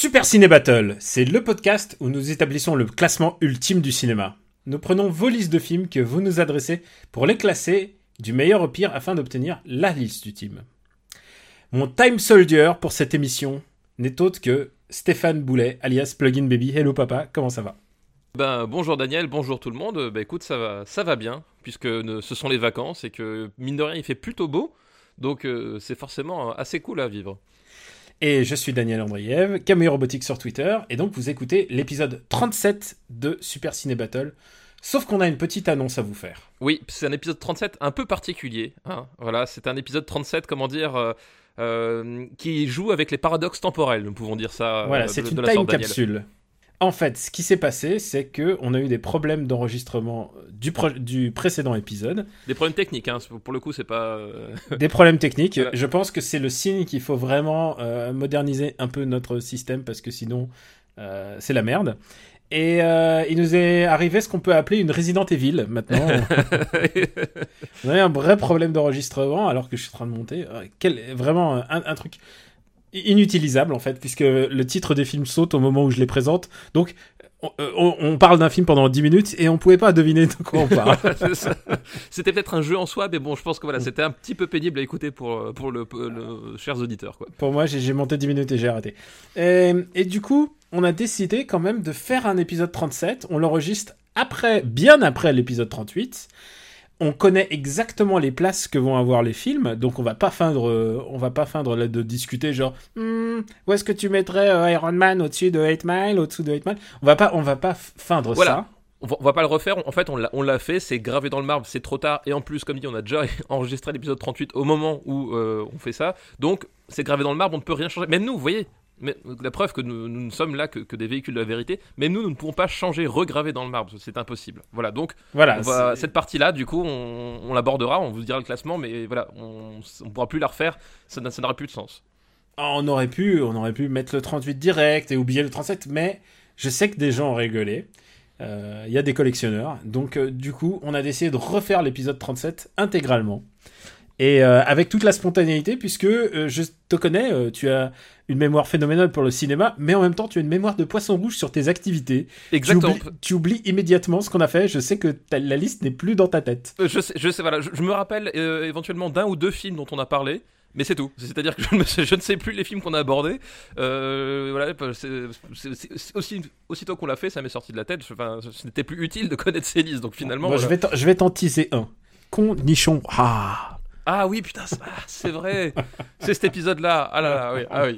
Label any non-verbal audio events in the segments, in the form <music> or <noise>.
Super Ciné Battle, c'est le podcast où nous établissons le classement ultime du cinéma. Nous prenons vos listes de films que vous nous adressez pour les classer du meilleur au pire afin d'obtenir la liste ultime. Mon time soldier pour cette émission n'est autre que Stéphane Boulet, alias Plugin Baby. Hello papa, comment ça va? Ben, bonjour Daniel, bonjour tout le monde. Ben écoute, ça va, bien, puisque ce sont les vacances et que, mine de rien, il fait plutôt beau. Donc euh, c'est forcément assez cool à vivre. Et je suis Daniel Andreev, Camille Robotique sur Twitter, et donc vous écoutez l'épisode 37 de Super Ciné Battle. Sauf qu'on a une petite annonce à vous faire. Oui, c'est un épisode 37 un peu particulier. hein. Voilà, c'est un épisode 37, comment dire, euh, euh, qui joue avec les paradoxes temporels, nous pouvons dire ça. euh, Voilà, de- c'est de une time Daniel. capsule. En fait, ce qui s'est passé, c'est que on a eu des problèmes d'enregistrement du, précédent épisode, Des problèmes techniques, hein, pour le coup, c'est pas. euh, des problèmes techniques. Voilà. Je pense que c'est le signe qu'il faut vraiment euh, moderniser un peu notre système parce que sinon, euh, c'est la merde. Et euh, il nous est arrivé ce qu'on peut appeler une Resident Evil maintenant. <laughs> on a eu un vrai problème d'enregistrement alors que je suis en train de monter. Quel, vraiment un, un truc inutilisable en fait, puisque le titre des films saute au moment où je les présente. Donc, on, on- on parle d'un film pendant 10 minutes et on pouvait pas deviner de quoi on <laughs> parle. C'était peut-être un jeu en soi, mais bon, je pense que voilà, c'était un petit peu pénible à écouter pour, euh, pour le, le- chers auditeurs, quoi. Pour moi, j'ai j'ai monté 10 minutes et j'ai arrêté. Et, et du coup, on a décidé quand même de faire un épisode 37. On l'enregistre après, bien après l'épisode 38. On connaît exactement les places que vont avoir les films, donc on va pas feindre, euh, on va pas feindre là de discuter genre Hmm, où est-ce que tu mettrais euh, Iron Man au-dessus de 8 Mile, au-dessous de 8 Mile? On va pas, on va pas feindre Voilà. ça. On va, on va pas le refaire, en fait on l'a, on l'a fait, c'est gravé dans le marbre, c'est trop tard, et en plus, comme dit, on a déjà <laughs> enregistré l'épisode 38 au moment où euh, on fait ça, donc c'est gravé dans le marbre, on ne peut rien changer. Même nous, vous voyez, mais, la preuve que nous, nous ne sommes là que, que des véhicules de la vérité, même nous, nous ne pouvons pas changer, regraver dans le marbre, c'est impossible. Voilà, donc Voilà. va- cette partie-là, du coup, on, on l'abordera, on vous dira le classement, mais voilà, on ne pourra plus la refaire, ça, ça n'aura plus de sens. On aurait pu, on aurait pu mettre le 38 direct et oublier le 37, mais je sais que des gens ont rigolé. Euh, Il y a des collectionneurs. Donc, euh, du coup, on a décidé de refaire l'épisode 37 intégralement. Et euh, avec toute la spontanéité, puisque euh, je te connais, euh, tu as une mémoire phénoménale pour le cinéma, mais en même temps, tu as une mémoire de poisson rouge sur tes activités. Tu Exactement. oublies, tu oublies immédiatement ce qu'on a fait. Je sais que la liste n'est plus dans ta tête. Euh, Je sais, je sais, voilà, je, je me rappelle euh, éventuellement d'un ou deux films dont on a parlé, mais c'est tout. C'est-à-dire que <laughs> je ne, me- je ne sais plus les films qu'on a abordés. Euh, voilà, c'est- aussi, aussitôt qu'on l'a fait, ça m'est sorti de la tête. Enfin, ce n'était plus utile de connaître ces listes, donc finalement. Bon, je voilà. je vais t'en teaser un. Con, nichon, ah. Ah oui, putain, ah, c'est vrai. c'est cet épisode-là. Ah là là, oui, ah oui.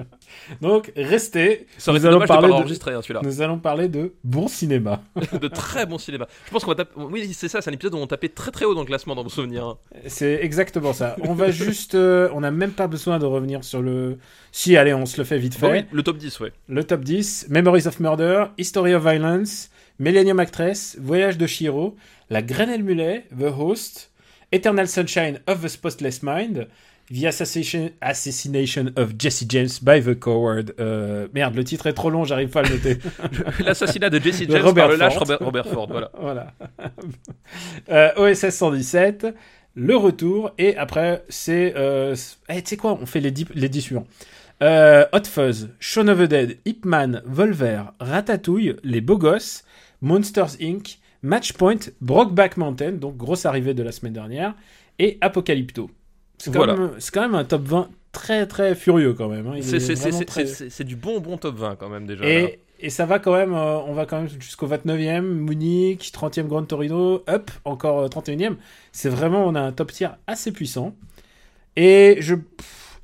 Donc, restez. Ça Nous allons parler de- hein, celui-là. Nous allons parler de bon cinéma. <laughs> de très bon cinéma. Je pense qu'on va taper. Oui, c'est ça, c'est un épisode où on tapait très très haut dans le classement dans vos souvenirs. hein. C'est exactement ça. On va juste. euh, on n'a même pas besoin de revenir sur le. Si, allez, on se le fait vite fait. Bon, oui, le top 10, ouais. Le top 10 Memories of Murder, History of Violence, Millennium Actress, Voyage de Shiro, La Grenelle Mulet, The Host, Eternal Sunshine of the Spotless Mind, The Assassination, Assassination of Jesse James by the Coward. Euh, merde, le titre est trop long, j'arrive pas à le noter. <laughs> L'assassinat de Jesse James Robert par le lâche. Robert, Robert Ford, voilà. <laughs> voilà. <laughs> Euh, OSS 117, le retour, et après, c'est. Euh, eh, tu sais quoi, on fait les 10, les 10 suivants. Euh, Hot Fuzz, Shaun of the Dead, Ip Man, Volver, Ratatouille, Les Beaux Gosses, Monsters Inc., Matchpoint, Brokeback Mountain, donc grosse arrivée de la semaine dernière, et Apocalypto. C'est quand, Voilà. même- c'est quand même un top 20 très très furieux quand même. hein. C'est- très- du bon bon top 20 quand même déjà. là. et, ça va quand même, euh, on va quand même jusqu'au 29e, Munich, 30e Grand Torino, Up, encore euh, 31e. C'est vraiment, on a un top tier assez puissant. Et je,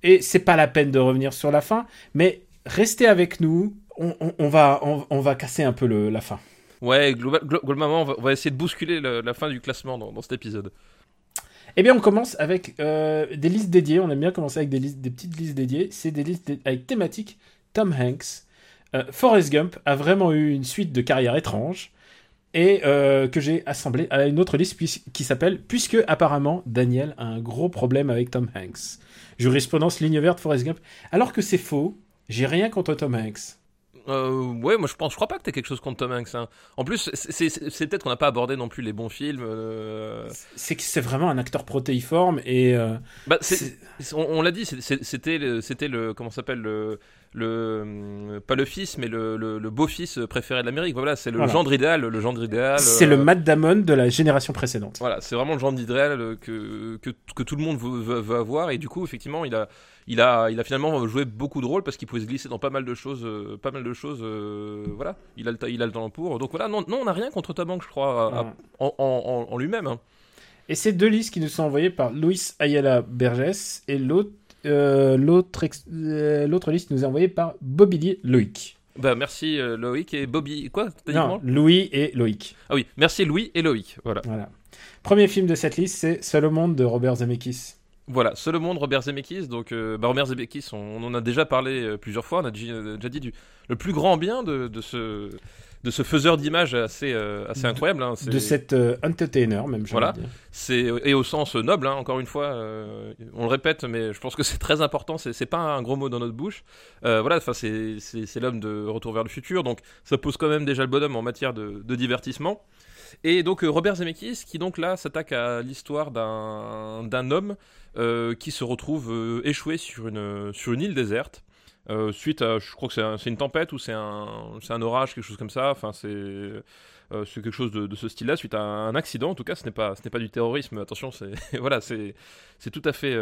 et c'est pas la peine de revenir sur la fin, mais restez avec nous. On, on- on va, on, on va casser un peu le, la fin. Ouais, globa- glo- globalement, on va, essayer de bousculer le- la fin du classement dans, cet épisode. Eh bien, on commence avec euh, des listes dédiées. On aime bien commencer avec des, listes, petites listes dédiées. C'est des listes avec thématique Tom Hanks. euh, Forrest Gump a vraiment eu une suite de carrières étranges et euh, que j'ai assemblé à une autre liste qui s'appelle Puisque apparemment Daniel a un gros problème avec Tom Hanks. Jurisprudence ligne verte Forrest Gump. Alors que c'est faux, j'ai rien contre Tom Hanks. Euh, ouais, moi je pense, je crois pas que t'aies quelque chose contre Tom Hanks. hein. En plus, c'est- peut-être qu'on n'a pas abordé non plus les bons films. euh, C'est que c'est vraiment un acteur protéiforme et euh, Bah, on, on l'a dit, c'était le, c'était le, comment s'appelle le, le, hum, pas le fils, mais le, le, le beau-fils préféré de l'Amérique. Voilà, c'est le Voilà. gendre idéal, le gendre idéal. c'est euh, le Matt Damon de la génération précédente. Voilà, c'est vraiment le genre d'idéal euh, que, que, que tout le monde veut, veut- veut avoir et du coup effectivement il a il a il a finalement joué beaucoup de rôles parce qu'il pouvait se glisser dans pas mal de choses euh, pas mal de choses euh, voilà il a le il a le temps pour donc voilà non non on n'a rien contre Tom Hanks je crois à- à- Voilà. en, en, en, en lui-même hein. Et c'est deux listes qui nous sont envoyées par Luis Ayala Berges et l'autre euh, l'autre l'autre liste nous est envoyée par Bobby Loïc. bah merci euh, Loïc et Bobby quoi Non, Louis et Loïc. ah oui merci Louis et Loïc voilà Voilà. Premier film de cette liste, c'est Seul au monde de Robert Zemeckis. Voilà, Seul au monde, Robert Zemeckis. Donc, euh, bah, Robert Zemeckis, on, on en a déjà parlé euh, plusieurs fois. On a déjà, euh, déjà dit du, le plus grand bien de, de ce, de ce faiseur d'images assez, euh, assez incroyable. hein. C'est- De cet entertainer, même, Voilà. C'est et au sens noble, hein, encore une fois. on le répète, mais je pense que c'est très important. C'est c'est pas un gros mot dans notre bouche. Voilà, enfin c'est c'est c'est l'homme de Retour vers le futur, donc ça pose quand même déjà le bonhomme en matière de, de divertissement. Et donc euh, Robert Zemeckis, qui donc là s'attaque à l'histoire d'un homme euh, qui se retrouve euh, échoué sur une sur une île déserte. suite à, je crois que c'est un- c'est une tempête ou c'est un, un orage, quelque chose comme ça. Enfin, c'est euh, quelque chose de, ce style-là suite à un accident. En tout cas, ce n'est pas, ce n'est pas du terrorisme. Attention, c'est <laughs> voilà, c'est tout à fait,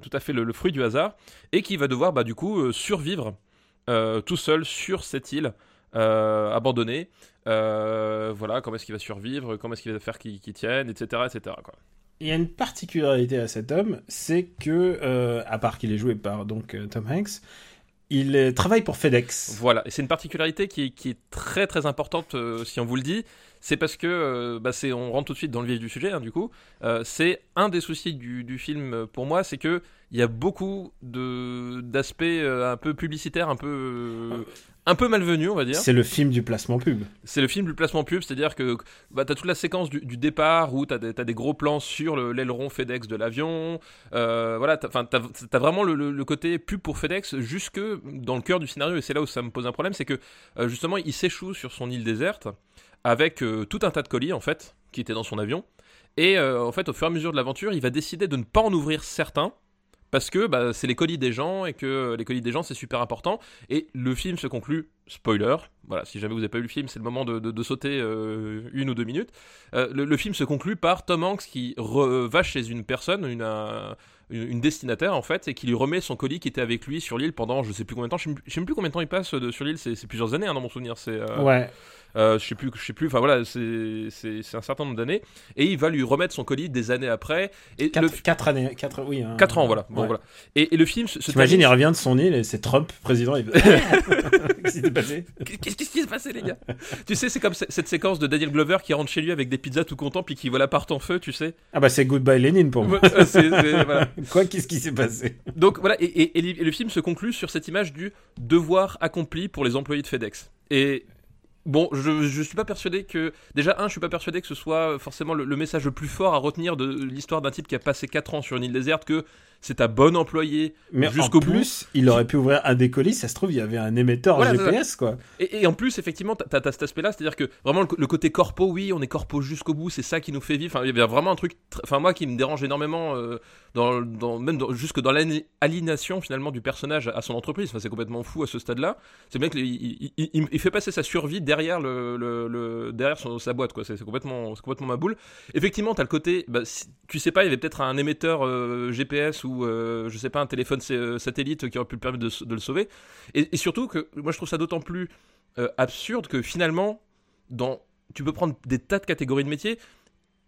tout à fait le, le fruit du hasard et qui va devoir bah, du coup survivre tout seul sur cette île euh, abandonnée. Euh, voilà, comment est-ce qu'il va survivre, comment est-ce qu'il va faire qu'il qu'il tienne, etc., etc. Quoi. Il y a une particularité à cet homme, c'est que, euh, à part qu'il est joué par donc Tom Hanks, il travaille pour FedEx. Voilà, et c'est une particularité qui, est- qui est très très importante si on vous le dit. C'est parce que, bah, on rentre tout de suite dans le vif du sujet, hein, du coup. C'est un des soucis du, du film pour moi, c'est que il y a beaucoup de d'aspects un peu publicitaires, un peu un peu malvenus, on va dire. C'est le film du placement pub. C'est le film du placement pub, c'est-à-dire que bah, tu as toute la séquence du, du départ où tu as, des gros plans sur le- l'aileron FedEx de l'avion. Euh, voilà, tu as, vraiment le, le- le côté pub pour FedEx jusque dans le cœur du scénario. Et c'est là où ça me pose un problème, c'est que euh, justement, il s'échoue sur son île déserte avec euh, tout un tas de colis, en fait, qui étaient dans son avion. Et en fait, au fur et à mesure de l'aventure, il va décider de ne pas en ouvrir certains. Parce que bah, c'est les colis des gens et que les colis des gens c'est super important. Et le film se conclut, spoiler, voilà, si jamais vous n'avez pas vu le film, c'est le moment de, sauter euh, une ou deux minutes. Euh, le, film se conclut par Tom Hanks qui va chez une personne, une, euh, destinataire en fait, et qui lui remet son colis qui était avec lui sur l'île pendant je sais plus combien de temps, je sais, je sais plus combien de temps il passe de- sur l'île, c'est plusieurs années hein, dans mon souvenir, euh, Ouais. Euh, je sais plus, je sais plus, enfin voilà, c'est un certain nombre d'années, et il va lui remettre son colis des années après. Et Quatre, le, quatre années, quatre, oui. hein. 4 ans, voilà. Bon, Ouais. voilà. Et, et le film se, T'imagines, il revient de son île et c'est Trump, président. Il... <laughs> <laughs> Qu'est-ce qui s'est passé Qu'est-ce qu'est-ce qui s'est passé, les gars? Tu sais, c'est comme cette séquence de Daniel Glover qui rentre chez lui avec des pizzas tout content, puis qui voit l'appart en feu, tu sais. Ah bah c'est Goodbye Lénine pour moi. Voilà. <laughs> Quoi, qu'est-ce qui s'est passé? Donc voilà, et le film se conclut sur cette image du devoir accompli pour les employés de FedEx. Et bon, je, je suis pas persuadé que. Déjà, un, je suis pas persuadé que ce soit forcément le, le message le plus fort à retenir de l'histoire d'un type qui a passé 4 ans sur une île déserte, que c'est un bon employé Mais jusqu'au en bout. plus, il aurait pu ouvrir un des colis, ça se trouve, il y avait un émetteur Voilà, GPS, quoi. Et, et en plus, effectivement, t'as as cet aspect-là, c'est-à-dire que vraiment le, côté corpo, oui, on est corpo jusqu'au bout, c'est ça qui nous fait vivre. Enfin, il y avait vraiment un truc, tr- enfin moi qui me dérange énormément, euh, dans, dans, même dans- jusque dans l'aliénation finalement du personnage à son entreprise. Enfin, c'est complètement fou à ce stade-là. C'est bien qu'il il, il- fait passer sa survie derrière le, le- le- derrière son- sa boîte, quoi. C'est complètement, complètement ma boule. Effectivement, t'as le côté, bah, si- tu sais pas, il y avait peut-être un émetteur euh, GPS ou euh, je sais pas un téléphone euh, satellite qui aurait pu le permettre de, le sauver. Et, surtout que moi je trouve ça d'autant plus euh, absurde que finalement, dans, tu peux prendre des tas de catégories de métiers.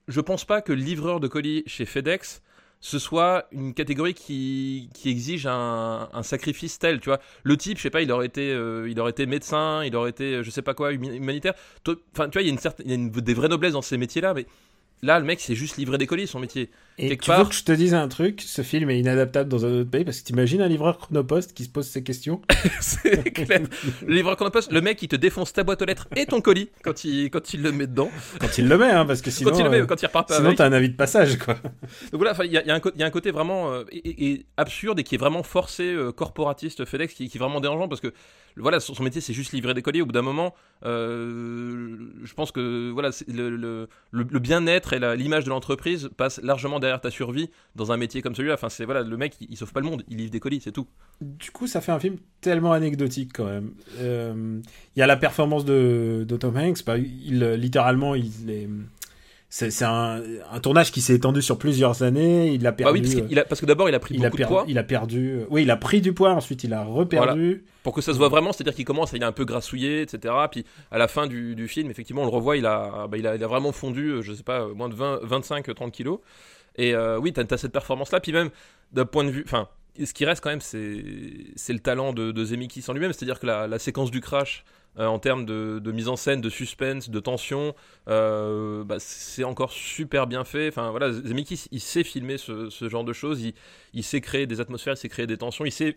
Je pense pas que livreur de colis chez FedEx ce soit une catégorie qui, exige un, sacrifice tel, tu vois. Le type, je sais pas, il aurait été, euh, il aurait été médecin, il aurait été, je sais pas quoi, humanitaire. Enfin, tu vois, il y a une certaine, il y a une- des vraies noblesses dans ces métiers-là, mais là, le mec, c'est juste livrer des colis, son métier. Et Quelque tu part- veux que je te dise un truc Ce film est inadaptable dans un autre pays parce que t'imagines un livreur chronopost qui se pose ces questions <laughs> c'est clair. Le livreur Chronopost, le mec, il te défonce ta boîte aux lettres et ton colis quand il, quand il le met dedans. quand il le met, hein, parce que sinon, quand il le met, euh, quand il repart pas sinon t'as un avis de passage, quoi. Donc voilà, il y, a- y un co- il y a un côté vraiment euh, et, et- et absurde et qui est vraiment forcé, euh, corporatiste, FedEx, qui, qui est vraiment dérangeant parce que voilà, son, son métier c'est juste livrer des colis. Au bout d'un moment, euh, je pense que voilà, c'est le, le, le- le bien-être l'image de l'entreprise passent largement derrière ta survie dans un métier comme celui-là. Enfin, c'est voilà, le mec, il, sauve pas le monde, il livre des colis, c'est tout. Du coup, ça fait un film tellement anecdotique quand même. Euh, Il y a la performance de, Tom Hanks. bah, il, littéralement, il est. C'est un, un tournage qui s'est étendu sur plusieurs années. Il a Bah perdu. oui, parce, euh, qu'il a- parce que d'abord il a pris il a, de poids. il a perdu. euh, Oui, il a pris du poids. Ensuite, il a reperdu. Pour que ça se voit vraiment, c'est-à-dire qu'il commence, il est un peu grassouillé, etc. Puis à la fin du, du film, effectivement, on le revoit, il a, bah, il a, il a vraiment fondu, euh, je sais pas, euh, moins de 20, 25, 30 kilos. Et euh, oui, t'as as cette performance-là. Puis même, d'un point de vue. Enfin, ce qui reste quand même, c'est c'est le talent de, de Zemeckis en lui-même. C'est-à-dire que la, la séquence du crash, euh, en termes de, mise en scène, de suspense, de tension, euh, bah, c'est encore super bien fait. Enfin voilà, Zemeckis, il sait filmer ce, genre de choses. Il, sait créer des atmosphères, il sait créer des tensions, il sait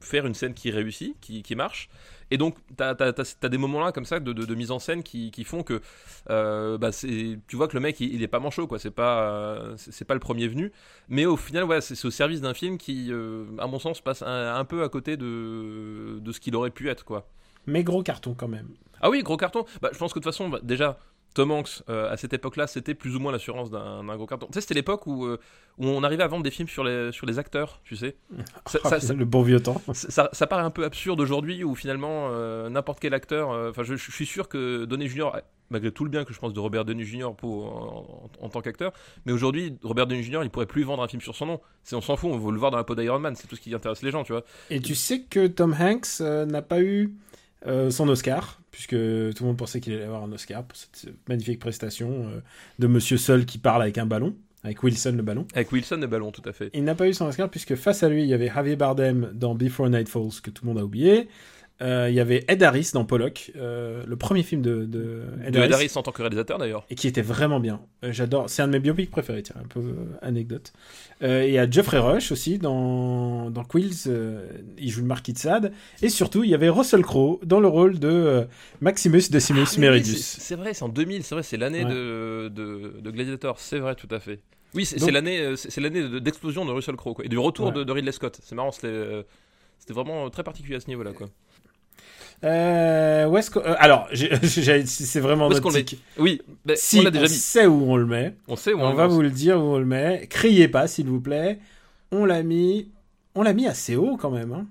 faire une scène qui réussit, qui, marche. Et donc, tu as, des moments-là comme ça de, mise en scène qui, font que euh, bah, tu vois que le mec, il, il est pas manchot, quoi. C'est pas, pas le premier venu. Mais au final, c'est au service d'un film qui, à mon sens, passe un, un peu à côté de, de ce qu'il aurait pu être, quoi. Mais gros carton quand même. Ah oui, gros carton. Bah, je pense que de toute façon, bah, déjà, Tom Hanks, euh, à cette époque-là, c'était plus ou moins l'assurance d'un gros carton. Tu sais, c'était l'époque où, euh, où on arrivait à vendre des films sur les, sur les acteurs, tu sais. Ça- <laughs> ça- ça- le bon vieux temps. ça, ça paraît un peu absurde aujourd'hui où finalement euh, n'importe quel acteur. Enfin, je, je suis sûr que Downey Jr. Malgré tout le bien que je pense de Robert Downey Jr. Pour, en, en- en tant qu'acteur, mais aujourd'hui Robert Downey Jr. il pourrait plus vendre un film sur son nom. On s'en fout, on veut le voir dans la peau d'Iron Man, c'est tout ce qui intéresse les gens, tu vois. Et tu sais que Tom Hanks n'a pas eu euh, son Oscar, puisque tout le monde pensait qu'il allait avoir un Oscar pour cette magnifique prestation euh, de Monsieur Seul qui parle avec un ballon, avec Wilson le ballon. Avec Wilson le ballon, tout à fait. Il n'a pas eu son Oscar puisque face à lui, il y avait Javier Bardem dans Before Night Falls, que tout le monde a oublié. Euh, il y avait Ed Harris dans Pollock, euh, le premier film de, de Ed De Ed Harris, en tant que réalisateur d'ailleurs. et qui était vraiment bien. Euh, J'adore, c'est un de mes biopics préférés, tiens, un peu anecdote. Et il y a Geoffrey Rush aussi dans, dans Quills, il joue le marquis de Sade. Et surtout, il y avait Russell Crowe dans le rôle de Maximus Decimus Ah, Meridius. c'est- vrai, c'est en 2000, c'est vrai, c'est l'année Ouais. de, de, de Gladiator, c'est vrai, tout à fait. Oui, c'est l'année c'est l'année de- d'explosion de Russell Crowe quoi, et du retour Ouais. de, de Ridley Scott. C'est marrant, c'était c'était vraiment très particulier à ce niveau-là. quoi. Euh, où est-ce que- euh, alors, <laughs> c'est vraiment Où est-ce qu'on met. Oui, mais Si, on l'a déjà mis. sait où on le met. On sait où On, va vous le dire où on le met. Criez pas, s'il vous plaît. On l'a mis. On l'a mis assez haut quand même. hein.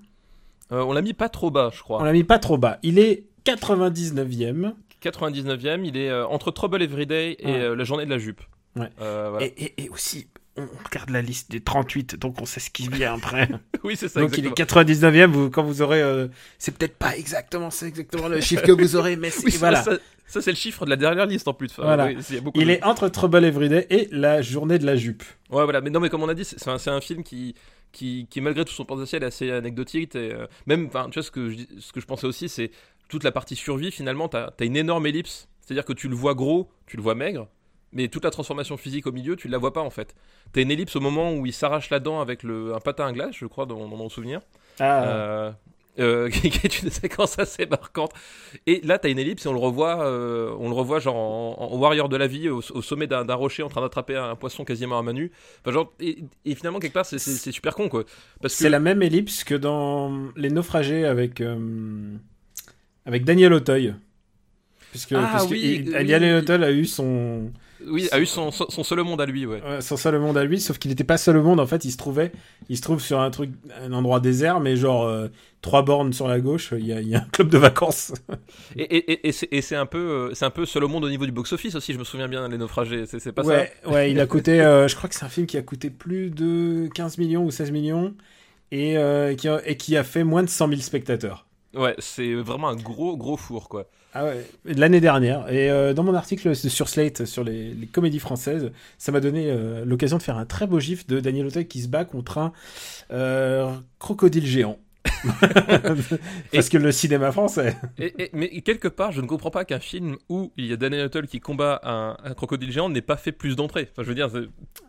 Euh, on l'a mis pas trop bas, je On crois. l'a mis pas trop bas. Il est 99e. 99e, il est entre Trouble Everyday et Ouais. La Journée de la Jupe. Ouais. Voilà. Et, et- et aussi, on regarde la liste des 38, donc on sait ce qui vient après. <laughs> Oui, c'est ça. donc il est exactement. 99e. Vous, quand vous aurez, euh, c'est peut-être pas exactement, c'est exactement le chiffre que vous aurez, mais <laughs> c'est- Oui, ça- voilà. ça, ça, c'est le chiffre de la dernière liste en plus. Enfin, Voilà. oui, il y a beaucoup Il de- est entre Trouble Everyday et la journée de la jupe. Ouais, voilà. Mais non, mais comme on a dit, c'est c'est un, c'est un film qui, qui, qui, malgré tout son potentiel, est assez anecdotique. Et, euh, même, enfin, tu vois, ce que, je, ce que je pensais aussi, c'est toute la partie survie. Finalement, t'as as une énorme ellipse. C'est-à-dire que tu le vois gros, tu le vois maigre, mais toute la transformation physique au milieu, tu la vois pas en fait. T'as une ellipse au moment où il s'arrache la dent avec le, un patin à glace, je crois, dans, dans mon souvenir. Ah, Euh, euh, <laughs> qui est une séquence assez marquante. Et là, t'as une ellipse et on le revoit, euh, on le revoit genre en, en warrior de la vie au, au sommet d'un rocher en train d'attraper un poisson quasiment à main nue. Enfin, genre, et, et finalement quelque part, c'est- c'est c'est super con quoi. Parce que c'est la même ellipse que dans Les Naufragés avec, avec Daniel Auteuil. Puisque, Ah puisque oui, il- oui. Daniel Auteuil a eu son, oui, a eu son, seul monde à lui, ouais. Ouais, son seul monde à lui, sauf qu'il n'était pas seul au monde. En fait, il se trouvait, il se trouve sur un truc, un endroit désert, mais genre euh, trois bornes sur la gauche. Il y, a, il y a un club de vacances. <laughs> Et, et, et, et c'est- un peu, euh, c'est un peu seul au monde au niveau du box-office aussi. Je me souviens bien les naufragés. C'est pas ouais, ouais, il a <laughs> coûté. euh, je crois que c'est un film qui a coûté plus de 15 millions ou 16 millions et, euh, qui, a, et qui a fait moins de 100 000 spectateurs. ça. Ouais, c'est vraiment un gros gros four quoi. Ah ouais, l'année dernière. Et euh, dans mon article sur Slate sur les, comédies françaises, ça m'a donné euh, l'occasion de faire un très beau gif de Daniel Auteuil qui se bat contre un euh, crocodile géant. <laughs> Parce que le cinéma français. Et, et- mais quelque part, je ne comprends pas qu'un film où il y a Danny Nuttall qui combat un, un crocodile géant n'ait pas fait plus d'entrées. Enfin, je veux dire,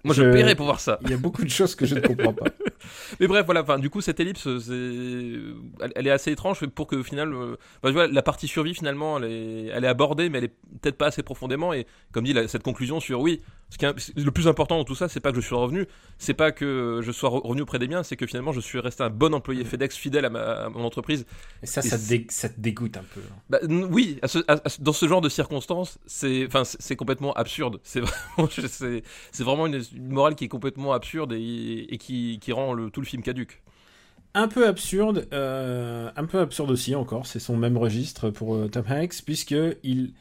moi je, Je- paierais pour voir ça. Il y a beaucoup de choses que je ne comprends pas. <laughs> Mais bref, voilà. Enfin, du coup, cette ellipse, elle, elle est assez étrange pour que au final, euh, enfin, tu vois, la partie survie finalement, elle est, elle est abordée, mais elle est peut-être pas assez profondément. Et comme dit la- cette conclusion sur oui, ce qui est, le plus important dans tout ça, c'est pas que je suis revenu, c'est pas que je sois re- revenu auprès des miens, c'est que finalement, je suis resté un bon employé FedEx fidèle à, ma, à mon entreprise. Et ça, Et ça te, c'est- dé- ça te dégoûte un peu. Bah, n- oui, à ce- à- à ce- dans ce genre de circonstances, c'est, enfin, c'est c'est complètement absurde. <laughs> C'est vraiment, une, une morale qui est complètement absurde et, et qui, qui rend le, tout le film caduque. Un peu absurde, euh, un peu absurde aussi encore, c'est son même registre pour euh, Tom Hanks, puisque il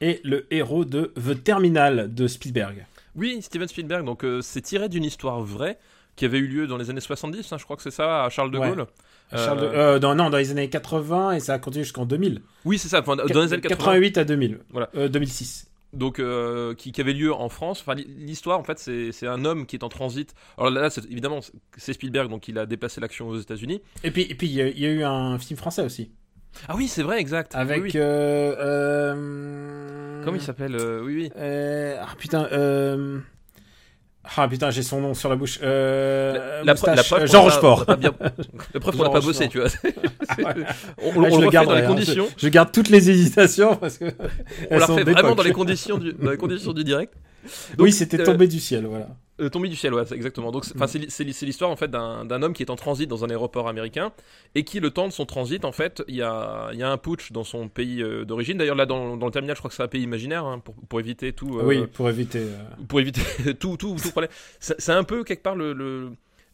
est le héros de The Terminal de Spielberg. Oui, Steven Spielberg, donc euh, c'est tiré d'une histoire vraie qui avait eu lieu dans les années 70, hein, je crois que c'est ça, à Charles de Ouais. Gaulle. Charles de- Euh, euh, dans, non, dans les années 80 et ça a continué jusqu'en 2000. Oui, c'est ça, enfin, dans les années 80. 88 à 2000. Voilà. Euh, 2006. donc euh, qui, qui avait lieu en France. Enfin, l'histoire, en fait, c'est un homme qui est en transit. Alors là, évidemment, c'est Spielberg, donc il a déplacé l'action aux États-Unis. Et puis, et puis il y, a- il y a eu un film français aussi. Ah oui, c'est vrai, exact. Avec. Oui, oui. euh, euh, Comment il s'appelle Oui, oui. Ah putain. Ah putain, j'ai son nom sur la bouche. Euh, La, la moustache, preuve qu'on Jean a pas- Rochefort. on bien- La preuve qu'on n'a pas bossé, tu vois. <laughs> on on Ah, je le refait dans les conditions. Je, je garde toutes les hésitations parce que. On la refait vraiment dans les conditions du, dans les conditions du direct. Oui, c'était euh, tombé du ciel, voilà. Euh, tombé du ciel, ouais, c'est exactement. Donc, c'est- enfin, c'est l'histoire en fait d'un homme qui est en transit dans un aéroport américain et qui, le temps de son transit, en fait, il y a, il y a un putsch dans son pays euh, d'origine. D'ailleurs, là, dans, dans le terminal, je crois que c'est un pays imaginaire hein, pour, pour éviter tout. euh, oui, pour éviter. Pour éviter <laughs> tout, tout, tout problème. C'est c'est un peu quelque part le. le-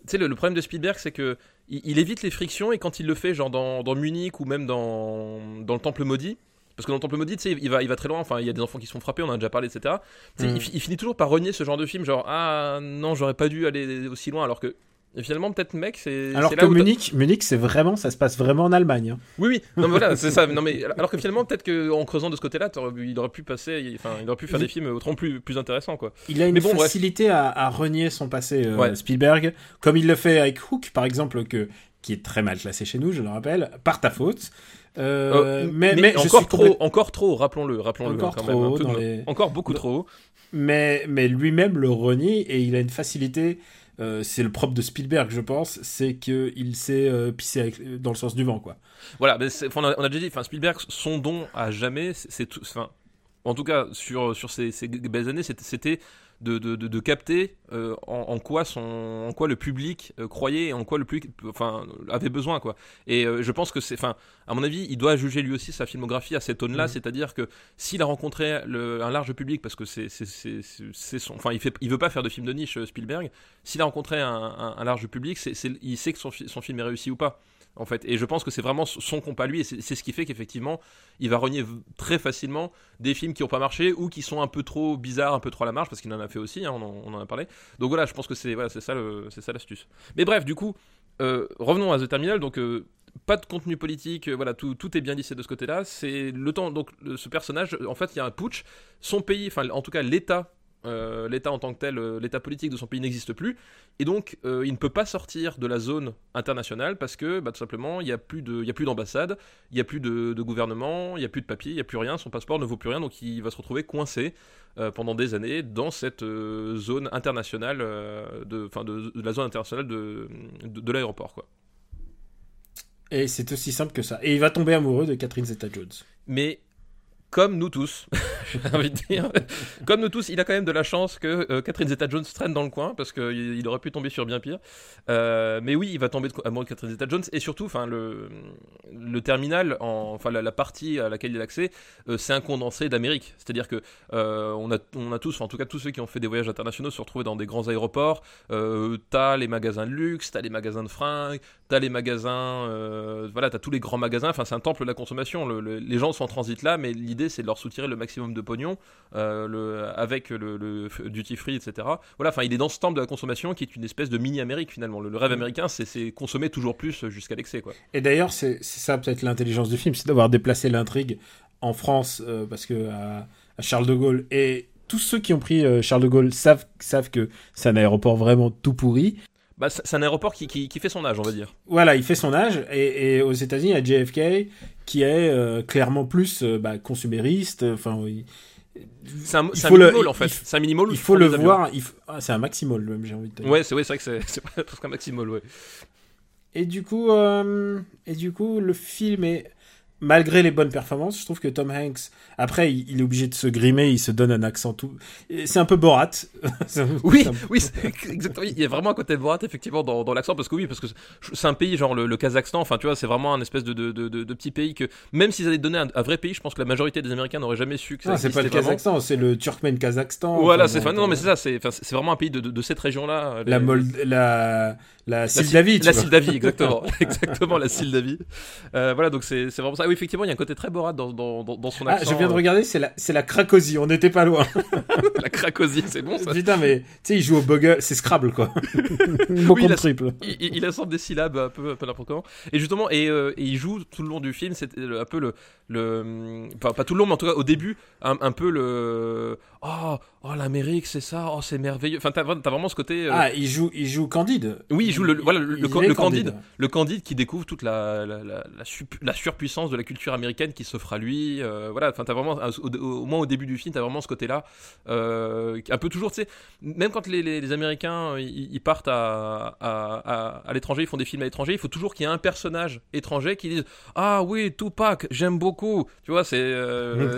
Tu sais, le, le problème de Spielberg, c'est que il, il évite les frictions et quand il le fait, genre dans, dans Munich ou même dans, dans le Temple Maudit, parce que dans le Temple Maudit, il va, il va très loin. Enfin, il y a des enfants qui se font frapper, on en a déjà parlé, etc. Mm. il, fi- il finit toujours par renier ce genre de film, genre ah non, j'aurais pas dû aller aussi loin, alors que et finalement peut-être mec, c'est. Alors que là Munich, Munich, c'est vraiment, ça se passe vraiment en Allemagne. hein. Oui, oui. Non, mais voilà, c'est ça. <laughs> Non, mais alors que finalement peut-être qu'en creusant de ce côté-là, il aurait pu passer, enfin, il aurait pu faire des films autrement plus, plus intéressants, quoi. Il a une Mais bon, bref. facilité à, à renier son passé, euh, Ouais. Spielberg, comme il le fait avec Hook, par exemple, que, qui est très mal classé chez nous, je le rappelle, par ta faute. Euh, Euh, mais, mais, je encore suis trop, complète- encore trop, rappelons-le, rappelons-le. Encore quand trop même, les- Encore beaucoup dans- trop mais, mais lui-même le renie et il a une facilité. euh, c'est le propre de Spielberg, je pense, c'est qu'il sait euh, pisser avec- dans le sens du vent, quoi. Voilà, mais on, a, on a déjà dit, Spielberg, son don à jamais, c'est tout, en tout cas sur sur ces, ces belles années, c'était de, de, de, de capter euh, en, en quoi son, en quoi le public euh, croyait et en quoi le public, enfin, avait besoin, quoi. Et euh, je pense que c'est, enfin, à mon avis, il doit juger lui aussi sa filmographie à cette aune-là, Mhm. c'est-à-dire que s'il a rencontré le, un large public, parce que c'est son, enfin, il fait, il veut pas faire de film de niche, Spielberg. S'il a rencontré un, un- un large public, c'est il sait que son, son film est réussi ou pas en fait. Et je pense que c'est vraiment son compas lui, et c'est ce qui fait qu'effectivement, il va renier très facilement des films qui n'ont pas marché ou qui sont un peu trop bizarres, un peu trop à la marge, parce qu'il en a fait aussi, hein, on, en, a parlé. Donc voilà, je pense que c'est voilà, ça l'astuce. Mais bref, du coup, euh, revenons à The Terminal, donc. euh, pas de contenu politique, euh, voilà, tout, tout est bien lissé de ce côté-là. C'est le temps, donc ce personnage, en fait, il y a un putsch. Son pays, enfin, en tout cas, l'État, euh, l'État en tant que tel, euh, l'État politique de son pays n'existe plus. Et donc, euh, il ne peut pas sortir de la zone internationale parce que, bah, tout simplement, il n'y a plus d'ambassade, il n'y a plus de, de gouvernement, il n'y a plus de papier, il n'y a plus rien, son passeport ne vaut plus rien, donc il va se retrouver coincé pendant des années dans cette zone internationale, de, enfin, de, de la zone internationale de, de, de l'aéroport, quoi. Et c'est aussi simple que ça. Et il va tomber amoureux de Catherine Zeta-Jones. Mais comme nous tous, <laughs> j'ai envie de dire, comme nous tous, il a quand même de la chance que euh, Catherine Zeta-Jones traîne dans le coin parce qu'il il aurait pu tomber sur bien pire. Euh, mais oui, il va tomber de- amoureux de Catherine Zeta-Jones et surtout, enfin le terminal, en, enfin la, partie à laquelle il a accès, euh, c'est un condensé d'Amérique. C'est-à-dire que euh, on a on a tous, en tout cas tous ceux qui ont fait des voyages internationaux, se retrouvent dans des grands aéroports. T'as les magasins de luxe, t'as les magasins de fringues, t'as les magasins, euh, voilà, t'as tous les grands magasins. Enfin, c'est un temple de la consommation. Le- le- les gens sont en transit là, mais l'idée c'est de leur soutirer le maximum de pognon euh, le, avec le, duty free, etc. Voilà, enfin, il est dans ce temple de la consommation qui est une espèce de mini Amérique finalement. Le, rêve américain, c'est- consommer toujours plus jusqu'à l'excès, quoi. Et d'ailleurs, c'est ça peut-être l'intelligence du film, c'est d'avoir déplacé l'intrigue en France, euh, parce que à, à Charles de Gaulle, et tous ceux qui ont pris Charles de Gaulle savent, savent que c'est un aéroport vraiment tout pourri. Bah, c'est un aéroport qui, qui, qui fait son âge, on va dire. Voilà, il fait son âge. Et, et aux États-Unis, il y a JFK qui est euh, clairement plus euh, bah, consumériste. Enfin, oui. C'est un, un le- mini-mall, en fait. C'est un mini-mall où Il faut le voir. ah, c'est un maximum, même, j'ai envie de te dire. Ouais, c'est ouais, vrai que c'est presque <laughs> un maximum, ouais. Et du coup, euh, et du coup, le film est malgré les bonnes performances, je trouve que Tom Hanks, après, il, il est obligé de se grimer, il se donne un accent tout. C'est un peu Borat. <laughs> Un- Oui, <laughs> oui, exactement. Il y a vraiment un côté de Borat effectivement dans, dans l'accent parce que oui, parce que c'est un pays genre le, le Kazakhstan. Enfin, tu vois, c'est vraiment un espèce de, de, de, de- de petit pays que même s'ils allaient donner un, un vrai pays, je pense que la majorité des Américains n'auraient jamais su que ça Non, c'est pas le vraiment. Kazakhstan, c'est le Turkmène-Kazakhstan. Voilà, Enfin, c'est bon, non, mais euh, c'est ça. C'est vraiment un pays de, cette région-là. La, Mold... la, la tu la vois. Moldavie, exactement, <laughs> exactement la Moldavie. Euh, voilà, donc c'est c'est vraiment ça. Oui, effectivement, il y a un côté très Borat dans, dans, dans, son Ah, accent. je viens de euh, regarder, c'est la, c'est la Cracovie, on n'était pas loin. <laughs> la Cracovie, c'est bon ça. Putain, mais tu sais, il joue au Bugger, c'est Scrabble, quoi. <laughs> Beaucoup Oui, de la- triple. il, il- il assemble des syllabes un peu, un peu n'importe comment. Et justement, et, euh, et il joue tout le long du film, c'est un peu le, le, enfin pas tout le long, mais en tout cas au début, un, un peu le, oh, oh l'Amérique, c'est ça, oh c'est merveilleux. Enfin, t'as vraiment ce côté. euh, Ah, il joue, il joue Candide. oui, il joue le, voilà, le, candide, le candide qui découvre toute la, la, la, la, sup- la surpuissance de la culture américaine qui s'offre à lui. euh, voilà, enfin, t'as vraiment, au, moins au début du film, t'as vraiment ce côté-là, euh, un peu toujours, tu sais, même quand les, les, les Américains ils, ils partent à, à, à, à l'étranger, ils font des films à l'étranger, il faut toujours qu'il y ait un personnage étranger qui dise Ah oui, Tupac, j'aime beaucoup. Tu vois, c'est.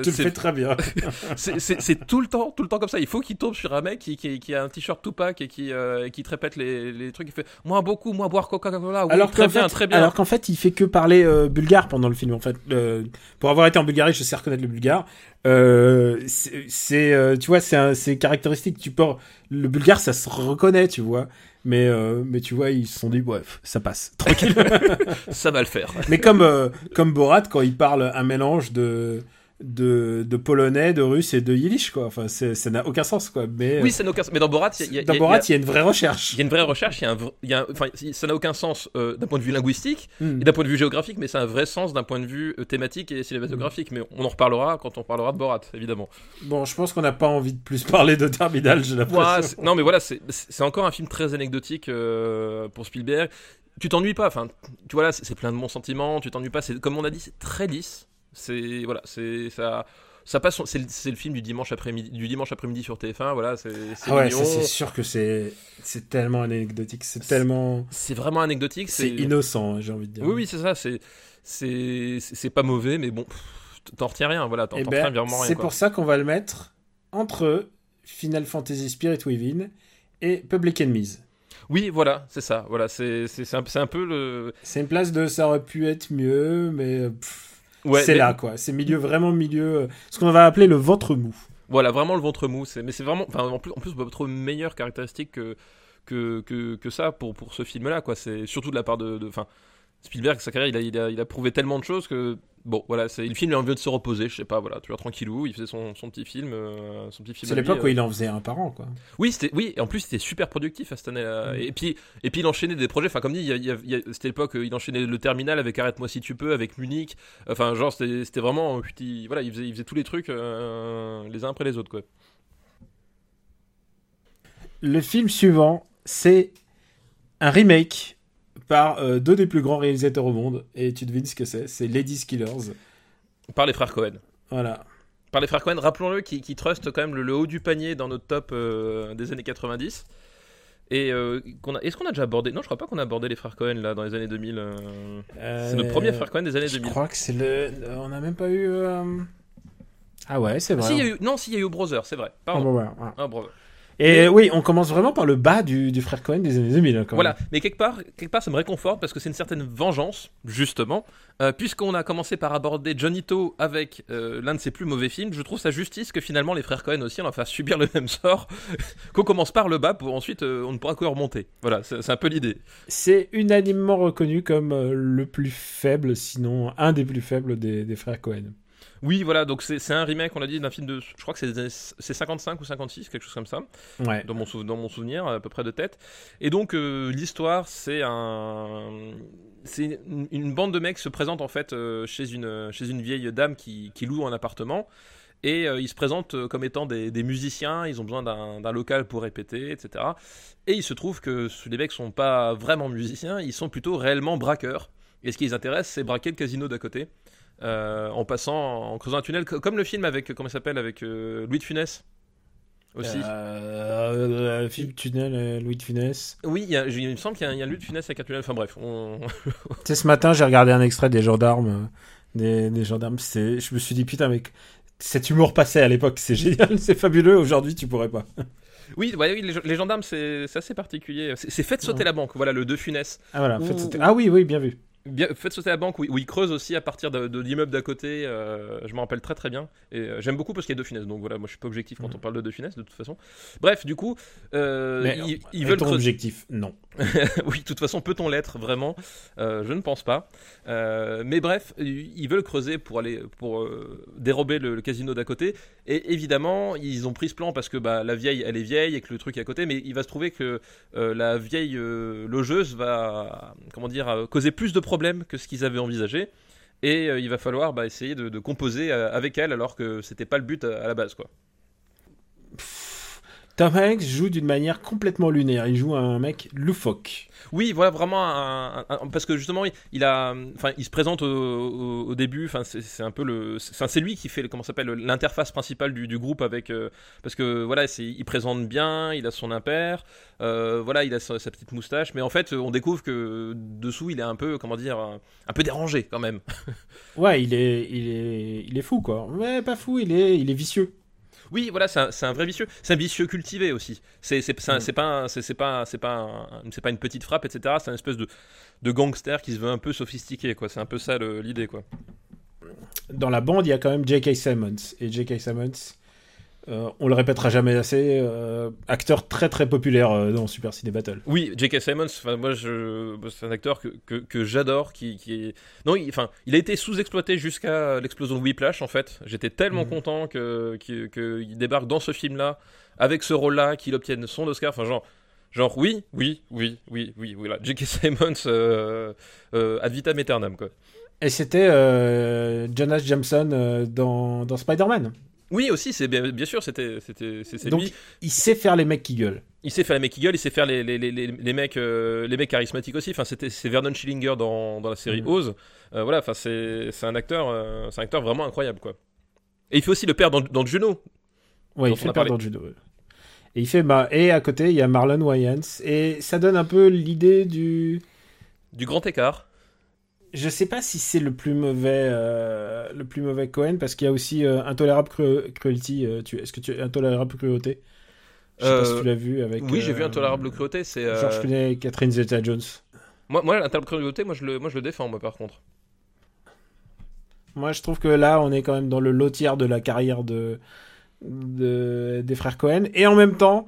tu le fais très bien. <laughs> c'est tout le temps, tout le temps comme ça. Il faut qu'il tombe sur un mec qui, qui, qui a un t-shirt Tupac et qui, euh, qui te répète les, les trucs. Il fait Moi beaucoup, moi boire Coca-Cola. Oui, alors très bien, fait, très bien. alors qu'en fait, il fait que parler euh, bulgare pendant le film. En fait, Euh, pour avoir été en Bulgarie, je sais reconnaître le bulgare. C'est, tu vois, c'est, caractéristique. Tu peux, le bulgare, ça se reconnaît, tu vois. Mais, euh, mais tu vois, ils se sont dit, bref, ça passe, <laughs> tranquille. <laughs> Ça va le faire. mais comme, euh, comme Borat, quand il parle un mélange de, de, de polonais, de russe et de yiddish, quoi. Enfin, ça n'a aucun sens, quoi. Mais, Oui, ça n'a aucun sens. Mais dans Borat, il y y a- y y une vraie recherche. il y a une vraie recherche. Il y a un, vr- il y a un- enfin, ça n'a aucun sens euh, d'un point de vue linguistique Hmm. et d'un point de vue géographique, mais c'est un vrai sens d'un point de vue euh, thématique et cinématographique. Mais on en reparlera quand on parlera de Borat, évidemment. Bon, je pense qu'on n'a pas envie de plus parler de Terminal, j'ai l'impression. Ouais, non, mais voilà, c'est encore un film très anecdotique euh, pour Spielberg. Tu t'ennuies pas, enfin, tu vois là, c'est c'est plein de bons sentiments. Tu t'ennuies pas. C'est comme on a dit, c'est très lisse. C'est voilà, c'est ça. Ça passe, c'est le, c'est le film du dimanche après-midi, du dimanche après-midi sur TF1. Voilà, c'est Ah ouais, c'est sûr que c'est c'est tellement anecdotique, c'est tellement C'est vraiment anecdotique. c'est innocent, j'ai envie de dire. Oui, oui, c'est ça. C'est c'est pas mauvais, mais bon, t'en retiens rien. Voilà, t'en Eh ben, retiens vraiment rien. c'est pour ça qu'on va le mettre entre Final Fantasy Spirit Within et Public Enemies. Oui, voilà, c'est ça. Voilà, c'est un, un peu le. C'est une place de ça aurait pu être mieux, mais pff, Ouais, c'est mais- là quoi. C'est milieu vraiment milieu, euh, ce qu'on va appeler le ventre mou. Voilà, vraiment le ventre mou. Mais c'est vraiment. Enfin, en plus, en plus, on peut trouver une meilleure caractéristique que, que, que, que ça pour, pour ce film-là, quoi. C'est surtout de la part de. de- Spielberg, sa carrière, il a, il, a, il a prouvé tellement de choses que. Bon, voilà, c'est le film, il a envie de se reposer, je sais pas, voilà, tu vois, tranquillou, il faisait son, son petit film. euh, son petit film C'est lui, l'époque euh. où il en faisait un par an quoi. Oui, c'était, oui, et en plus, c'était super productif à cette année-là. Mm. Et, puis, et puis, il enchaînait des projets, enfin, comme dit, il y a- il c'était l'époque, euh, il enchaînait le terminal avec Arrête-moi si tu peux, avec Munich. Enfin, genre, c'était, c'était vraiment. il- voilà, il faisait, il faisait tous les trucs euh, les uns après les autres, quoi. Le film suivant, c'est un remake par euh, deux des plus grands réalisateurs au monde et tu devines ce que c'est, c'est Ladies Killers. Par les frères Cohen. Voilà. par les frères Cohen, rappelons-le, qui, qui trustent quand même le, le haut du panier dans notre top euh, des années 90. Et euh, qu'on a, est-ce qu'on a déjà abordé Non, je crois pas qu'on a abordé les frères Cohen là dans les années 2000. euh, C'est notre premier frère Cohen des années Je 2000. crois que c'est le. On n'a même pas eu. euh, Ah ouais, c'est Ah, vrai. si, il y a eu, non, si, il y a eu Brother, c'est vrai. Ah, Pardon. bon, ouais, ouais. Ah, Brother. Et oui, on commence vraiment par le bas du, du frère Cohen des années 2000. hein, quand Voilà, même. mais quelque part, quelque part, ça me réconforte parce que c'est une certaine vengeance, justement, euh, puisqu'on a commencé par aborder Johnny To avec euh, l'un de ses plus mauvais films. Je trouve ça justice que finalement les frères Cohen aussi, on leur fasse subir le <laughs> même sort, <laughs> qu'on commence par le bas pour ensuite euh, on ne pourra que remonter. Voilà, c'est un peu l'idée. C'est unanimement reconnu comme le plus faible, sinon un des plus faibles des, des frères Cohen. Oui, voilà, donc c'est un remake, on l'a dit, d'un film de. Je crois que c'est des années- c'est 55 ou 56, quelque chose comme ça, Ouais. dans mon, sou- dans mon souvenir, à peu près de tête. Et donc, euh, l'histoire, c'est un. C'est une, une bande de mecs se présente en fait euh, chez, une, chez une vieille dame qui, qui loue un appartement. Et euh, ils se présentent comme étant des, des musiciens, ils ont besoin d'un local pour répéter, etc. Et il se trouve que les mecs sont pas vraiment musiciens, ils sont plutôt réellement braqueurs. Et ce qui les intéresse, c'est braquer le casino d'à côté. Euh, en passant, en creusant un tunnel, co- comme le film avec, comment il s'appelle, avec euh, Louis de Funès aussi. Euh, euh, film tunnel, euh, Louis de Funès. Oui, il, y a- il me semble qu'il y y a Louis de Funès avec un tunnel. Enfin bref, on... <laughs> Tu sais, ce matin, j'ai regardé un extrait des gendarmes. euh, Des, des gendarmes, c'est, je me suis dit, putain, mec, cet humour passait à l'époque, c'est génial, <laughs> c'est fabuleux. Aujourd'hui, tu pourrais pas. oui, ouais, oui, les, les gendarmes, c'est assez particulier. C'est Faites sauter Ouais. la banque, voilà, le de Funès. Ah voilà, sauter- ah oui, oui, bien vu. Bien, faites sauter la banque où, où ils creusent aussi à partir de, de l'immeuble d'à côté. euh, je m'en rappelle très très bien. Et euh, j'aime beaucoup parce qu'il y a deux Funès. Donc voilà, moi je suis pas objectif quand on parle de deux Funès de toute façon. Bref, du coup, euh, Mhm. Mais ils, ils veulent creuser. objectif, non. <laughs> oui, de toute façon, peut-on l'être vraiment? Euh, Je ne pense pas. Mais bref, ils veulent creuser pour aller pour dérober le, le casino d'à côté. Et évidemment, ils ont pris ce plan parce que bah, la vieille, elle est vieille et que le truc est à côté. Mais il va se trouver que la vieille logeuse va, comment dire, causer plus de problèmes que ce qu'ils avaient envisagé. Et euh, il va falloir bah, essayer de, composer euh, avec elle alors que c'était pas le but à, à la base, quoi. Tom Hanks joue d'une manière complètement lunaire. Il joue un mec loufoque. Oui, voilà vraiment un, un- un- parce que justement il, il a, enfin il se présente au, au- au début, enfin c'est un peu le, c'est lui qui fait comment s'appelle l'interface principale du, du groupe avec, euh, parce que voilà il présente bien, il a son impair, euh, voilà il a sa, sa petite moustache, mais en fait on découvre que dessous il est un peu comment dire un, un peu dérangé quand même. <laughs> Ouais, il est, il est, il est fou, quoi. Ouais, pas fou, il est, il est vicieux. Oui, voilà, c'est un, un vrai vicieux. C'est un vicieux cultivé aussi. C'est un- Mm. c'est pas un- c'est pas c'est pas un- c'est pas une petite frappe, etc. C'est une espèce de de gangster qui se veut un peu sophistiqué, quoi. C'est un peu ça l'idée, quoi. Dans la bande, il y a quand même J.K. Simmons. Et J.K. Simmons, euh, on le répétera jamais assez, euh, acteur très très populaire euh, dans Super Ciné Battle. Oui, J.K. Simmons, moi, je, c'est un acteur que, que, que j'adore, qui, qui est... Non, il, enfin, il a été sous-exploité jusqu'à l'explosion de Whiplash, en fait. J'étais tellement Mhm. content que, qu'il que il débarque dans ce film-là, avec ce rôle-là, qu'il obtienne son Oscar, enfin, genre... Genre, oui, oui, oui, oui, oui, oui, là. J.K. Simmons, ad vitam aeternam, quoi. Et c'était Jonas Jameson dans, dans Spider-Man. Oui, aussi, c'est bien, bien sûr, c'était, c'était, c'est, c'est Donc, lui. il sait faire les mecs qui gueulent. Il sait faire les mecs qui gueulent, il sait faire les, les, les, les, les mecs, euh, les mecs charismatiques aussi. Enfin, c'était, c'est Vernon Schillinger dans, dans la série Mhm. Oz. Euh, voilà, enfin, c'est, c'est un acteur, euh, c'est un acteur vraiment incroyable, quoi. Et il fait aussi le père dans, dans Juno. Ouais, il fait peur parlé. dans le ouais. Et il fait bah, et à côté il y a Marlon Wayans et ça donne un peu l'idée du Du grand écart. Je sais pas si c'est le plus mauvais euh, le plus mauvais Cohen parce qu'il y a aussi euh, Intolérable Cru- Cruelty euh, tu est-ce que tu Intolérable Cruauté? Je sais pas si Euh, tu l'as vu avec oui, j'ai euh, vu Intolérable Cruauté. C'est, euh, George Clooney et Catherine Zeta-Jones Moi, moi Intolérable Cruauté, moi je, le, moi, je le défends, moi, par contre. moi je trouve que là on est quand même dans le lot tiers de la carrière de, de des frères Cohen et en même temps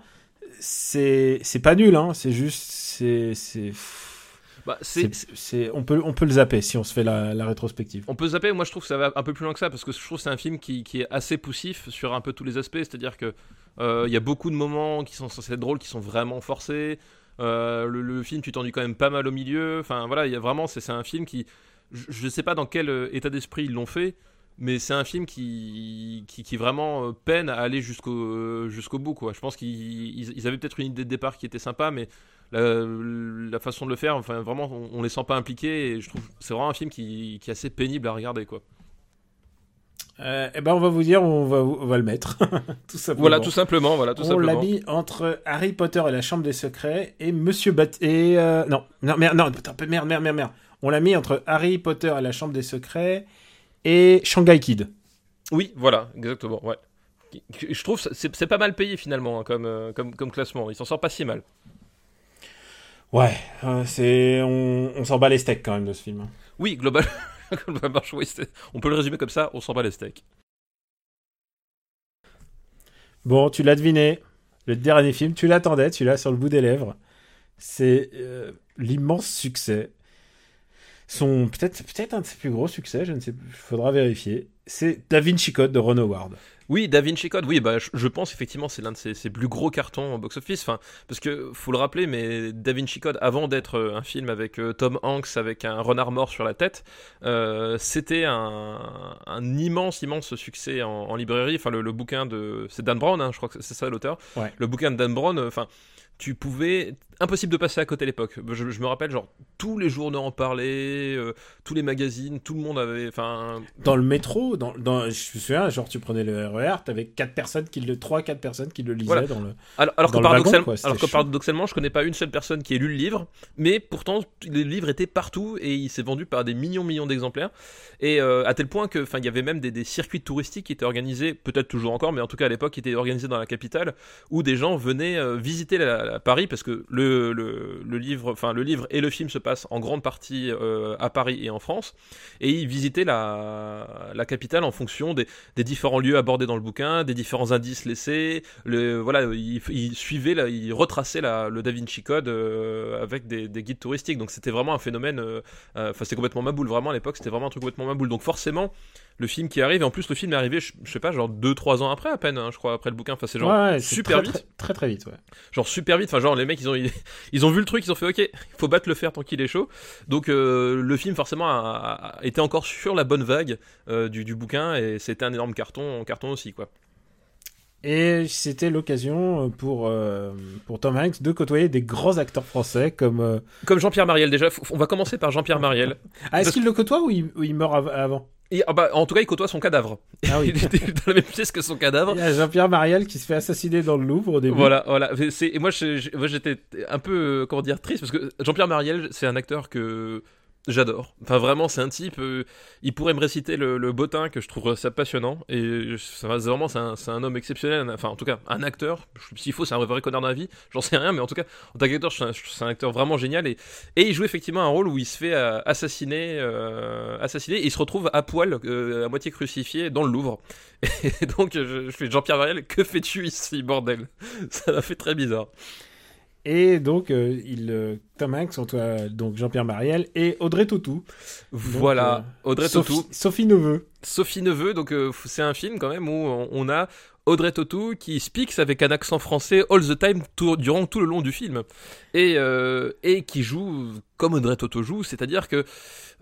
c'est c'est pas nul hein c'est juste c'est c'est Bah, c'est, on, peut, on peut le zapper si on se fait la, la rétrospective. On peut zapper, moi je trouve que ça va un peu plus loin que ça, parce que je trouve que c'est un film qui, qui est assez poussif sur un peu tous les aspects, c'est-à-dire que euh, il y a beaucoup de moments qui sont censés être drôles, qui sont vraiment forcés. Euh, le, le film, tu t'ennuies quand même pas mal au milieu. Enfin voilà, il y a vraiment, c'est c'est un film qui, je, je sais pas dans quel euh, état d'esprit ils l'ont fait, mais c'est un film qui, qui, qui vraiment peine à aller jusqu'au jusqu'au bout quoi. Je pense qu'ils ils- ils avaient peut-être une idée de départ qui était sympa, mais la, la façon de le faire, enfin vraiment, on, on les sent pas impliqués et je trouve c'est vraiment un film qui, qui est assez pénible à regarder quoi. Euh, eh ben, on va vous dire, on va, on va le mettre. <laughs> tout simplement. Voilà, tout simplement, voilà, tout on l'a mis entre Harry Potter et la Chambre des Secrets et Monsieur Bat... Et euh, non, non, merde, non, putain, merde, merde, merde, merde. On l'a mis entre Harry Potter et la Chambre des Secrets et Shanghai Kid. Oui, voilà, exactement, ouais. Je trouve que c'est c'est pas mal payé finalement hein, comme, euh, comme, comme classement. Il s'en sort pas si mal. Ouais, euh, c'est... On, on s'en bat les steaks quand même de ce film. Oui, global... <laughs> on peut le résumer comme ça, on s'en bat les steaks. Bon, tu l'as deviné. Le dernier film, tu l'attendais, tu l'as sur le bout des lèvres. C'est euh, l'immense succès. Son peut-être peut-être un de ses plus gros succès, je ne sais, il faudra vérifier. C'est Da Vinci Code de Ron Howard. Oui, Da Vinci Code, oui, bah, je, pense effectivement c'est l'un de ses, ses plus gros cartons au box-office. Enfin, parce que faut le rappeler, mais Da Vinci Code, avant d'être euh, un film avec euh, Tom Hanks avec un renard mort sur la tête, euh, c'était un, un immense, immense succès en, en librairie. Enfin, le, le bouquin de. C'est Dan Brown, hein, je crois que c'est ça l'auteur. Ouais. Le bouquin de Dan Brown, enfin. tu pouvais impossible de passer à côté à l'époque. Je, je me rappelle genre tous les journaux en parlaient, euh, tous les magazines, tout le monde avait enfin Dans le métro, dans, dans, je me souviens, genre tu prenais le RER, t'avais quatre personnes qui le, personnes qui le lisaient Voilà. dans le. alors, alors Dans que le wagon, quoi, c'était alors que paradoxalement, je connais pas une seule personne qui ait lu le livre, mais pourtant les livres étaient partout et il s'est vendu par des millions millions d'exemplaires et euh, à tel point que enfin il y avait même des, des circuits touristiques qui étaient organisés, peut-être toujours encore, mais en tout cas à l'époque qui étaient organisés dans la capitale où des gens venaient euh, visiter la, la Paris parce que le, le, livre, enfin le livre et le film se passent en grande partie euh, à Paris et en France et ils visitaient la, capitale en fonction des, différents lieux abordés dans le bouquin, des différents indices laissés. Le, voilà, ils, ils suivaient, la, le Da Vinci Code euh, avec des, des guides touristiques. Donc c'était vraiment un phénomène. euh, euh, Enfin, c'était complètement maboule. Vraiment à l'époque, c'était vraiment un truc complètement maboule. Donc forcément, le film qui arrive, et en plus le film est arrivé, je, je sais pas, genre 2-3 ans après à peine, hein, je crois, après le bouquin. Enfin, c'est genre Ouais, super très, vite. Très, très très vite, ouais. genre super vite. Enfin, genre les mecs, ils ont ils ont vu le truc, ils ont fait OK, il faut battre le fer tant qu'il est chaud. Donc euh, le film forcément a, a été encore sur la bonne vague euh, du, du bouquin et c'était un énorme carton, carton aussi quoi. Et c'était l'occasion euh, pour, euh, pour Tom Hanks de côtoyer des grands acteurs français comme. euh, Comme Jean-Pierre Mariel déjà, on va commencer par Jean-Pierre Mariel. Ah, est-ce qu'il le côtoie ou il, ou il meurt av- avant? Et, ah bah, en tout cas, il côtoie son cadavre. Ah oui. <laughs> il était dans la même pièce que son cadavre. Il y a Jean-Pierre Mariel qui se fait assassiner dans le Louvre au début. Voilà, voilà. Et moi, j'étais un peu, euh, comment dire, triste parce que Jean-Pierre Mariel, c'est un acteur que j'adore. Enfin, vraiment, c'est un type. euh, il pourrait me réciter le, le bottin que je trouve ça passionnant. Et ça vraiment, c'est un, un homme exceptionnel. Enfin, en tout cas, un acteur. S'il faut, c'est un vrai connard dans la vie. J'en sais rien, mais en tout cas, en tant qu'acteur, c'est un acteur vraiment génial. Et, et il joue effectivement un rôle où il se fait euh, assassiner, euh, assassiner. Et il se retrouve à poil, euh, à moitié crucifié, dans le Louvre. <laughs> Et donc, je, fais Jean-Pierre Mariel, que fais-tu ici, bordel? Ça m'a fait très bizarre. Et donc, euh, il, euh, Tom Hanks, côtoie donc Jean-Pierre Mariel et Audrey Tautou. Voilà, euh, Audrey Sophie, Tautou, Sophie Neveu. Sophie Neveu, donc euh, c'est un film quand même où on a Audrey Tautou qui speaks avec un accent français all the time tout- durant tout le long du film et, euh, et qui joue comme Audrey Tautou joue, c'est-à-dire que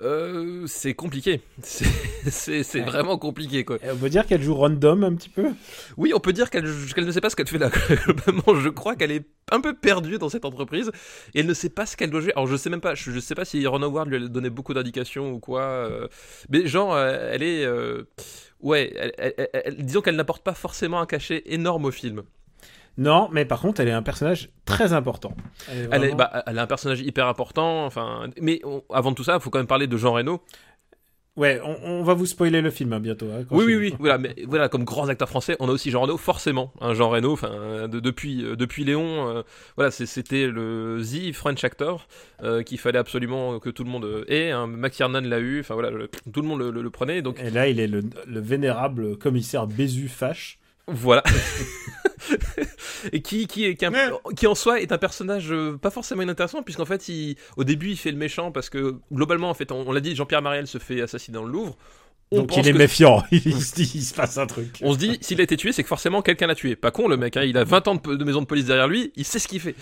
euh, c'est compliqué, <laughs> c'est Ouais. vraiment compliqué quoi. Et On peut dire qu'elle joue random un petit peu? Oui, on peut dire qu'elle ne sait pas ce qu'elle fait là. <laughs> Je crois qu'elle est un peu perdue dans cette entreprise et elle ne sait pas ce qu'elle doit jouer. Alors, je sais même pas, je, je sais pas si Ron Howard lui a donné beaucoup d'indications ou quoi. euh, mais genre, elle est. ouais, elle- elle- elle- elle- disons qu'elle n'apporte pas forcément un cachet énorme au film. Non, mais par contre, elle est un personnage très important. Elle est Elle, est, bah, elle a un personnage hyper important. Enfin, mais on- avant tout ça, il faut quand même parler de Jean Reno. Ouais, on, on va vous spoiler le film hein, bientôt. hein, Oui, oui, oui. Voilà, mais voilà, comme grands acteurs français, on a aussi Jean Reno, forcément. Un Jean Reno, enfin, de- depuis, euh, depuis Léon, euh, voilà, c'était le The French actor euh, qu'il fallait absolument que tout le monde ait. Hein. Max l'a eu, enfin voilà, le- tout le monde le, le- le prenait. Donc Et là, il est le, le vénérable commissaire Bézu Fache. Voilà. <laughs> Et qui, qui, est- qui, un- qui en soi est un personnage euh, pas forcément inintéressant, puisqu'en fait, il, au début, il fait le méchant parce que globalement, en fait, on, on l'a dit, Jean-Pierre Mariel se fait assassiner dans le Louvre. On Donc il est méfiant. <laughs> il se dit, il se passe un truc. On se dit, s'il a été tué, c'est que forcément quelqu'un l'a tué. Pas con le mec, hein, il a 20 ans de, de maison de police derrière lui, il sait ce qu'il fait.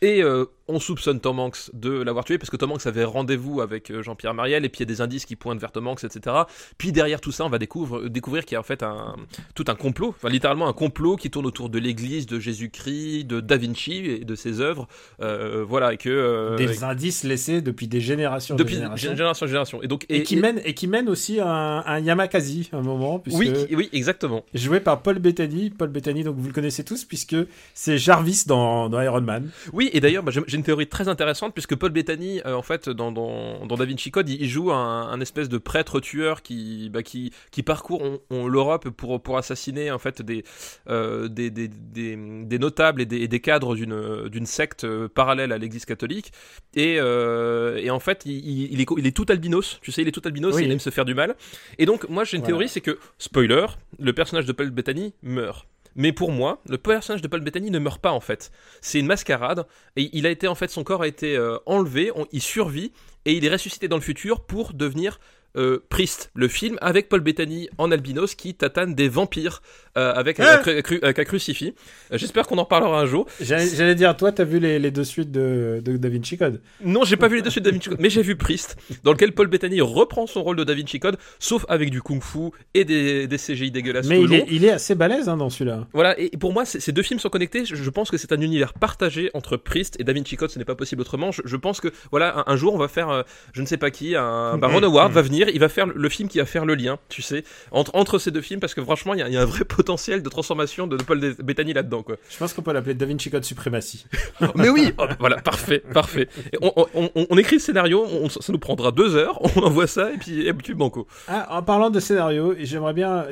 Et euh, on soupçonne Tom Hanks de l'avoir tué parce que Tom Hanks avait rendez-vous avec euh, Jean-Pierre Mariel et puis il y a des indices qui pointent vers Tom Hanks, etc. Puis derrière tout ça, on va découvrir, découvrir qu'il y a en fait un, tout un complot, enfin littéralement un complot qui tourne autour de l'église, de Jésus-Christ, de Da Vinci et de ses œuvres. Euh, voilà, et que. euh, Des indices laissés depuis des générations. depuis de générations. génération en génération. Et donc. Et, qui mène et qui mène aussi un, un Yamakasi à un moment puisque Oui, oui, exactement. joué par Paul Bettany. Paul Bettany, donc vous le connaissez tous puisque c'est Jarvis dans, dans Iron Man. Oui, et d'ailleurs, bah, j'ai une théorie très intéressante puisque Paul Bettany, euh, en fait, dans, dans, dans Da Vinci Code, il, il joue un, un espèce de prêtre tueur qui, bah, qui, qui parcourt on- on- l'Europe pour, pour assassiner en fait des, euh, des, des, des, des notables et des, et des cadres d'une d'une secte euh, parallèle à l'Église catholique. Et, euh, et en fait, il, il, il est, il est tout albinos. Tu sais, il est tout albinos. Oui. et Il aime se faire du mal. Et donc, moi, j'ai une Voilà. théorie, c'est que spoiler, le personnage de Paul Bettany meurt. Mais pour moi, le personnage de Paul Bettany ne meurt pas en fait. C'est une mascarade et il a été en fait son corps a été euh, enlevé, on- il survit et il est ressuscité dans le futur pour devenir euh, Priest, le film avec Paul Bettany en albinos qui tatane des vampires euh, avec, Ah un, cru- cru- avec un crucifix. Euh, J'espère qu'on en reparlera un jour. J'allais dire, toi, t'as vu les, les deux suites de, de Da Vinci Code? Non, j'ai pas vu les deux suites de Da Vinci Code, mais j'ai vu Priest, dans lequel Paul Bettany reprend son rôle de Da Vinci Code, sauf avec du kung-fu et des, des CGI dégueulasses Mais il est, long. il est assez balèze hein, dans celui-là. Voilà, et pour moi, ces deux films sont connectés. Je, je pense que c'est un univers partagé entre Priest et Da Vinci Code. Ce n'est pas possible autrement. Je, je pense que, voilà, un, un jour, on va faire, euh, je ne sais pas qui, un, <laughs> bah, Ron Howard va venir, il va faire le film qui va faire le lien, tu sais, entre, entre ces deux films, parce que franchement, il y, a- il y a un vrai <laughs> potentiel de transformation de, de Paul Bettany là-dedans, quoi. Je pense qu'on peut l'appeler Da Vinci Code Suprématie. <laughs> Mais oui, oh, bah, voilà, parfait, parfait. On, on- on- on écrit le scénario, ça nous prendra deux heures, <laughs> on envoie ça, et puis, et puis banco. Ah, en parlant de scénario, j'aimerais bien.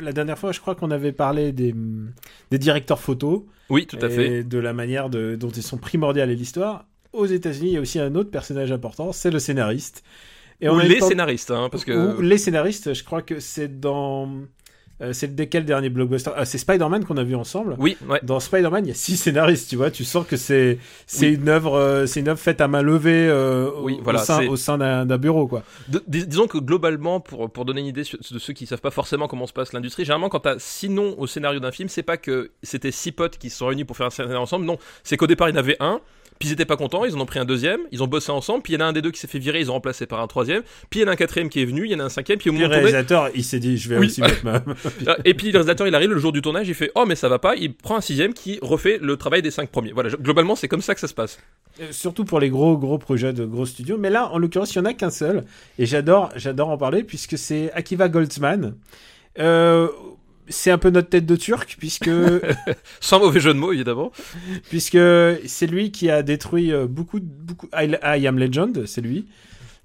la dernière fois, je crois qu'on avait parlé des, des directeurs photos Oui, tout à et fait. de la manière de, dont ils sont primordiaux à l'histoire. Aux États-Unis, il y a aussi un autre personnage important, c'est le scénariste. Et Ou les temps- scénaristes, hein, parce que. Ou les scénaristes, je crois que c'est dans. euh, c'est dès quel dernier blockbuster ah, C'est Spider-Man qu'on a vu ensemble. Oui, ouais. Dans Spider-Man, il y a six scénaristes, tu vois. Tu sens que c'est c'est Oui. une œuvre, euh, c'est une œuvre faite à main levée euh, au- Oui, au, voilà, sein, au sein d'un d'un bureau, quoi. De- dis- disons que globalement, pour, pour donner une idée de ceux qui savent pas forcément comment se passe l'industrie, généralement quand t'as six noms au scénario d'un film, c'est pas que c'était six potes qui se sont réunis pour faire un scénario ensemble, non, c'est qu'au départ il y en avait un, puis ils étaient pas contents, ils en ont pris un deuxième, ils ont bossé ensemble, puis il y en a un des deux qui s'est fait virer, ils ont remplacé par un troisième, puis il y en a un quatrième qui est venu, il y en a un cinquième, puis au Puis le moment tourner, réalisateur, il s'est dit, je vais Oui. aussi mettre ma. <laughs> et puis le réalisateur il arrive le jour du tournage, il fait oh mais ça va pas, il prend un sixième qui refait le travail des cinq premiers. Voilà, globalement c'est comme ça que ça se passe. Euh, Surtout pour les gros gros projets de gros studios. Mais là, en l'occurrence, il y en a qu'un seul. Et j'adore, j'adore en parler puisque c'est Akiva Goldsman. Euh, c'est un peu notre tête de turc puisque <laughs> Sans mauvais jeu de mots évidemment. puisque c'est lui qui a détruit euh, beaucoup de- beaucoup. I, I Am Legend, c'est lui.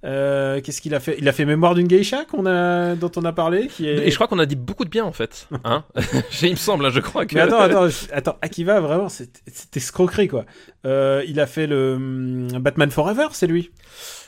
Euh, Qu'est-ce qu'il a fait? Il a fait Mémoire d'une geisha qu'on a, dont on a parlé. Qui est... Et je crois qu'on a dit beaucoup de bien en fait. Hein <laughs> il me semble, hein, je crois que. Mais attends, attends, attends, Akiva, vraiment, c'est escroquerie, quoi. Euh, il a fait le hum, Batman Forever, c'est lui.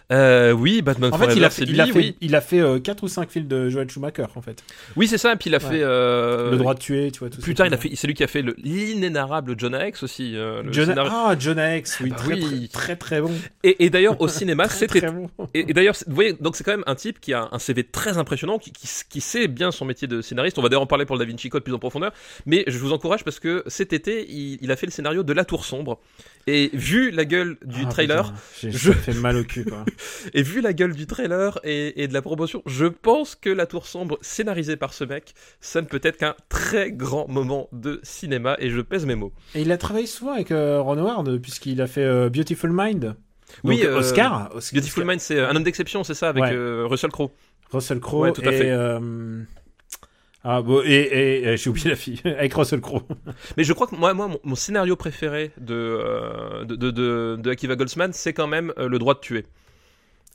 Euh, oui, Batman En fait, il a fait, c'est il lui, a fait, oui. il a fait euh, 4 ou 5 films de Joel Schumacher, en fait. Oui, c'est ça. Et puis il a Ouais. fait. euh, le droit de tuer, tu vois, tout Plus tard, il a fait. C'est lui qui a fait le- l'inénarrable Jonah X aussi. euh, le Jonah, scénario. ah, Jonah X, oui, bah très, oui. très, très, très bon. Et, et d'ailleurs au <laughs> cinéma, c'était. très bon. Et, et d'ailleurs, c'est- vous voyez, donc c'est quand même un type qui a un CV très impressionnant, qui, qui, qui sait bien son métier de scénariste. On va d'ailleurs en parler pour le Da Vinci Code plus en profondeur. Mais je vous encourage parce que cet été, il, il a fait le scénario de La Tour Sombre. Et vu la gueule du Ah, trailer, putain, je- fait mal au cul, quoi. <laughs> et vu la gueule du trailer et, et de la promotion, je pense que La Tour Sombre, scénarisée par ce mec, ça ne peut être qu'un très grand moment de cinéma. Et je pèse mes mots. Et il a travaillé souvent avec euh, Ron Howard, puisqu'il a fait euh, Beautiful Mind. Donc, Oui, euh, Oscar, Oscar. Beautiful Mind, c'est un homme d'exception, c'est ça, avec Ouais. Russell Crowe. Russell Crowe Ouais, tout à et... fait. Ah, bon, et, et, et j'ai oublié la fille, <laughs> avec Russell Crowe. Mais je crois que moi, moi mon, mon scénario préféré de, euh, de, de, de, de Akiva Goldsman, c'est quand même euh, Le droit de tuer.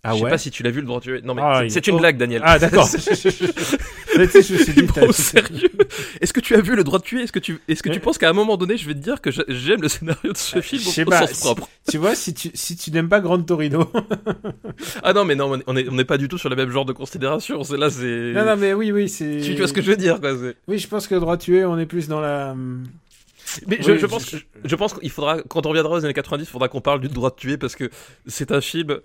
Ah je sais ouais pas si tu l'as vu, Le droit de tuer. Non, mais Ah, c'est- une blague, Daniel. Ah, d'accord. <laughs> <laughs> Bon, sérieux Est-ce que tu as vu Le droit de tuer Est-ce que tu, est-ce que tu Ouais. penses qu'à un moment donné, je vais te dire que j'a- j'aime le scénario de ce film Je sais au, pas, sens si- propre? tu vois, si tu, si tu n'aimes pas Grande Torino. <laughs> Ah non, mais non, on est, on est pas du tout sur le même genre de considération. C'est là, c'est. non, non, mais oui, oui, c'est. Tu, vois ce que je veux dire, quoi. Oui, je pense que le droit de tuer, on est plus dans la. Mais Oui, je, pense, je, je pense qu'il faudra, quand on reviendra aux années 90, il faudra qu'on parle du droit de tuer parce que c'est un film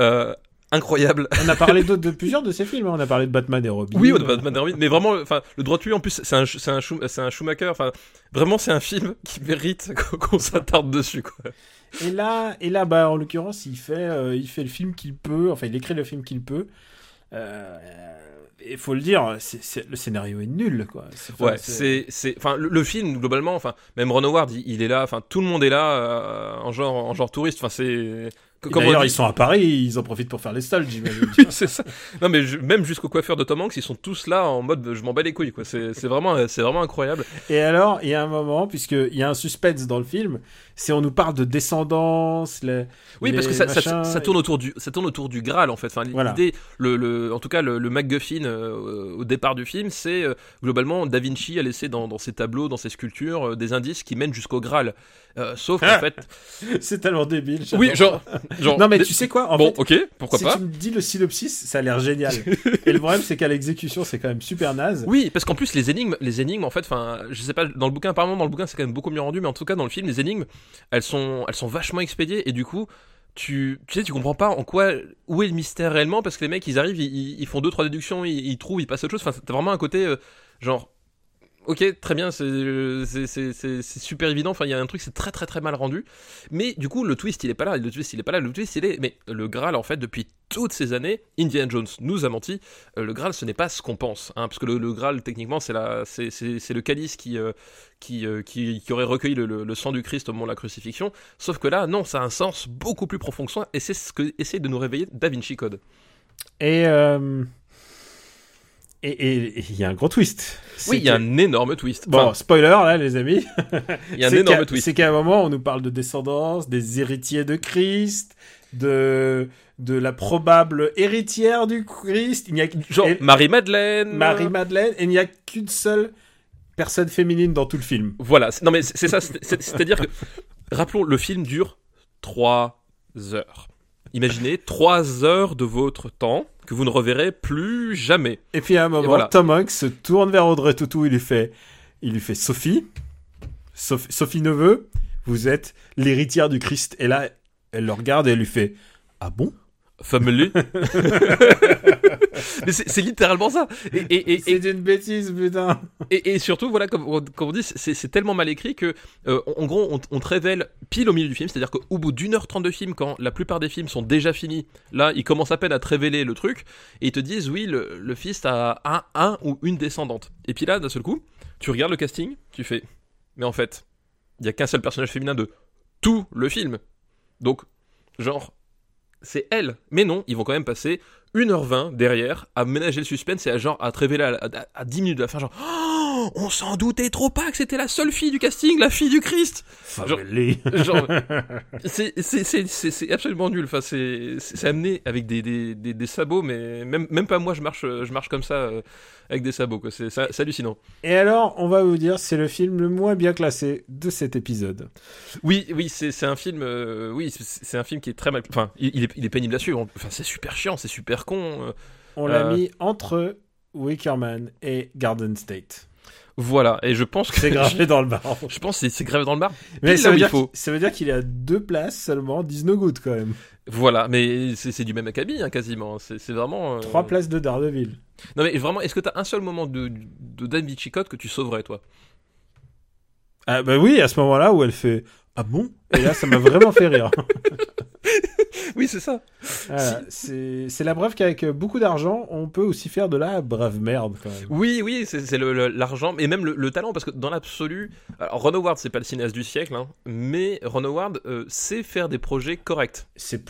euh, incroyable. On a parlé de <laughs> plusieurs de ces films. hein. On a parlé de Batman et Robin. Oui, on a Batman et Robin, mais vraiment, enfin, le droit de tuer en plus, c'est un, c'est un, c'est un Schumacher. Enfin, vraiment, c'est un film qui mérite <laughs> qu'on qu'on s'attarde dessus, quoi. Et là, et là, bah, en l'occurrence, il fait, euh, il fait le film qu'il peut. Enfin, il écrit le film qu'il peut. Euh, Il faut le dire, le scénario est nul, quoi. Ouais, c'est, c'est, enfin, le, le film globalement, enfin, même Ron Howard, il, il est là, enfin, tout le monde est là euh, en genre, en genre touriste. Enfin, c'est. D'ailleurs, dit- ils sont à Paris, ils en profitent pour faire les stalls, j'imagine. <laughs> Oui, c'est ça. Non, mais je- même jusqu'au coiffeur de Tom Hanks, ils sont tous là en mode je m'en bats les couilles, quoi. C'est, c'est vraiment, c'est vraiment incroyable. Et alors, il y a un moment, puisqu'il y a un suspense dans le film, c'est on nous parle de descendance, les, Oui, parce que ça, ça, machins, ça tourne autour du, ça tourne autour du Graal en fait. Enfin, Voilà. l'idée, le, le, en tout cas, le, le MacGuffin euh, au départ du film, c'est euh, globalement Da Vinci a laissé dans, dans ses tableaux, dans ses sculptures, euh, des indices qui mènent jusqu'au Graal. Sauf qu'en Ah, fait, <laughs> c'est tellement débile. oui, genre, genre. Non, mais tu sais quoi, en bon, fait, ok, pourquoi si pas. tu me dis le synopsis, ça a l'air génial. <laughs> Et le problème, c'est qu'à l'exécution, c'est quand même super naze. Oui, parce qu'en plus les énigmes, les énigmes en fait, enfin, je sais pas, dans le bouquin apparemment dans le bouquin c'est quand même beaucoup mieux rendu, mais en tout cas dans le film les énigmes, elles sont, vachement expédiées et du coup, tu, sais, tu comprends pas en quoi, où est le mystère réellement, parce que les mecs, ils arrivent, ils, font deux, trois déductions, ils, ils trouvent, ils passent à autre chose. Enfin, t'as vraiment un côté, euh, genre, ok, très bien, c'est super évident. Enfin, il y a un truc, c'est très, très, très mal rendu. Mais du coup, le twist, il est pas là. Le twist, il est pas là. Le twist, il est. Mais le Graal, en fait, depuis toutes ces années, Indiana Jones nous a menti. Euh, le Graal, ce n'est pas ce qu'on pense, hein, parce que le, Graal, techniquement, c'est le calice qui, euh, euh, qui, qui aurait recueilli le, sang du Christ au moment de la crucifixion. Sauf que là, non, ça a un sens beaucoup plus profond que ça, et c'est ce que essaie de nous réveiller Da Vinci Code. Et euh, et il y a un gros twist. Oui, <laughs> il y a un énorme twist. Bon, spoiler là, les amis. il y a un énorme twist. C'est qu'à un moment, on nous parle de descendance, des héritiers de Christ, de de la probable héritière du Christ. Il n'y a Genre et- Marie-Madeleine. Marie Madeleine, et il n'y a qu'une seule personne féminine dans tout le film. Voilà, non mais c'est ça, c'est- c'est- c'est-à-dire que, rappelons, le film dure 3 heures. Imaginez 3 heures de votre temps que vous ne reverrez plus jamais. Et puis à un moment, voilà. Tom Hanks se tourne vers Audrey Tautou, il lui fait, il lui fait Sophie, Sophie, Sophie Neveu, vous êtes l'héritière du Christ. Et là, elle le regarde et elle lui fait, ah bon? Family. <laughs> mais c'est littéralement ça. Et, et, et, et, C'est une bêtise, putain. et- et surtout, voilà, comme, on- comme on dit, c'est tellement mal écrit que, euh, en gros, on, on te révèle pile au milieu du film. C'est-à-dire qu'au bout d'une heure trente de film, quand la plupart des films sont déjà finis, là, ils commencent à peine à te révéler le truc et ils te disent, oui, le, le fils a un, un ou une descendante. Et puis là, d'un seul coup, tu regardes le casting, tu fais, mais en fait, il y a qu'un seul personnage féminin de tout le film. Donc, genre, c'est elle. Mais non, ils vont quand même passer 1h20 derrière à ménager le suspense et à genre à te révéler à, à- à 10 minutes de la fin, genre on s'en doutait trop pas que c'était la seule fille du casting, la fille du Christ. Genre-. <laughs> Genre, <laughs> c'est absolument nul. Enfin, c'est amené avec des, des, des, des sabots, mais même, même pas moi, je marche, je marche comme ça euh, avec des sabots. quoi. C'est hallucinant. Et alors, on va vous dire, c'est le film le moins bien classé de cet épisode. Oui, oui, c'est un film. euh, oui, c'est c'est un film qui est très mal. Enfin, il, il est, il est pénible à suivre. Enfin, c'est super chiant, c'est super con. euh. On l'a Euh. mis entre Wickerman et Garden State. Voilà. Et je pense que C'est <laughs> gravé dans le marbre. Je pense que c'est- gravé dans le marbre. Mais ça veut, dire faut. qu'il- ça veut dire qu'il est à deux places seulement, 10 no good quand même. Voilà, mais c'est du même acabit hein, quasiment. C'est vraiment. euh, Trois places de Daredevil. Non mais vraiment, est-ce que t'as un seul moment de, de Dan Vinci Code que tu sauverais toi? Ah bah oui, à ce moment-là où elle fait Ah bon? Et là, ça m'a vraiment fait rire. <laughs> Oui, c'est ça. Voilà, c'est c'est la preuve qu'avec beaucoup d'argent, on peut aussi faire de la brave merde quand même. Oui, oui, c'est l'argent et même le, le talent parce que dans l'absolu, Ron Howard c'est pas le cinéaste du siècle, hein, mais Ron Howard euh, sait faire des projets corrects. C'est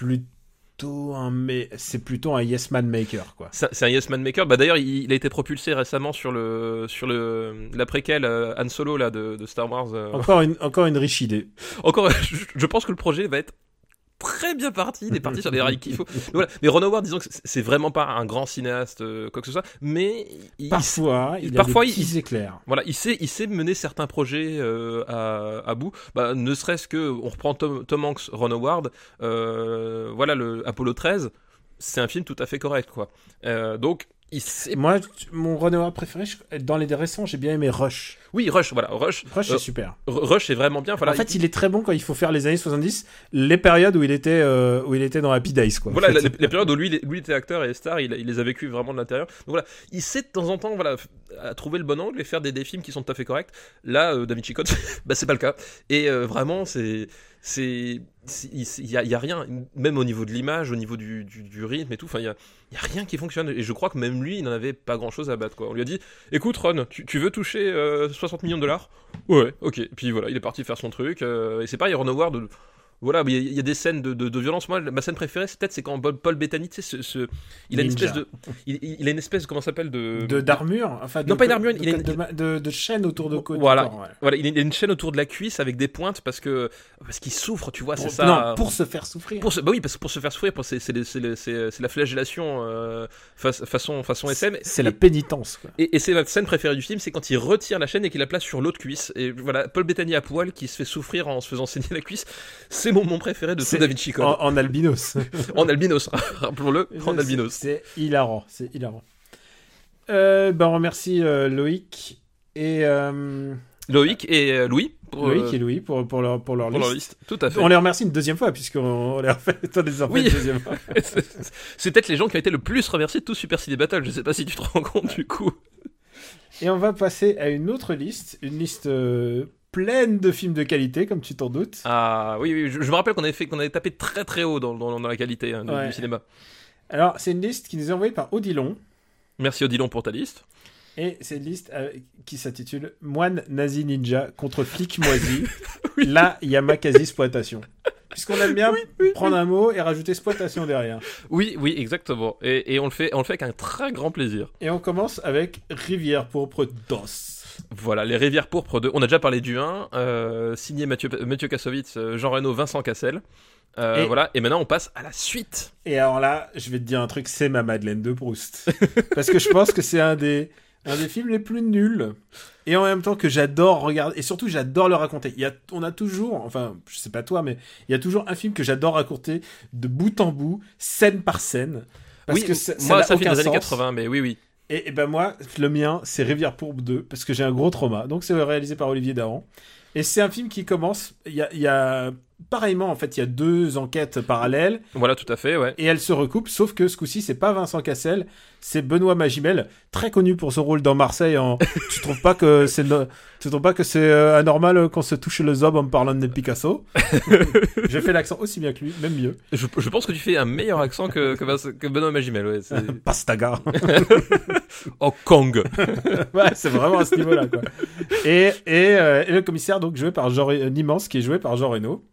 plutôt un mais c'est plutôt un yes man maker quoi. C'est un yes man maker. Bah d'ailleurs, il, il a été propulsé récemment sur le sur le la préquelle euh, Han Solo là de, de Star Wars. euh. Encore une encore une riche idée. Encore, <laughs> je, je pense que le projet va être très bien parti. Il est parti <laughs> sur des rails qu'il faut. Voilà. Mais Ron Howard, disons que c'est- vraiment pas un grand cinéaste, euh, quoi que ce soit, mais il, Parfois, il parfois, a des il- éclairs. Voilà, il sait, il sait mener certains projets euh, à, à bout. Bah, ne serait-ce que, on reprend Tom, Tom Hanks, Ron Howard, euh, voilà, le Apollo 13, c'est un film tout à fait correct, quoi. Euh, donc. Moi, mon Howard préféré, je- dans les récents, j'ai bien aimé Rush. Oui, Rush, voilà, Rush. Rush, Euh, c'est super. Rush est vraiment bien. Voilà, en fait, il est très bon quand il faut faire les années 70, les périodes où il était, euh, où il était dans Happy Days, quoi. en Voilà, fait. les, les périodes où lui, il est- lui était acteur et star, il, il les a vécues vraiment de l'intérieur. Donc voilà, il sait de temps en temps voilà, à trouver le bon angle et faire des, des films qui sont tout à fait corrects. Là, euh, Da Vinci Code, <laughs> bah, c'est pas le cas. Et euh, vraiment, c'est. C'est Il y a, a rien, même au niveau de l'image, au niveau du, du, rythme et tout, il y a, y a rien qui fonctionne. Et je crois que même lui, il n'en avait pas grand chose à battre. Quoi. On lui a dit Écoute, Ron, tu, tu veux toucher euh, 60 millions de dollars? Ouais, ok. Puis voilà, il est parti faire son truc. euh, et c'est pareil, Ron Howard. Voilà, il y, a- il y a des scènes de, de- de violence. Moi, ma scène préférée, c'est peut-être c'est quand Paul, Bettany, tu sais, ce, ce- il a une Ninja. espèce de, il, il a une espèce, comment ça s'appelle de, de d'armure, enfin de, Non, pas une armure, de, il a une- de, chaîne autour de côte. Voilà. du corps, ouais. Voilà, il a une chaîne autour de la cuisse avec des pointes parce que parce qu'il souffre, tu vois, c'est ça. Non, pour se faire souffrir. Pour se- bah oui, parce que pour se faire souffrir, pour- c'est c'est c'est c'est- la flagellation euh, fa- façon façon SM. C'est la pénitence. Quoi. Et, et c'est ma scène préférée du film, c'est quand il retire la chaîne et qu'il la place sur l'autre cuisse. Et voilà, Paul Bettany à poil qui se fait souffrir en se faisant saigner la cuisse. C'est mon moment préféré de tout C'est- Da Vinci Code. En, en albinos. <laughs> En albinos, <laughs> rappelons-le, en albinos. C'est hilarant, c'est hilarant. Euh, ben on remercie euh, Loïc et euh, Loïc et Louis pour, Loïc et Louis pour, pour, leur, pour leur pour liste. leur liste. Tout à fait. On les remercie une deuxième fois, puisqu'on on les refait, refait Oui. une deuxième fois. <laughs> C'est- c'est peut-être les gens qui ont été le plus remerciés de tout Super Ciné Battle. Je sais pas si tu te rends compte du coup. Et on va passer à une autre liste, une liste pleine de films de qualité, comme tu t'en doutes. Ah oui, oui je, je me rappelle qu'on avait fait qu'on avait tapé très très haut dans, dans, dans la qualité hein, du- Ouais. du cinéma. Alors, c'est une liste qui nous est envoyée par Odilon. Merci Odilon pour ta liste. Et c'est une liste euh, qui s'intitule Moine nazi ninja contre flic moisi. <laughs> La Yamakasi exploitation. <laughs> Puisqu'on aime bien prendre un mot et rajouter exploitation derrière. Oui, oui, exactement. Et, et on le fait, on le fait avec un très grand plaisir. Et on commence avec Rivière pourpre d'os. Voilà, les rivières pourpres de. On a déjà parlé du 1, euh, signé Mathieu, Mathieu Kassovitz, euh, Jean Reno, Vincent Cassel. Euh, Et- Voilà, et maintenant on passe à la suite. Et alors là, je vais te dire un truc, c'est ma Madeleine de Proust. <laughs> Parce que je pense que c'est un des, un des films les plus nuls. Et en même temps que j'adore regarder, et surtout j'adore le raconter. Il y a, on a toujours, enfin, je sais pas toi, mais il y a toujours un film que j'adore raconter de bout en bout, scène par scène. Parce oui, que ça, moi ça fait des années sens. 80, mais oui, oui. Et, et ben moi, le mien, c'est Rivière Pourpre 2, parce que j'ai un gros trauma. Donc c'est réalisé par Olivier Dahan. Et c'est un film qui commence, il y a, il y a- pareillement, en fait, il y a deux enquêtes parallèles, Voilà, tout à fait, ouais. et elles se recoupent, sauf que ce coup-ci, c'est pas Vincent Cassel, c'est Benoît Magimel, très connu pour son rôle dans Marseille en... <laughs> tu trouves pas que c'est no- tu trouves pas que c'est euh, anormal qu'on se touche le zob en me parlant de Picasso? <laughs> J'ai fait l'accent aussi bien que lui, même mieux. Je, je pense que tu fais un meilleur accent que, que, Vincent- que Benoît Magimel, ouais. <laughs> Pastaga. Oh, Kong ouais, c'est vraiment à ce niveau-là, quoi. Et, et, euh, et le commissaire, donc, joué par Jean Ré- Nimance, qui est joué par Jean Reno.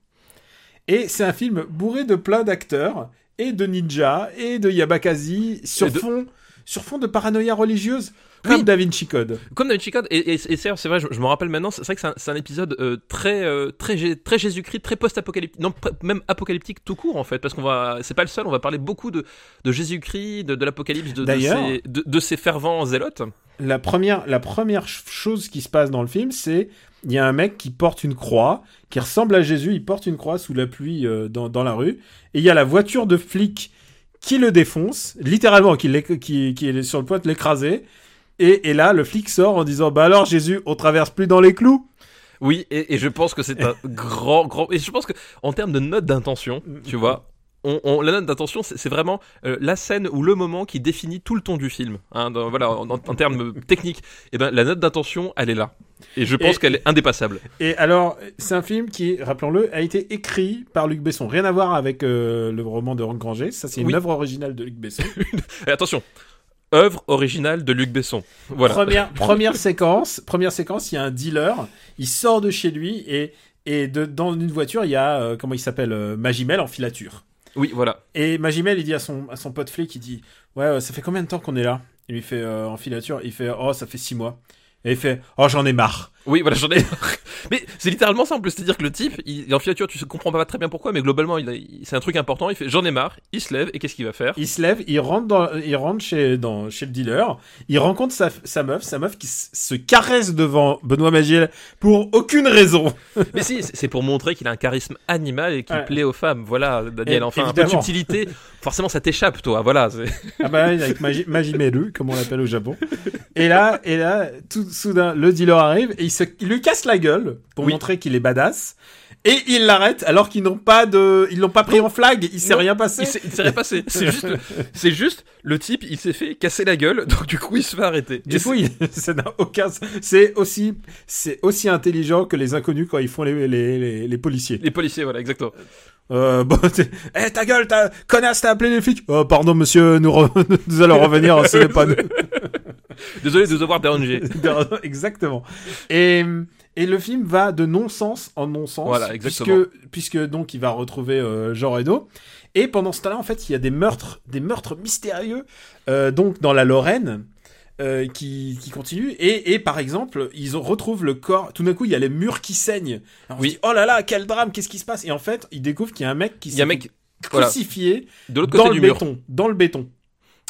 Et c'est un film bourré de plein d'acteurs, et de ninja, et de Yabakazi, sur, Et de- fond, sur fond de paranoïa religieuse, comme Oui. Da Vinci Code. Comme Da Vinci Code, et, et, et c'est vrai, je, je me rappelle maintenant, c'est vrai que c'est un, épisode euh, très, euh, très, très Jésus-Christ, très post-apocalyptique, non, même apocalyptique tout court en fait, parce qu'on va, c'est pas le seul, on va parler beaucoup de, de Jésus-Christ, de, de l'apocalypse, de, ses, de, ses fervents zélotes. La première, la première ch- chose qui se passe dans le film, c'est il y a un mec qui porte une croix, qui ressemble à Jésus, il porte une croix sous la pluie euh, dans, dans la rue, et il y a la voiture de flic qui le défonce, littéralement, qui, qui est sur le point de l'écraser. Et, et là, le flic sort en disant Bah alors, Jésus, on traverse plus dans les clous Oui, et, et je pense que c'est un <laughs> grand, grand. Et je pense que en termes de note d'intention, tu vois, on, on- la note d'intention, c'est vraiment euh, la scène ou le moment qui définit tout le ton du film. hein, dans- voilà, en, en- en termes techniques, et ben la note d'intention, elle est là. Et je pense qu'elle est indépassable. Et alors, c'est un film qui, rappelons-le, a été écrit par Luc Besson. Rien à voir avec euh, le roman de Roque Granger. Ça, c'est une Oui. œuvre originale de Luc Besson. Et <laughs> attention, œuvre originale de Luc Besson. Voilà. Première, <laughs> première séquence, première séquence, il y a un dealer, il sort de chez lui et, et de, dans une voiture, il y a, euh, comment il s'appelle, euh, Magimel en filature. Oui, voilà. Et Magimel, il dit à son, à son pote flic, il dit, ouais, euh, ça fait combien de temps qu'on est là? Il lui fait, euh, en filature, il fait, oh, ça fait six mois. Et il fait, oh, j'en ai marre. Oui, voilà, j'en ai. mais c'est littéralement ça en plus, c'est-à-dire que le type, il en filature, tu comprends pas très bien pourquoi, mais globalement, il a- il- c'est un truc important. Il fait, j'en ai marre. Il se lève et qu'est-ce qu'il va faire? Il se lève, il rentre, dans, il rentre chez, dans, chez le dealer, il rencontre sa, sa meuf, sa meuf qui se caresse devant Benoît Magimel pour aucune raison. <laughs> Mais si, c'est pour montrer qu'il a un charisme animal et qu'il Ouais. plaît aux femmes. Voilà, Daniel. Et- enfin, un peu de évidemment. subtilité. Forcément, ça t'échappe, toi. Voilà. Ah bah avec Magi- Magimelu, comme on l'appelle au Japon. Et là, et là, tout soudain, le dealer arrive et il, se, il lui casse la gueule pour Oui. montrer qu'il est badass. Et il l'arrête alors qu'ils n'ont pas de, ils l'ont pas pris en flag. Il s'est rien passé. Il s'est rien passé. C'est juste, c'est juste le type, il s'est fait casser la gueule. Donc du coup, il se fait arrêter. Du Et coup, il- <laughs> ça n'a aucun. C'est aussi, c'est aussi intelligent que les inconnus quand ils font les les, les, les policiers. Les policiers, voilà, exactement. Euh, bon, <laughs> eh ta gueule, ta connasse, t'as appelé les flics. Oh, pardon, monsieur, nous, re- <laughs> nous allons revenir. Ce n'est pas nous. <laughs> Désolé de vous avoir <laughs> dérangé. Exactement. Et, et le film va de non-sens en non-sens. Voilà, exactement. Puisque, puisque donc il va retrouver euh, Jean Reno. Et pendant ce temps-là, en fait, il y a des meurtres, des meurtres mystérieux, euh, donc dans la Lorraine, euh, qui, qui continuent. Et, et par exemple, ils ont, retrouvent le corps. Tout d'un coup, il y a les murs qui saignent. Alors, on Oui. dit, oh là là, quel drame, qu'est-ce qui se passe? Et en fait, ils découvrent qu'il y a un mec qui s'est mec, voilà. crucifié de l'autre dans côté le mur. béton. Dans le béton.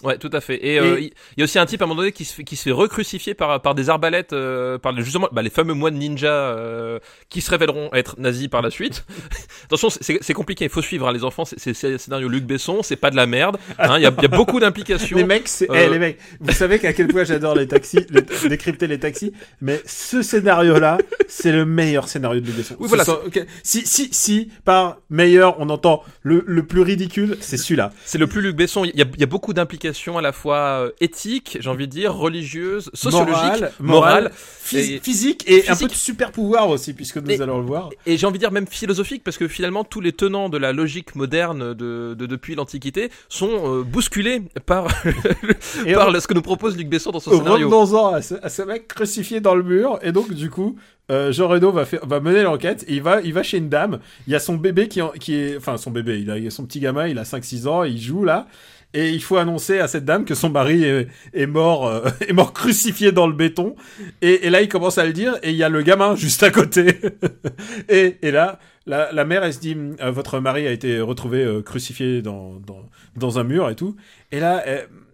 Ouais, tout à fait. Et euh, Et- il il y a aussi un type à un moment donné qui se fait, qui se fait recrucifier par, par des arbalètes, euh, par justement bah, les fameux moines ninja euh, qui se révéleront être nazis par la suite. <laughs> Attention, c'est- compliqué, il faut suivre hein, les enfants. C'est- scénario Luc Besson, c'est pas de la merde. hein, Il y, a, y a beaucoup d'implications. Les mecs, Euh, eh, les mecs, vous savez qu'à quel point j'adore les taxis, les- décrypter les taxis, mais ce scénario-là, c'est le meilleur scénario de Luc Besson. Oui, voilà. Si, si, si, par meilleur, on entend le, le plus ridicule, c'est celui-là. C'est le plus Luc Besson. Il y a, il y a beaucoup d'implications à la fois euh, éthiques, j'ai envie de dire, religieuses, sociologiques, Morale, morales, morale, phys- et- physique un peu de super pouvoir aussi, puisque nous Et- allons le voir. et j'ai envie de dire même philosophiques, parce que finalement tous les tenants de la logique moderne de, de- depuis l'Antiquité sont euh, bousculés par, <laughs> par on- ce que nous propose Luc Besson dans son scénario. Revenons-en à à ce mec crucifié dans le mur. Et donc, du coup, euh, Jean Reno va, faire, va mener l'enquête. Et il va, il va chez une dame. Il y a son bébé qui, en- qui est. Enfin, son bébé. Il a, a son petit gamin. Il a 5-6 ans. Il joue là. Et il faut annoncer à cette dame que son mari est, est mort, euh, <laughs> est mort crucifié dans le béton. Et, et là, il commence à le dire. Et il y a le gamin juste à côté. <laughs> et, et là, la, la mère, elle se dit euh, Votre mari a été retrouvé euh, crucifié dans, dans, dans un mur et tout. Et là,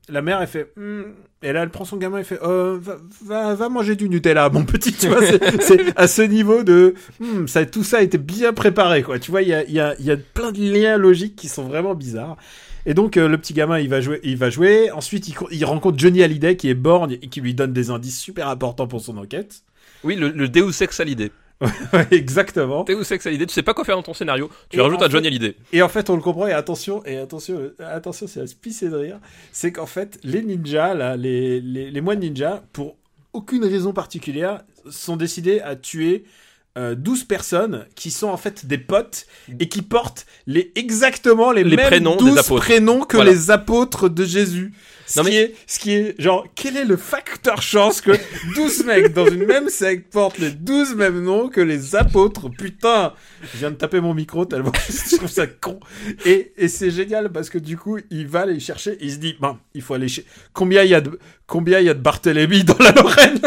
la mère, elle fait. Hmm. Et là, elle prend son gamin et fait euh, va, va, va manger du Nutella, mon petit. Tu vois, c'est- <laughs> à ce niveau de. Hmm, ça, tout ça a été bien préparé, quoi. Tu vois, il y a, y, a, y a plein de liens logiques qui sont vraiment bizarres. Et donc, euh, le petit gamin, il va jouer. Il va jouer. Ensuite, il, il rencontre Johnny Hallyday, qui est borgne et qui lui donne des indices super importants pour son enquête. Oui, le, le Deus Ex Hallyday. <laughs> Exactement. Deus Ex Hallyday, tu sais pas quoi faire dans ton scénario, tu Et rajoutes à Johnny Hallyday. Et en fait, on le comprend, et attention, et attention, attention, c'est à se pisser de rire, c'est qu'en fait, les ninjas, là, les, les, les moines ninjas, pour aucune raison particulière, sont décidés à tuer euh, 12 personnes qui sont en fait des potes et qui portent les, exactement les, Les mêmes prénoms des 12 apôtres. prénoms que Voilà. les apôtres de Jésus. Ce, Non, qui mais- est, ce qui est, genre, quel est le facteur chance que 12 mecs dans une même secte portent les 12 mêmes noms que les apôtres? Putain Je viens de taper mon micro tellement <laughs> je trouve ça con. Et, et c'est génial parce que du coup, il va aller chercher, il se dit, bon, il faut aller chercher. Combien il y a de, combien il y a de Barthélemy dans la <laughs> Lorraine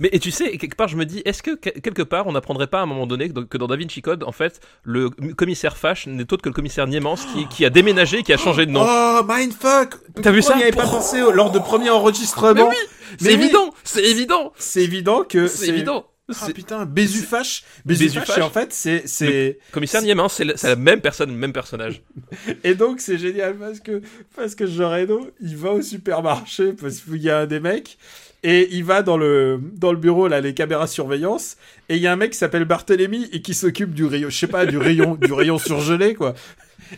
Mais et tu sais, quelque part, je me dis, est-ce que que- quelque part, on n'apprendrait pas à un moment donné que, que dans Da Vinci Code, en fait, le commissaire Fache n'est autre que le commissaire Niemans qui, qui a déménagé, qui a changé de nom. Oh, mindfuck T'as vu ça On n'y avait pas pensé au- lors de premier enregistrement? Mais oui, c'est évident, c'est évident, C'est évident que c'est évident. Ah C'est- putain, Bézufache. Bézufache. En fait, c'est, c'est, Commissaire Niemans, c'est la, même personne, le même personnage. <laughs> Et donc c'est génial parce que parce que Jean Reno, il va au supermarché parce qu'il y a un des mecs et il va dans le dans le bureau là les caméras surveillance et il y a un mec qui s'appelle Barthélemy et qui s'occupe du rayon je sais pas du rayon du rayon surgelé quoi.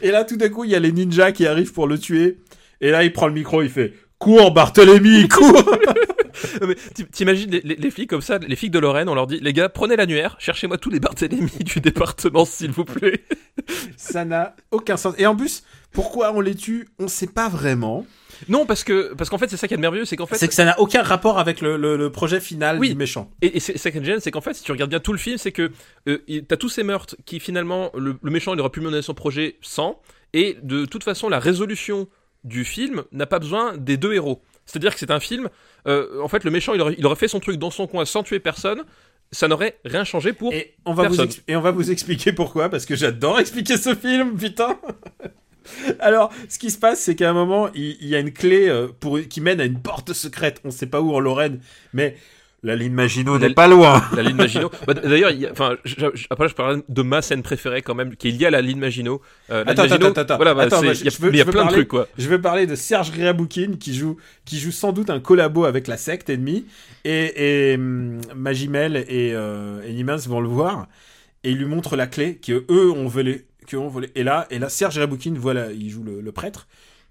Et là tout d'un coup il y a les ninjas qui arrivent pour le tuer et là il prend le micro il fait cours Barthélemy cours <laughs> T'imagines les, les, les flics comme ça, les flics de Lorraine, on leur dit, les gars, prenez l'annuaire, cherchez-moi tous les Barthélemy du département, s'il vous plaît. ça n'a aucun sens et en plus pourquoi on les tue on sait pas vraiment Non, parce que parce qu'en fait, c'est ça qui est merveilleux, c'est qu'en fait, c'est que ça n'a aucun rapport avec le, le, le projet final Oui. du méchant Et, et c'est ça qui est c'est qu'en fait, si tu regardes bien tout le film, c'est que euh, t'as tous ces meurtres qui finalement, le, le méchant, il aurait pu mener son projet sans, et de toute façon, la résolution du film n'a pas besoin des deux héros. C'est-à-dire que c'est un film, euh, en fait, le méchant, il aurait, il aurait fait son truc dans son coin sans tuer personne, ça n'aurait rien changé pour... Et on, va vous Personne. et on va vous expliquer pourquoi, parce que j'adore expliquer ce film, putain <laughs> Alors, ce qui se passe, c'est qu'à un moment, il, il y a une clé euh, pour, qui mène à une porte secrète. On sait pas où en Lorraine, mais la ligne Maginot n'est pas loin. <laughs> La ligne Maginot. <laughs> Bah, D'ailleurs, enfin, après je parlerai de ma scène préférée quand même, qui est liée à la ligne Maginot. Euh, Attends, Maginot, attends, attends, Voilà, bah, attends, il y a, je veux- mais il y a je veux plein de trucs quoi. Je vais parler de Serge Riaboukine qui joue, qui joue sans doute un collabo avec la secte ennemie. Et, et hum, Magimel et, euh, et Niemans vont le voir. Et ils lui montrent la clé que eux ont volé. Que ont volé. Et là, et là Serge Riaboukine voit la- il joue le, le prêtre.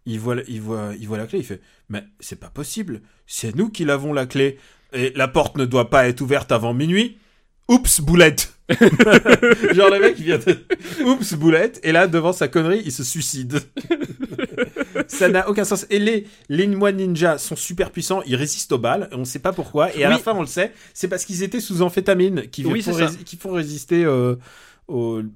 Il voit, la- il, voit, il voit la clé. Il fait Mais c'est pas possible. C'est nous qui l'avons la clé. Et la porte ne doit pas être ouverte avant minuit. Oups, boulette <laughs> Genre le mec il vient de... Oups, boulette Et là, devant sa connerie, il se suicide. <laughs> Ça n'a aucun sens. Et les, les ninjas sont super puissants, ils résistent aux balles, on ne sait pas pourquoi. Et à Oui. la fin, on le sait, c'est parce qu'ils étaient sous amphétamine qui, Oui, font, rési- qui font résister euh,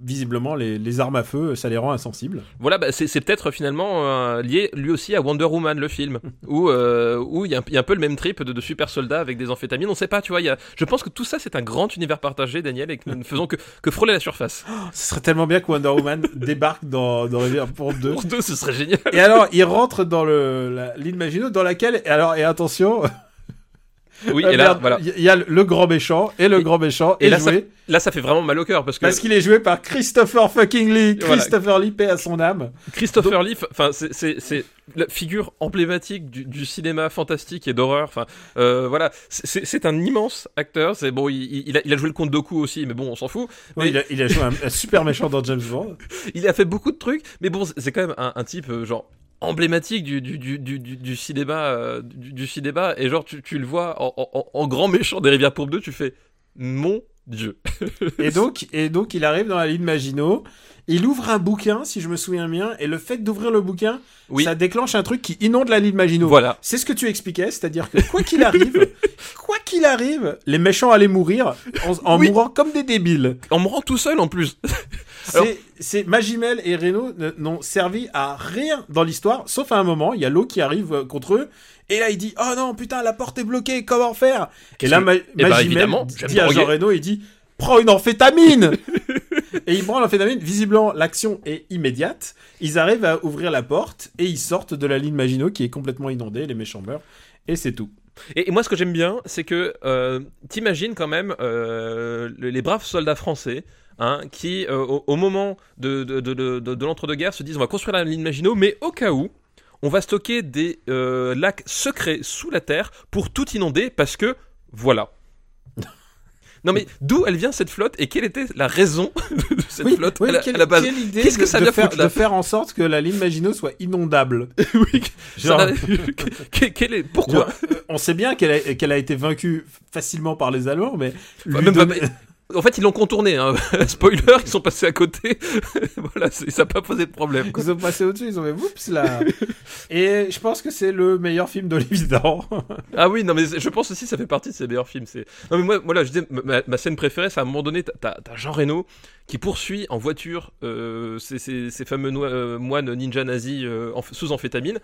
visiblement les, les armes à feu, ça les rend insensibles. Voilà, bah, c'est peut-être finalement euh, lié lui aussi à Wonder Woman, le film, <laughs> où euh, où il y, a un- y a un peu le même trip de, de super soldats avec des amphétamines. On sait pas, tu vois. Y a, je pense que tout ça c'est un grand univers partagé, Daniel, et que nous ne faisons que, que frôler la surface. <gasps> Ce serait tellement bien que Wonder Woman <laughs> débarque dans, dans pour deux. Pour deux, ce serait génial. Et alors, il rentre dans le, la ligne Maginot dans laquelle, et alors, et attention, Oui, Euh, et là, merde, voilà. Il y a le grand méchant et le Et- grand méchant Et là ça, là, ça fait vraiment mal au cœur parce que parce qu'il est joué par Christopher fucking Lee. Voilà. Christopher Lee paix à son âme. Christopher Lee, enfin, c'est- la figure emblématique du, du cinéma fantastique et d'horreur. Enfin, euh, voilà, C'est- un immense acteur. C'est bon, il, il a, il a joué le comte Doku aussi, mais bon, on s'en fout. Oui, Mais- il, a, il a joué un, un super méchant dans James Bond. <laughs> Il a fait beaucoup de trucs, mais bon, c'est quand même un, un type euh, genre emblématique euh, du, cinéma et genre tu, le vois en, grand méchant des Rivières Pourpres 2 tu fais mon dieu Et donc, et donc, il arrive dans la ligne Maginot. Il ouvre un bouquin, si je me souviens bien, et le fait d'ouvrir le bouquin, oui ça déclenche un truc qui inonde la ligne Maginot. voilà C'est ce que tu expliquais, c'est-à-dire que quoi qu'il arrive, <laughs> quoi qu'il arrive, les méchants allaient mourir en, en Oui. mourant comme des débiles. me rend tout seul en plus Alors- <laughs> C'est, c'est Magimel et Reno n'ont servi à rien dans l'histoire, sauf à un moment, il y a l'eau qui arrive euh, contre eux, et là il dit oh non putain la porte est bloquée, comment faire? Et là Ma- bah, Magimel évidemment, dit à. Jean Reno, il dit prends une amphétamine <laughs> Et il prend l'amphétamine, visiblement l'action est immédiate, ils arrivent à ouvrir la porte et ils sortent de la ligne Maginot qui est complètement inondée, les méchants meurent, et c'est tout. et, moi ce que j'aime bien c'est que euh, t'imagines quand même euh, le- les braves soldats français hein, qui euh, au, moment de- de l'entre-deux-guerres se disent on va construire la ligne Maginot mais au cas où on va stocker des euh, lacs secrets sous la terre pour tout inonder parce que voilà. Non mais d'où elle vient cette flotte et quelle était la raison <laughs> de cette Oui, flotte oui, à, la, quelle, à la base quelle idée Qu'est-ce que de, ça de vient faire, foutre de faire en sorte que la ligne Maginot soit inondable <laughs> Oui, Genre, ça <laughs> que- quel est pourquoi genre, on sait bien qu'elle a, été vaincue facilement par les Allemands, mais lui Même pas- donner- En fait, ils l'ont contourné. Hein. <laughs> Spoiler, ils sont passés à côté. <laughs> voilà, ça n'a pas posé de problème. quoi. ils ont passé au-dessus, ils ont fait oups là. Et je pense que c'est le meilleur film d'Olivier Dahan. <laughs> Ah oui, non mais je pense aussi que ça fait partie de ses meilleurs films. C'est non mais moi, voilà, je disais ma, ma scène préférée, c'est à un moment donné, t'as- t'as Jean Reno qui poursuit en voiture euh, ces, ces- ces fameux euh, moines ninja nazis euh, en- sous amphétamine,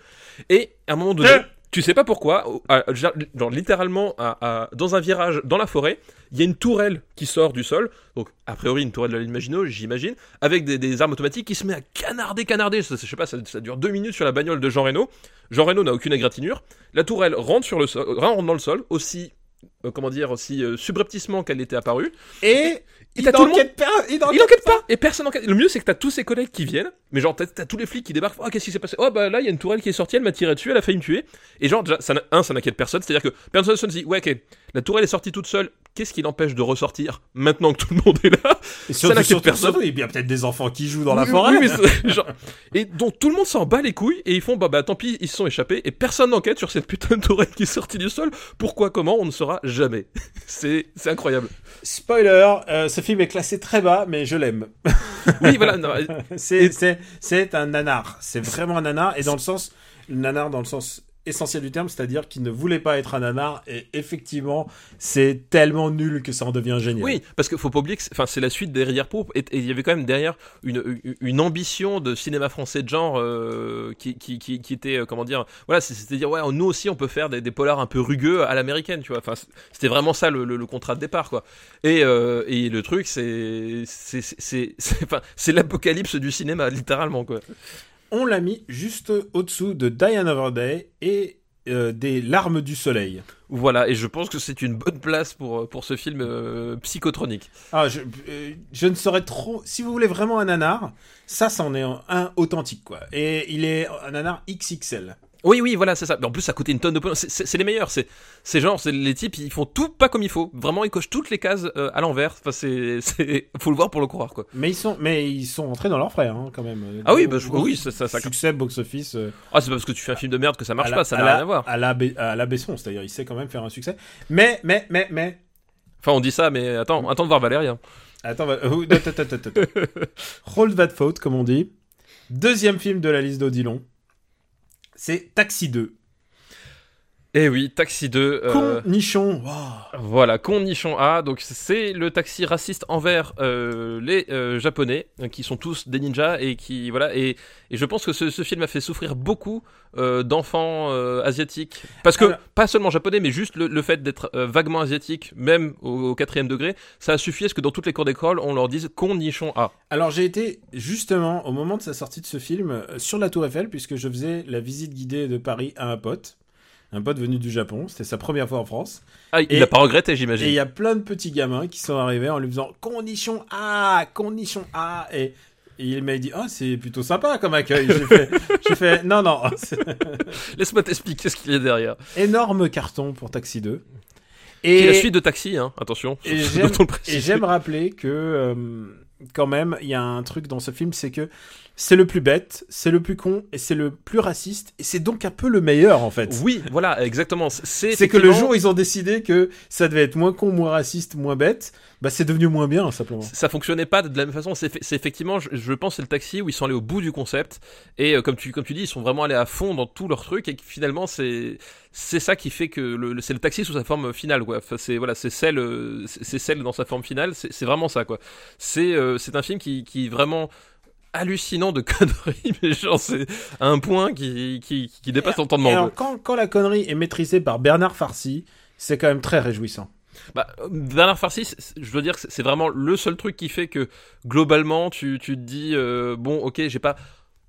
et à un moment donné, Hein? Tu sais pas pourquoi, à- genre littéralement à- à- dans un virage dans la forêt, il y a une tourelle qui sort du sol, donc a priori une tourelle de la ligne Maginot, j'imagine, avec des, des armes automatiques qui se met à canarder, canarder. Ça, je sais pas, ça, ça dure deux minutes sur la bagnole de Jean Reno. Jean Reno n'a aucune égratignure. La tourelle rentre sur le sol, rentre dans le sol, aussi, euh, comment dire, aussi euh, subrepticement qu'elle était apparue. Et Et il n'enquête pas. Il Il n'enquête enquête pas Et personne enquête. Le mieux, c'est que t'as tous ses collègues qui viennent, mais genre, t'as, tous les flics qui débarquent. Oh, qu'est-ce qui s'est passé? Oh, bah là, il y a une tourelle qui est sortie, elle m'a tiré dessus, elle a failli me tuer. Et genre, déjà, ça, un, ça n'inquiète personne. C'est-à-dire que personne se dit, ouais, ok, la tourelle est sortie toute seule. Qu'est-ce qui l'empêche de ressortir maintenant que tout le monde est là? Et Ça n'inquiète personne. surtout, il y a peut-être des enfants qui jouent dans la Oui, forêt. oui, mais c'est- genre- et donc tout le monde s'en bat les couilles et ils font bah bah tant pis ils se sont échappés et personne n'enquête sur cette putain de tourelle qui est sortie du sol. Pourquoi comment on ne saura jamais. <laughs> c'est c'est incroyable. Spoiler, euh, ce film est classé très bas, mais je l'aime. Oui voilà. <laughs> C'est, c'est, un nanar. C'est vraiment un nanar, et dans le sens, le nanar dans le sens essentiel du terme, c'est-à-dire qu'il ne voulait pas être un nanar, et effectivement, c'est tellement nul que ça en devient génial. oui parce qu'il faut pas oublier que c'est- enfin c'est la suite des Rivières Pourpres et il y avait quand même derrière une, ambition de cinéma français de genre euh, qui, qui, était euh, comment dire voilà c'est- c'est-à-dire ouais nous aussi on peut faire des, polars un peu rugueux à l'américaine tu vois. Enfin c'était vraiment ça le, contrat de départ quoi. Et, euh, et le truc c'est c'est c'est c'est <laughs> c'est l'apocalypse du cinéma littéralement quoi On l'a mis juste au-dessous de Die Another Day et euh, des Larmes du Soleil. voilà et je pense que c'est une bonne place pour pour ce film euh, psychotronique Ah, je, euh, je ne saurais trop. Si vous voulez vraiment un nanar, ça, c'en est un, un authentique, quoi. Et il est un nanar XXL. Oui oui voilà c'est ça mais en plus ça coûtait une tonne de pognon c'est- les meilleurs c'est c'est genre c'est les types ils font tout pas comme il faut vraiment ils cochent toutes les cases euh, à l'envers enfin c'est faut le voir pour le croire quoi Mais ils sont, mais ils sont entrés dans leurs frais, hein, quand même. ah oui bah, je- oui ça, ça, ça- Succès box-office. euh, ah c'est pas parce que tu fais un film de merde que ça marche la- pas ça n'a rien à voir À la, à la Besson, c'est-à-dire, il sait quand même faire un succès. Mais, mais, mais, mais. enfin on dit ça mais attends attends de voir Valérien Attends, va- attends, attends, attends, attends. Hold that thought, comme on dit. Deuxième film de la liste d'Odilon. C'est Taxi 2. Eh oui Taxi 2 euh, Con nichon. Wow. Voilà, Con Nichon A, donc c'est le taxi raciste envers euh, les euh, japonais, euh, qui sont tous des ninjas, et qui, voilà, et, et je pense que ce, ce film a fait souffrir beaucoup d'enfants asiatiques, parce que, Alors- pas seulement japonais, mais juste le, le fait d'être vaguement asiatique, même au, au quatrième degré, ça a suffi à ce que dans toutes les cours d'école, on leur dise Con Nichon A. Alors j'ai été justement au moment de sa sortie de ce film sur la Tour Eiffel puisque je faisais la visite guidée de Paris à un pote. Un pote venu du Japon. C'était sa première fois en France. Ah, il Et- n'a pas regretté, Et j'imagine. il y a plein de petits gamins qui sont arrivés en lui faisant condition A, condition A. Et, et il m'a dit, ah, c'est plutôt sympa comme accueil. J'ai fait, <laughs> non, non, <laughs> Laisse-moi t'expliquer ce qu'il y a derrière. énorme carton pour Taxi 2. Qui est Et, la suite de Taxi, hein, attention. et <laughs> et j'aime rappeler que, euh, quand même, il y a un truc dans ce film, c'est que c'est le plus bête, c'est le plus con et c'est le plus raciste. Et c'est donc un peu le meilleur, en fait. Oui, voilà, exactement. C'est que le jour où ils ont décidé que ça devait être moins con, moins raciste, moins bête, bah c'est devenu moins bien, simplement. ça fonctionnait pas de la même façon. C'est effectivement, je, je pense, c'est le taxi où ils sont allés au bout du concept et euh, comme tu comme tu dis, ils sont vraiment allés à fond dans tout leur truc et que finalement c'est c'est ça qui fait que le, le- c'est le taxi sous sa forme finale quoi. Enfin, c'est voilà, c'est celle euh, c'est celle dans sa forme finale. C'est vraiment ça quoi. C'est euh, c'est un film qui qui vraiment hallucinant de <laughs> conneries mais genre c'est un point qui qui, qui dépasse l'entendement. alors, quand, quand la connerie est maîtrisée par Bernard Farcy, c'est quand même très réjouissant. Bah, Bernard Farcy, je dois dire que c'est- vraiment le seul truc qui fait que globalement, tu, tu te dis euh, bon, ok, j'ai pas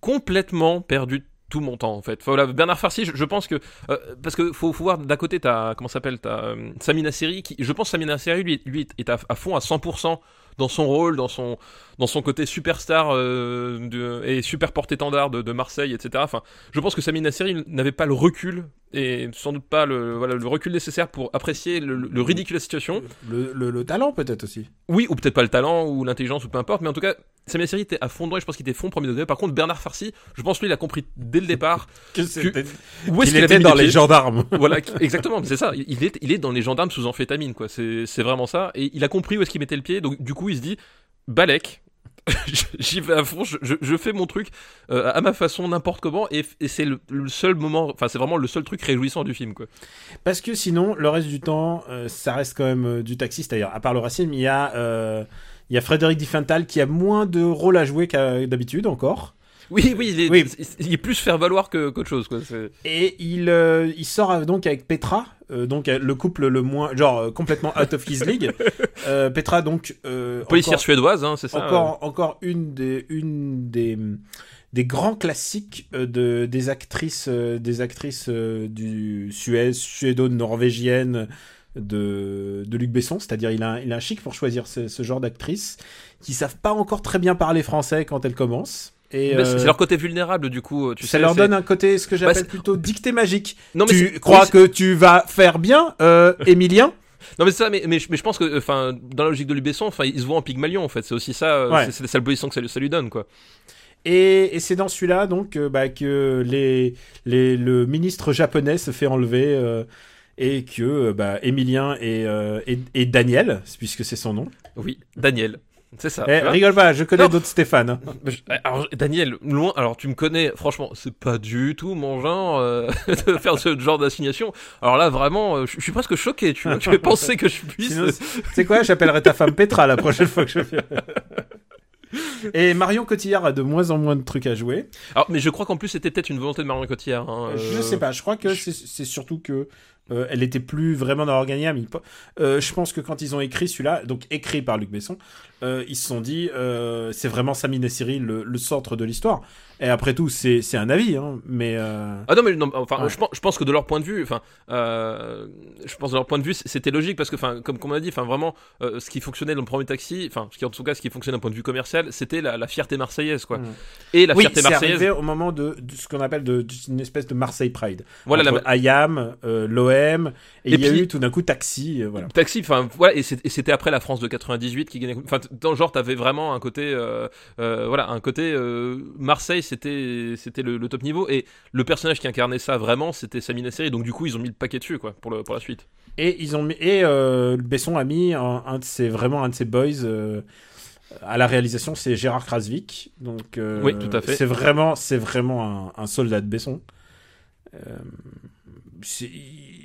complètement perdu tout mon temps en fait. Voilà, Bernard Farcy, je, je pense que euh, parce que faut, faut voir d'un côté t'as comment ça s'appelle t'as euh, Samina Seri qui, je pense Samina Seri lui, lui est à, à fond à 100% dans son rôle, dans son dans son côté superstar euh, de, et super porte-étendard de, de Marseille, etc. Enfin, je pense que Samina Seri n'avait pas le recul et sans doute pas le voilà le recul nécessaire pour apprécier le, le ridicule de la situation. Le, le- le talent, peut-être aussi. Oui, ou peut-être pas le talent, ou l'intelligence, ou peu importe, mais en tout cas, Samia Seri était à fond et je pense qu'il était fond premier degré. Par contre, Bernard Farcy, je pense lui, il a compris dès le départ <laughs> Que où est-ce qu'il avait était dans les gendarmes. <laughs> Voilà, exactement, c'est ça. Il est, il est dans les gendarmes sous amphétamine, quoi. C'est, c'est vraiment ça. Et il a compris où est-ce qu'il mettait le pied. Donc, du coup, il se dit, Balek, <laughs> j'y vais à fond, je, fais mon truc euh, à ma façon, n'importe comment. Et, c'est le, seul moment, enfin, c'est vraiment le seul truc réjouissant du film, quoi. Parce que sinon, le reste du temps, euh, ça reste quand même euh, du taxi. C'est-à-dire, à part le racisme, il y a, il y a Frédéric Diffental qui a moins de rôle à jouer qu'à d'habitude encore. Oui, oui, il est, Oui. il est plus faire valoir qu'autre chose, quoi. Et il, euh, il sort euh, donc avec Petra, euh, donc le couple le moins, genre complètement out of his league. <laughs> Euh, Petra donc Policière encore- suédoise, hein, c'est ça. encore, encore une des, une des, des grands classiques de, des actrices, des actrices du Suez, suédo-norvégienne de, de Luc Besson. C'est-à-dire, il a, un- il a un chic pour choisir ce, ce genre d'actrices qui savent pas encore très bien parler français quand elles commencent. Et c'est euh, c'est leur côté vulnérable, du coup. Tu ça sais, leur donne un côté, ce que j'appelle plutôt dictée magique. Non, mais tu crois oui, que tu vas faire bien, euh, <laughs> Émilien Non, mais c'est ça, mais, mais, je- mais je pense que, enfin, dans la logique de Lubesson, enfin, il se voit en Pygmalion, en fait. C'est aussi ça, euh, Ouais. c'est- la seule position que ça, lui- ça lui donne, quoi. Et, et c'est dans celui-là donc euh, bah, que les, les, le ministre japonais se fait enlever euh, et que bah, et, euh, et, et Daniel, puisque c'est son nom. Oui, Daniel. C'est ça. Eh, rigole pas, je connais d'autres Stéphane. hein. <laughs> Je- Alors, Daniel, loin, alors tu me connais, franchement, c'est pas du tout mon genre euh, <laughs> de faire ce genre d'assignation. Alors là, vraiment, euh, je suis presque choqué, tu vois. Tu <laughs> penser que je puisse. Sais quoi, j'appellerai ta femme Petra la prochaine fois que je fais. Et Marion Cotillard a de moins en moins de trucs à jouer. Alors, mais je crois qu'en plus, c'était peut-être une volonté de Marion Cotillard. hein, Je euh, sais pas, je crois que c'est c'est surtout que euh, elle était plus vraiment dans l'organigramme. Euh, je pense que quand ils ont écrit celui-là, donc écrit par Luc Besson, euh, ils se sont dit euh, c'est vraiment Sami Nassiri le, le centre de l'histoire. Et après tout, c'est c'est un avis, hein, mais euh, Ah non mais non, enfin Ouais. je, pense, je pense que de leur point de vue enfin je pense de leur point de vue c'était logique parce que enfin comme, comme on a dit enfin vraiment ce qui fonctionnait dans le premier taxi enfin ce qui en tout cas ce qui fonctionnait d'un point de vue commercial c'était la, la fierté marseillaise quoi Mm. et la oui, fierté c'est marseillaise arrivé au moment de, de ce qu'on appelle de, d'une espèce de Marseille Pride. voilà la, Entre l'OM, et, Et il y a puis- eu tout d'un coup Taxi, voilà. Taxi, enfin voilà, et c'est- c'était après la France de 98 qui gagnait. Enfin, dans le genre, t'avais vraiment un côté, euh, euh, voilà, un côté euh, Marseille, c'était c'était le, le top niveau, et le personnage qui incarnait ça vraiment, c'était Samina Seri. Donc du coup, ils ont mis le paquet dessus, quoi, pour le pour la suite. Et ils ont mis, et Besson a mis un, un de ses vraiment un de ses boys à la réalisation, c'est Gérard Krasvik. Donc euh, Oui, tout à fait. C'est vraiment c'est vraiment un, un soldat de Besson. Euh, j'ai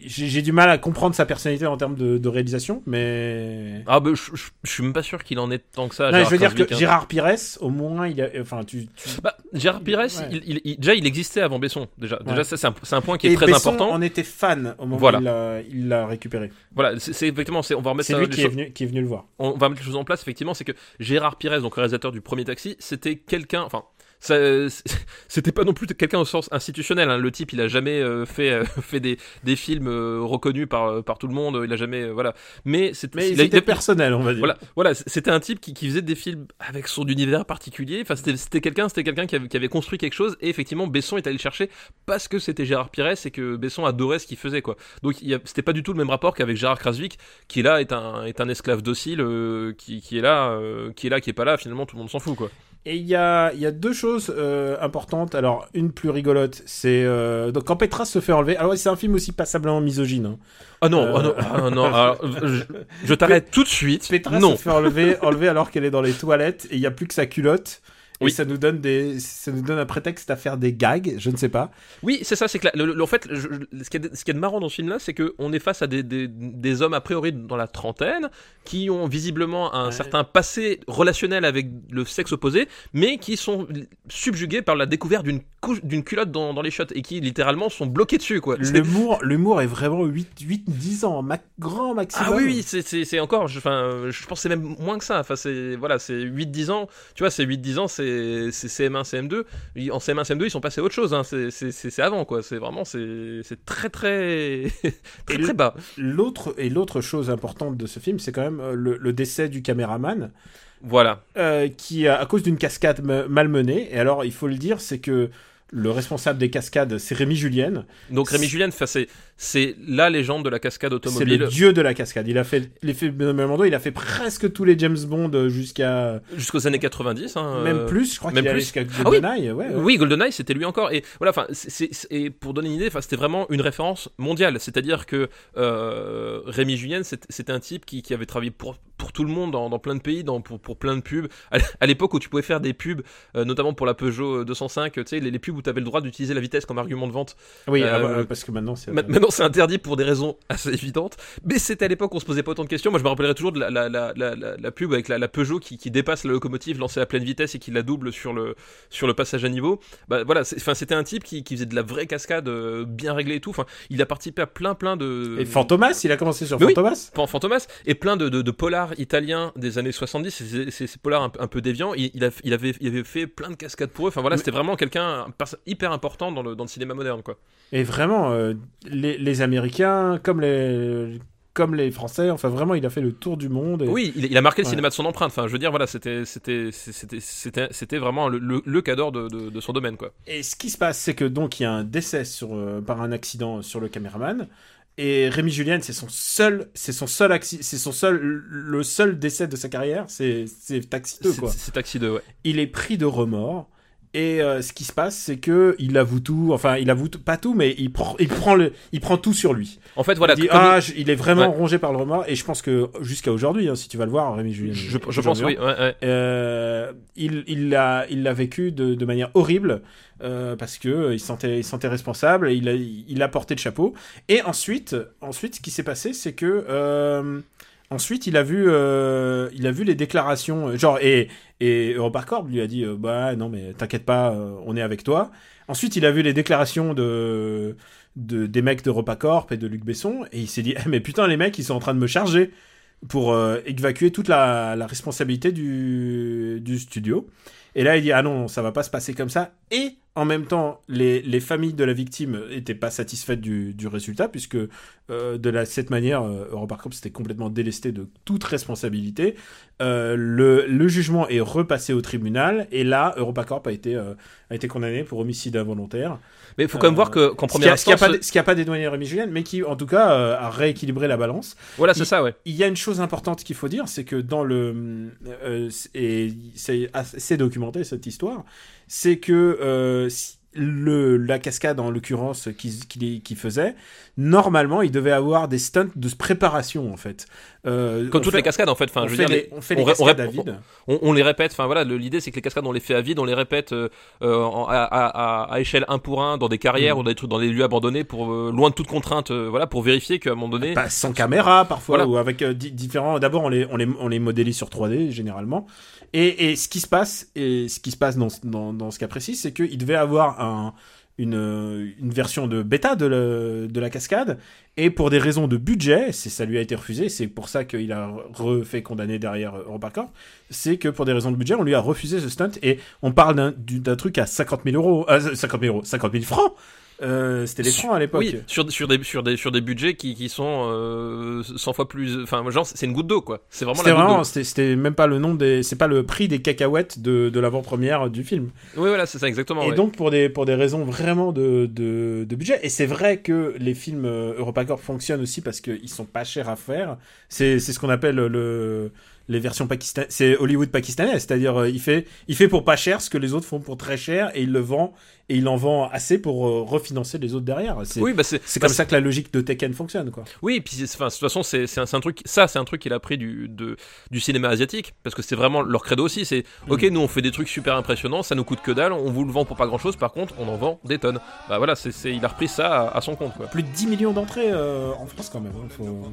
j'ai du mal à comprendre sa personnalité en termes de, de réalisation, mais Ah bah, je, je- je suis même pas sûr qu'il en est tant que ça. non, je veux dire que hein. Gérard Pires, au moins, il a, enfin, tu, tu- Bah, Gérard Pires, Ouais. il, il- il- déjà, il existait avant Besson. Déjà, déjà ça, c'est un, point qui est et très Besson important. en était fan au moment Voilà. où il l'a- récupéré. Voilà, c'est effectivement, c'est- on va remettre C'est lui qui est, venu, qui est venu le voir. on va mettre les choses en place effectivement c'est que Gérard Pires donc le réalisateur du premier taxi c'était quelqu'un enfin <laughs> c'était pas non plus quelqu'un au sens institutionnel. hein. Le type, il a jamais euh, fait euh, <laughs> fait des, des films euh, reconnus par par tout le monde. Il a jamais euh, voilà. Mais c'était il personnel, on va dire. Voilà, voilà, c'était un type qui, qui faisait des films avec son univers particulier. Enfin, c'était quelqu'un, c'était quelqu'un qui avait, qui avait construit quelque chose. Et effectivement, Besson est allé le chercher parce que c'était Gérard Pires et que Besson adorait ce qu'il faisait, quoi. Donc, c'était pas du tout le même rapport qu'avec Gérard Krasvik, qui là est un est un esclave docile, qui, qui est là, qui est là, qui est pas là. Finalement, tout le monde s'en fout, quoi. Et il y a, y a deux choses euh, importantes. Alors, une plus rigolote, c'est euh, donc quand Petra se fait enlever. Alors, c'est un film aussi passablement misogyne. hein. Ah non, Euh. ah non, ah <laughs> non. alors, je je t'arrête tout de suite. Petra non. se fait enlever, enlever alors qu'elle est dans les toilettes et il y a plus que sa culotte. Et Oui. ça nous donne des, ça nous donne un prétexte à faire des gags. Je ne sais pas. Oui, c'est ça, c'est que la- le- le- en fait, je- je- ce qui est, ce qui est de marrant dans ce film-là, c'est qu'on est face à des, des, des hommes a priori dans la trentaine qui ont visiblement un Ouais. certain passé relationnel avec le sexe opposé, mais qui sont subjugués par la découverte d'une couche, d'une culotte dans, dans les shots et qui littéralement sont bloqués dessus, quoi. L'humour, l'humour est vraiment 8, 8, 10 ans, ma- grand maximum. Ah oui, oui, c'est- encore, je, enfin, je pense que c'est même moins que ça. Enfin, c'est voilà, c'est 8-10 ans. Tu vois, c'est 8-10 ans, c'est c'est CM1, CM2. Ils- En CM1, CM2, ils sont passés à autre chose. Hein. C'est- avant, quoi. C'est vraiment, c'est très, très, <laughs> très, bas. L'autre et l'autre chose importante de ce film, c'est quand même euh, le, le décès du caméraman, Voilà. euh, qui à cause d'une cascade me- mal menée. Et alors, il faut le dire, c'est que le responsable des cascades, c'est Rémi Julienne. Donc Rémi Julien, enfin, c'est c'est la légende de la cascade C'est automobile le dieu de la cascade. Il a fait l'effet Belmondo, il a fait presque tous les James Bond jusqu'à jusqu'aux années 90. Hein, même euh, plus. Je crois même qu'il plus. jusqu'à Ah oui. GoldenEye. ouais, ouais. Oui, GoldenEye, c'était lui encore. Et voilà, enfin, c'est- c'est- c'est- et pour donner une idée, enfin, c'était vraiment une référence mondiale. C'est-à-dire que euh, Rémi Julien, c'est- c'était un type qui, qui avait travaillé pour pour tout le monde dans, dans plein de pays, dans, pour, pour plein de pubs. À, à l'époque où tu pouvais faire des pubs, euh, notamment pour la Peugeot 205, tu sais, les, les pubs où tu avais le droit d'utiliser la vitesse comme argument de vente. Oui, Euh, ah bah, parce que maintenant c'est. Ma- Maintenant, c'est interdit pour des raisons assez évidentes, mais c'était à l'époque où on se posait pas autant de questions. Moi, je me rappellerai toujours de la, la, la, la, pub avec la, Peugeot qui, qui dépasse la locomotive lancée à pleine vitesse et qui la double sur le, sur le passage à niveau. Bah voilà, c'est- enfin, c'était un type qui, qui faisait de la vraie cascade euh, bien réglée et tout. Enfin, il a participé à plein, plein de. Et Fantomas, il a commencé sur Mais oui. Fantomas. Fan- Fantomas et plein de, de, de polars italiens des années 70, ces- ces ces polars un, peu- un peu déviants. Il, il, a, il, avait, il avait fait plein de cascades pour eux. Enfin voilà, Mais- c'était vraiment quelqu'un hyper important dans le, dans le cinéma moderne, quoi. Et vraiment, euh, les, les Américains, comme les, comme les Français, enfin vraiment, il a fait le tour du monde. et- Oui, il, il a marqué le Ouais. cinéma de son empreinte. Enfin, je veux dire, voilà, c'était, vraiment le, le, le cadre de, de, de son domaine, quoi. Et ce qui se passe, c'est que donc il y a un décès sur, euh, par un accident sur le caméraman. Et Rémi Julien, c'est son seul, c'est son seul c'est son seul, le seul décès de sa carrière, c'est Taxi 2 C'est, quoi. c'est Taxi 2, ouais. Il est pris de remords. Et euh, ce qui se passe, c'est que il avoue tout. Enfin, il avoue tout- pas tout, mais il prend, il prend le, il prend tout sur lui. En fait, voilà, il dit ah, il est vraiment Ouais. rongé par le remords. Et je pense que jusqu'à aujourd'hui, hein, si tu vas le voir, Rémi Julien, je, je pense, oui, ouais, ouais. euh, il il l'a il l'a vécu de, de manière horrible euh, parce que il se sentait il se sentait responsable et il a il a porté le chapeau et ensuite ensuite ce qui s'est passé c'est que ensuite il a vu euh, il a vu les déclarations euh, genre et et EuropaCorp lui a dit euh, bah non mais t'inquiète pas on est avec toi ensuite il a vu les déclarations de de, des mecs d'EuropaCorp et de Luc Besson et il s'est dit Eh, mais putain les mecs ils sont en train de me charger pour évacuer toute la, la responsabilité du, du studio. Et là, il dit ah non, ça va pas se passer comme ça. Et en même temps, les, les familles de la victime étaient pas satisfaites du, du résultat puisque euh, de la, cette manière, euh, EuropaCorp s'était complètement délesté de toute responsabilité. Euh, le, le jugement est repassé au tribunal et là, EuropaCorp a été euh, a été condamné pour homicide involontaire. Mais il faut quand même Euh, voir que, qu'en première ce qui instance, pas, ce qui a pas dédouané Rémi Julien, mais qui en tout cas euh, a rééquilibré la balance. voilà, c'est ça, ouais. Il y a une chose importante qu'il faut dire, c'est que dans le euh, et c'est assez documenté cette histoire, c'est que euh, le la cascade en l'occurrence qu'il qui, qui faisait, normalement il devait avoir des stunts de préparation en fait. Euh, Comme on toutes fait- les cascades, en fait. Enfin, on je fait dire, les, on fait on les on cascades ré- à vide. on, on les répète. Enfin, voilà, l'idée, c'est que les cascades, on les fait à vide, on les répète euh, euh, en- à, à- à- à échelle 1 pour 1 dans des carrières Mhm. ou dans des trucs, dans des lieux abandonnés, pour euh, loin de toute contrainte, voilà, pour vérifier qu'à un moment donné. Pas sans caméra parfois Voilà. ou avec di- différents. D'abord on les on les on les modélise sur 3D généralement. Et, et ce qui se passe et ce qui se passe dans ce- dans, dans ce cas précis, c'est qu'il devait avoir un une, euh, une version de bêta de, la cascade. Et pour des raisons de budget, ça lui a été refusé. C'est pour ça qu'il a refait condamner derrière EuropaCorp. C'est que pour des raisons de budget, on lui a refusé ce stunt. Et on parle d'un du- d'un truc à 50 000 euros, euh, 50 000 euros, 50 000 francs. Euh, C'était les francs à l'époque. Oui, sur, sur, des, sur, des, sur des budgets qui, qui sont euh, 100 fois plus. Enfin, genre, c'est une goutte d'eau, quoi. C'est vraiment la vraiment, c'était même pas le nom des, c'est pas le prix des cacahuètes de, de l'avant-première du film. Oui, voilà, c'est ça, exactement. Et ouais. donc pour des pour des raisons vraiment de, de, de budget. Et c'est vrai que les films euh, EuropaCorp fonctionnent aussi parce qu'ils sont pas chers à faire. C'est c'est ce qu'on appelle le les versions pakistanaises. C'est Hollywood pakistanais, c'est-à-dire euh, il fait il fait pour pas cher ce que les autres font pour très cher et il le vend et il en vend assez pour euh, refinancer les autres derrière. C'est Oui, bah c'est c'est bah, comme ça que la logique de Tekken fonctionne quoi. Oui, et puis enfin, de toute façon, c'est un, truc. Ça, c'est un truc qu'il a pris du, de, du cinéma asiatique, parce que c'est vraiment leur credo aussi. C'est ok, nous on fait des trucs super impressionnants, ça nous coûte que dalle, on vous le vend pour pas grand chose. Par contre, on en vend des tonnes. Bah voilà, c'est il a repris ça à, à son compte, quoi. Plus de 10 millions d'entrées euh, en France quand même. hein. Faut,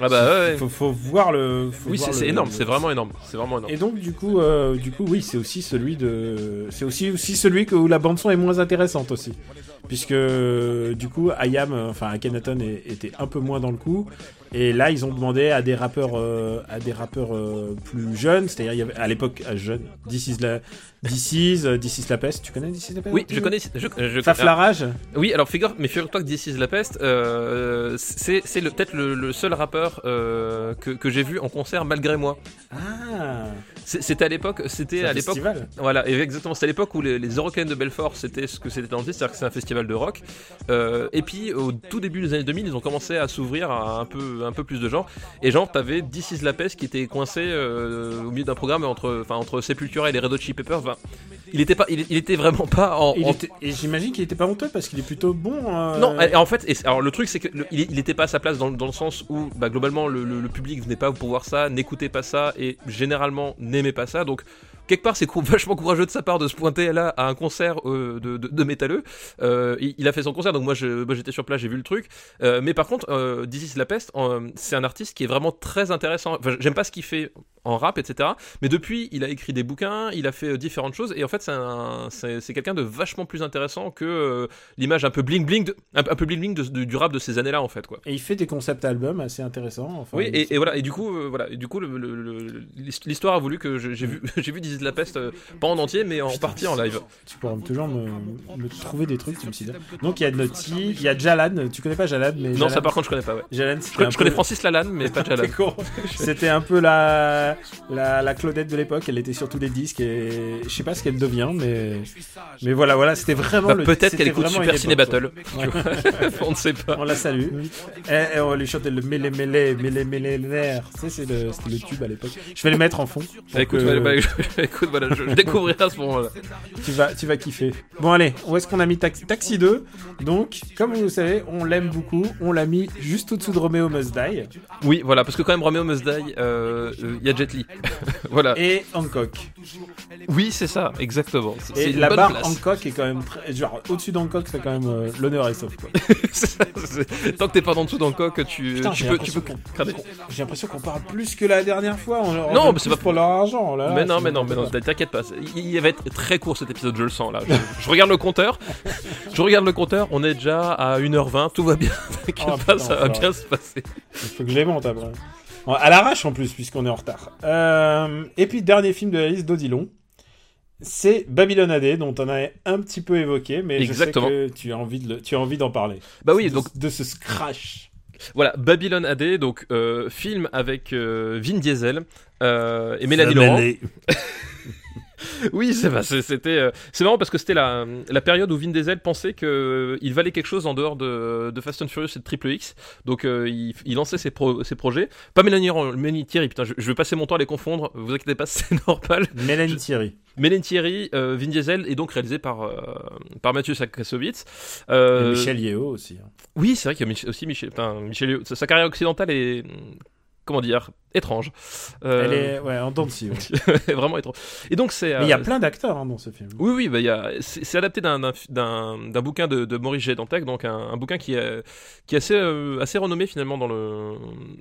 Ah bah ouais. ouais. faut, faut voir le. faut Oui, c'est énorme, le- c'est vraiment énorme, c'est vraiment énorme. Et donc du coup, euh, du coup, oui, c'est aussi celui de, c'est aussi aussi celui que, où la bande son est moins intéressante aussi, puisque euh, du coup, Ayam, euh, enfin Akhenaton était un peu moins dans le coup, et là ils ont demandé à des rappeurs, euh, à des rappeurs euh, plus jeunes, c'est-à-dire à l'époque jeune, This is la, This is, This is la peste, tu connais This is la peste? Oui, je connais. Je, je, Faf la rage? Oui, alors figure, mais figure-toi que This is la peste, euh, c'est peut-être le, le seul rappeur que, que j'ai vu en concert malgré moi. Ah, C'était à l'époque, c'était à l'époque. Voilà, exactement. C'était à l'époque où les, les Eurocaines de Belfort, c'était ce que c'était dans le c'est-à-dire que c'est un festival de rock. Euh, et puis, au tout début des années 2000, ils ont commencé à s'ouvrir à un peu, un peu plus de gens. Et genre, t'avais This is la peste qui était coincé euh, au milieu d'un programme entre, enfin, entre Sepultura et les Red Hot Chili Peppers. Enfin, il était pas, il, il était vraiment pas en. Il en- était- et j'imagine qu'il était pas honteux parce qu'il est plutôt bon. euh, Non, et en fait, et alors le truc c'est que le- il, il était pas à sa place dans, dans le sens où bah, globalement le, le- le public venait pas pour voir ça, n'écoutait pas ça et généralement n'aimait pas ça. Donc quelque part c'est <laughs> vachement courageux de sa part de se pointer là à un concert euh, de, de, métalleux. Euh, il, a fait son concert donc moi j'étais sur place, j'ai vu le truc. Euh, mais par contre, is la peste, c'est un artiste qui est vraiment très intéressant. Enfin, j'aime pas ce qu'il fait en rap, etc. Mais depuis, il a écrit des bouquins, il a fait euh, différentes choses et en fait c'est un- c'est c'est quelqu'un de vachement plus intéressant que euh, l'image un peu bling bling de, un, un peu bling bling de- de- du rap de ces années-là en fait quoi. Et il fait des concept albums assez intéressants. Enfin, Oui et, et voilà et du coup euh, voilà et du coup le- le- le- l'histoire a voulu que j'ai vu <laughs> j'ai vu Dizzy de la peste euh, pas en entier mais en Putain, partie en live. Tu pourras toujours me, me trouver des trucs, tu me dis. Donc il y a Naughty, il y a Jalan, tu connais pas Jalan, mais Non Jalan, ça par contre je connais pas ouais. Jalan, Je, connais- Francis Lalanne mais pas <laughs> Jalan. C'était un peu la, la, la Claudette de l'époque, elle était sur tous les disques et je sais pas ce qu'elle devient, mais, mais voilà, voilà, c'était vraiment Bah, le Peut-être qu'elle écoute Super Ciné Battle. tu vois. <laughs> on ne sait pas. On la salue. Et, et on lui chantait le mêlé mêlé, mêlé mêlé l'air. Ça, c'est le, c'était le tube à l'époque. Je vais le mettre en fond. Bah, écoute, que voilà, bah, je- <laughs> écoute, voilà, je, je découvrirai à ce moment-là. tu, vas, tu vas kiffer. Bon, allez, où est-ce qu'on a mis Taxi, Taxi 2 Donc, comme vous le savez, on l'aime beaucoup. On l'a mis juste au-dessous de Romeo Must Die Oui, voilà, parce que quand même Romeo Must Die, euh, euh, il y a Jet Li. <laughs> voilà. et Hancock. Oui, c'est ça, exactement. C'est- Et la bonne barre place. Hancock est quand même très. Genre, au-dessus d'Hancock, c'est quand même euh, l'honneur est sauf. Quoi. <laughs> Ça, Tant que t'es pas en dessous d'Hancock, tu, Putain, tu peux, tu peux l'impression cramer. J'ai l'impression qu'on parle plus que la dernière fois. On leur Non, mais c'est pas- pour leur argent. là mais non, mais non, mais non, t'inquiète pas. Il, va être très court cet épisode, je le sens là. Je, je regarde le compteur. Je regarde le compteur, on est déjà à 1h20, tout va bien. <laughs> T'inquiète Oh, pas, putain, ça va bien se passer. Il faut que je les monte après. À l'arrache en plus, puisqu'on est en retard. Euh, et puis, dernier film de la liste d'Odilon. C'est Babylon AD, dont on a un petit peu évoqué, mais Exactement. je sais que tu as envie de le- tu as envie d'en parler. Bah oui, de, donc de ce scratch. voilà, Babylon AD, donc euh, film avec euh, Vin Diesel euh, et Mélanie Laurent. <laughs> <laughs> Oui, c'était euh, c'est marrant parce que c'était la, la période où Vin Diesel pensait que euh, valait quelque chose en dehors de, de Fast and Furious et de Triple X. Donc euh, il, il lançait ses, pro- ses projets. Pas Mélanie Mélanie Thierry. Putain, je, je vais passer mon temps à les confondre. Vous inquiétez pas, <laughs> c'est normal. Mélanie Thierry. Mélanie Thierry, euh, Vin Diesel est donc réalisé par euh, par Mathieu Sakasovitz. Euh, Michel Yeo aussi. hein. Oui, c'est vrai qu'il y a Mich- aussi Michel. Enfin, Michel. Sa, sa carrière occidentale est comment dire, étrange. Euh, Elle est ouais, en dents <laughs> ouais. vraiment étrange. Et donc c'est. Mais il y a euh, plein d'acteurs hein, dans ce film. Oui, oui, bah, y a... c'est adapté d'un- d'un d'un- d'un bouquin de, de Maurice G. Dantec, donc un, un bouquin qui est, qui est assez, euh, assez renommé finalement dans le,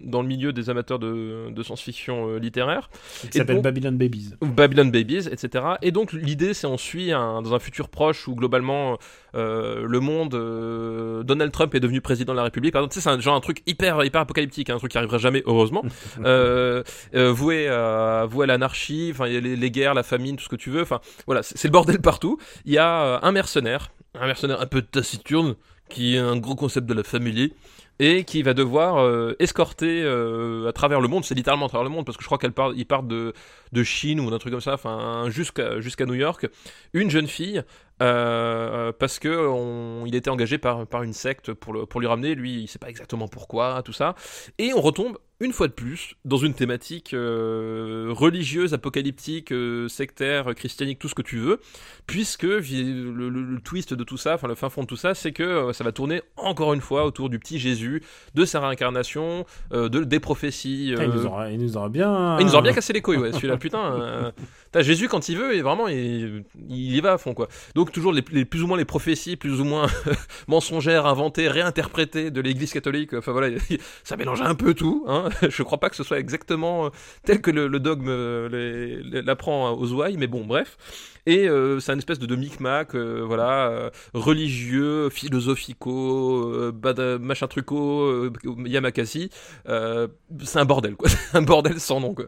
dans le milieu des amateurs de, de science-fiction euh, littéraire. Qui s'appelle donc- Babylon Babies. Babylon Babies, etc. Et donc l'idée, c'est on suit un- dans un futur proche où globalement euh, le monde, euh, Donald Trump est devenu président de la République. C'est un, genre un truc hyper hyper apocalyptique, hein, un truc qui arrivera jamais, heureusement. <laughs> euh, euh, voué à voué à l'anarchie, enfin les, les guerres, la famine, tout ce que tu veux. Enfin voilà, c'est le bordel partout. Il y a euh, un mercenaire, un mercenaire un peu taciturne, qui est un gros concept de la famille et qui va devoir euh, escorter euh, à travers le monde, c'est littéralement à travers le monde, parce que je crois qu'elle part, il part de, de Chine ou d'un truc comme ça, enfin jusqu'à jusqu'à New York, une jeune fille, euh, parce que on, il était engagé par, par une secte pour, le, pour lui ramener, lui il sait pas exactement pourquoi, tout ça, et on retombe une fois de plus dans une thématique euh, religieuse, apocalyptique, euh, sectaire, christianique, tout ce que tu veux, puisque le, le- le twist de tout ça, enfin le fin fond de tout ça, c'est que euh, ça va tourner encore une fois autour du petit Jésus, de sa réincarnation, de, des prophéties. Ah, il, nous aura, il nous aura bien. il nous aura bien cassé les couilles, ouais, celui-là, putain. T'as Jésus quand il veut, et vraiment, il, il y va à fond, quoi. Donc, toujours les, les- plus ou moins les prophéties, plus ou moins <laughs> mensongères, inventées, réinterprétées de l'église catholique. Enfin, voilà, <laughs> ça mélange un peu tout, hein. <laughs> Je crois pas que ce soit exactement euh, tel que le, le dogme euh, l'apprend aux ouailles, mais bon, bref. Et euh, c'est une espèce de, de micmac, euh, voilà, euh, religieux, philosophico, euh, bada- machin truco, euh, Yamakasi. Euh, c'est un bordel, quoi. <laughs> Un bordel sans nom, quoi.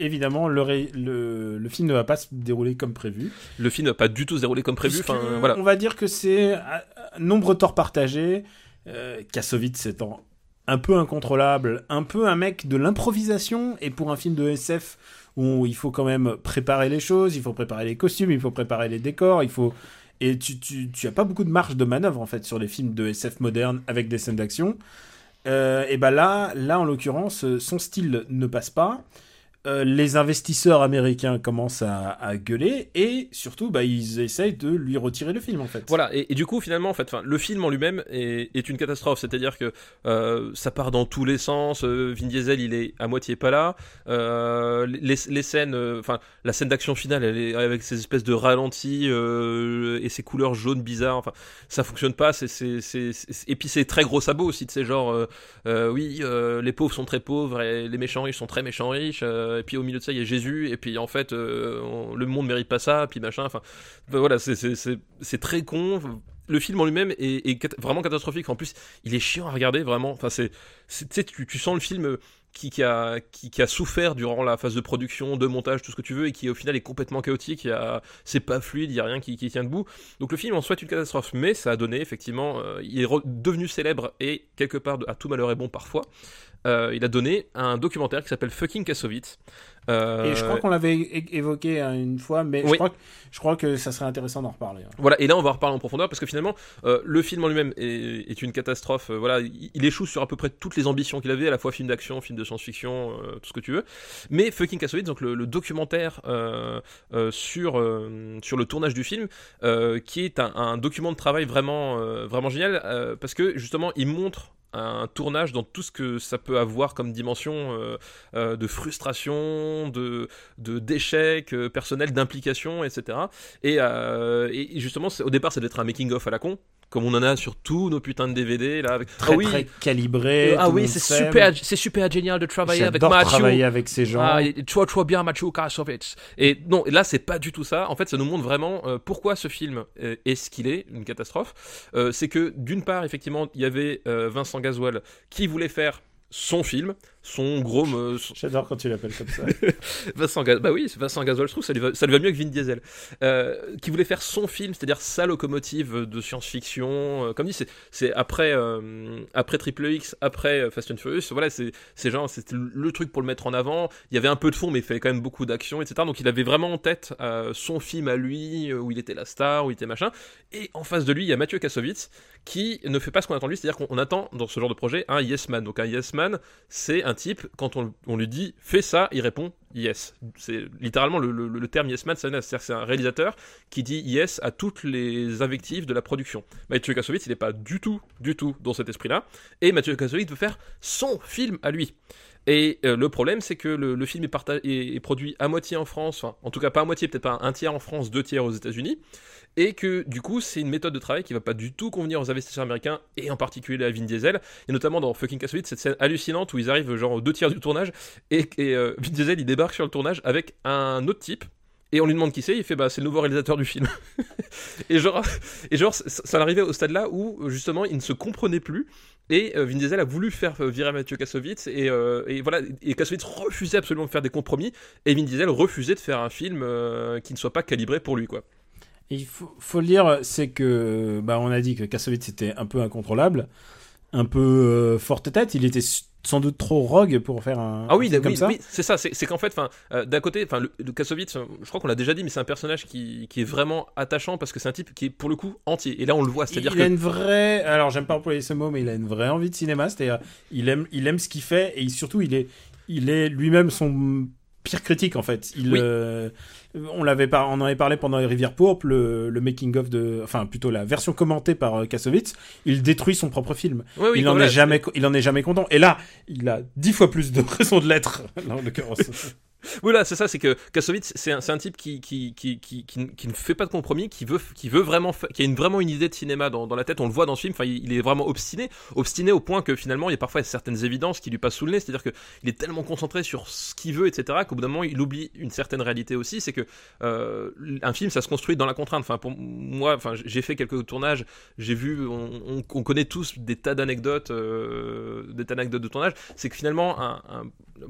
Évidemment, le, ré- le, le film ne va pas se dérouler comme prévu. Le film n'a pas du tout se déroulé comme prévu. Puisque Enfin, voilà. On va dire que c'est un nombre tort partagé. Euh, Kassovitz étant un peu incontrôlable, un peu un mec de l'improvisation, et pour un film de SF où il faut quand même préparer les choses, il faut préparer les costumes, il faut préparer les décors, il faut... Et tu, tu, as pas beaucoup de marge de manœuvre en fait sur les films de SF modernes avec des scènes d'action. Euh, et ben là, là en l'occurrence, son style ne passe pas. Euh, les investisseurs américains commencent à, gueuler et surtout, bah, ils essayent de lui retirer le film en fait. Voilà, et, du coup, finalement, en fait, le film en lui-même est, une catastrophe. C'est-à-dire que euh, ça part dans tous les sens. euh, Vin Diesel, il est à moitié pas là. Les, scènes, enfin, la scène d'action finale, elle est avec ces espèces de ralentis et ces couleurs jaunes bizarres. Enfin, ça fonctionne pas. Et puis c'est très gros sabot aussi. De ces genre, euh, oui, les pauvres sont très pauvres et les méchants riches sont très méchants riches. Euh, et puis au milieu de ça, il y a Jésus. Et puis en fait, euh, le monde mérite pas ça. Puis machin. Enfin, ben voilà, c'est, très con. Le film en lui-même est, vraiment catastrophique. En plus, il est chiant à regarder, vraiment. Enfin, c'est, tu tu, sens le film qui, qui a, souffert durant la phase de production, de montage, tout ce que tu veux, et qui au final est complètement chaotique. C'est pas fluide, il y a rien qui, tient debout. Donc le film en soi est une catastrophe, mais ça a donné effectivement, euh, il est devenu célèbre et quelque part à tout malheur est bon parfois. Euh, il a donné un documentaire qui s'appelle Fucking Kassovitz. Euh, Et je crois qu'on l'avait évoqué hein, une fois, mais je, crois que, je crois que ça serait intéressant d'en reparler. hein. Voilà, et là on va en reparler en profondeur parce que finalement euh, le film en lui-même est, est une catastrophe. Voilà, il, il échoue sur à peu près toutes les ambitions qu'il avait, à la fois film d'action, film de science-fiction, tout ce que tu veux. Mais Fucking Kassovitz, donc le, le documentaire sur sur le tournage du film, qui est un, un document de travail vraiment vraiment génial parce que justement il montre un tournage dans tout ce que ça peut avoir comme dimension euh, euh, de frustration, de d'échecs euh, personnels, d'implication, etc. Et, et justement, au départ, ça devait un making-of à la con, comme on en a sur tous nos putains de DVD là. Avec... Très ah oui, très calibré. Ah oui, c'est super, c'est super génial de travailler avec Mathieu. travailler avec ces gens. Ah, et- trop trop bien Mathieu Kassovitz. Et non, là c'est pas du tout ça. En fait, ça nous montre vraiment euh, pourquoi ce film euh, est ce qu'il est, une catastrophe. Euh, c'est que d'une part, effectivement, il y avait Vincent Gasoil qui voulait faire son film, son gros, me- J'adore quand tu l'appelles comme ça. <laughs> Vincent Gaz, bah oui, Vincent Gasoil, je trouve ça lui va, ça lui va mieux que Vin Diesel, euh, qui voulait faire son film, c'est-à-dire sa locomotive de science-fiction. euh, comme dit, c'est, après euh, après Triple X, après Fast and Furious. Voilà, c'est genre c'était le truc pour le mettre en avant. Il y avait un peu de fond, mais il fallait quand même beaucoup d'action, etc. Donc il avait vraiment en tête euh, son film à lui, où il était la star, où il était machin. Et en face de lui, il y a Mathieu Kassovitz qui ne fait pas ce qu'on attend de lui, c'est-à-dire qu'on on attend dans ce genre de projet un yes man. Donc un yes man, c'est un type quand on, lui dit fais ça, il répond yes. C'est littéralement le, terme yes man, c'est c'est-à-dire c'est un réalisateur qui dit yes à toutes les invectives de la production. Mathieu Kassovitz, il n'est pas du tout, du tout dans cet esprit-là. Et Mathieu Kassovitz veut faire son film à lui. Et euh, le problème, c'est que le, film est, est- est produit à moitié en France, enfin, en tout cas pas à moitié, peut-être pas un tiers en France, deux tiers aux États-Unis, et que du coup, c'est une méthode de travail qui va pas du tout convenir aux investisseurs américains, et en particulier à Vin Diesel, et notamment dans Fucking Castle cette scène hallucinante où ils arrivent genre aux deux tiers du tournage, et, euh, Vin Diesel il débarque sur le tournage avec un autre type. Et on lui demande qui c'est, il fait bah c'est le nouveau réalisateur du film. <laughs> et genre, et genre ça, arrivait au stade là où justement il ne se comprenait plus et euh, Vin Diesel a voulu faire euh, virer Mathieu Kassovitz et, euh, voilà et Kassovitz refusait absolument de faire des compromis et Vin Diesel refusait de faire un film qui ne soit pas calibré pour lui quoi. Et il faut, faut le dire, c'est que, bah, on a dit que Kassovitz était un peu incontrôlable, un peu euh, forte tête. Il était sans doute trop rogue pour faire un. Ah oui, un film oui, comme ça. oui, c'est ça. C'est qu'en fait, enfin, euh, d'un côté, enfin, le, le Kassovitz, euh, je crois qu'on l'a déjà dit, mais c'est un personnage qui, qui est vraiment attachant parce que c'est un type qui est pour le coup entier. Et là, on le voit, c'est-à-dire il que a une vraie. Alors, j'aime pas employer ce mot, mais il a une vraie envie de cinéma. C'est-à-dire, il aime, il aime ce qu'il fait et surtout, il est, il est lui-même son pire critique en fait. Il, Oui. euh, on l'avait on en avait parlé pendant les Rivières Pourpres, le, le making of de, enfin plutôt la version commentée par euh, Kassovitz. Il détruit son propre film. Oui, il en voilà, est jamais, il en est jamais content. Et là, il a dix fois plus de <laughs> raisons de l'être. <laughs> en l'occurrence. <laughs> Voilà, c'est ça, c'est que Kassovitz, c'est un, type qui, qui, qui, qui, ne- fait pas de compromis, qui veut, qui veut vraiment, qui a une, vraiment une idée de cinéma dans, la tête. On le voit dans ce film. Il, est vraiment obstiné, obstiné au point que finalement, il y a parfois certaines évidences qui lui passent sous le nez. C'est-à-dire que il est tellement concentré sur ce qu'il veut, etc., qu'au bout d'un moment, il oublie une certaine réalité aussi. C'est que euh, un film, ça se construit dans la contrainte. Enfin, moi, enfin, j'ai fait quelques tournages, j'ai vu, on, on- on connaît tous des tas d'anecdotes, euh, des tas d'anecdotes de tournage. C'est que finalement, un-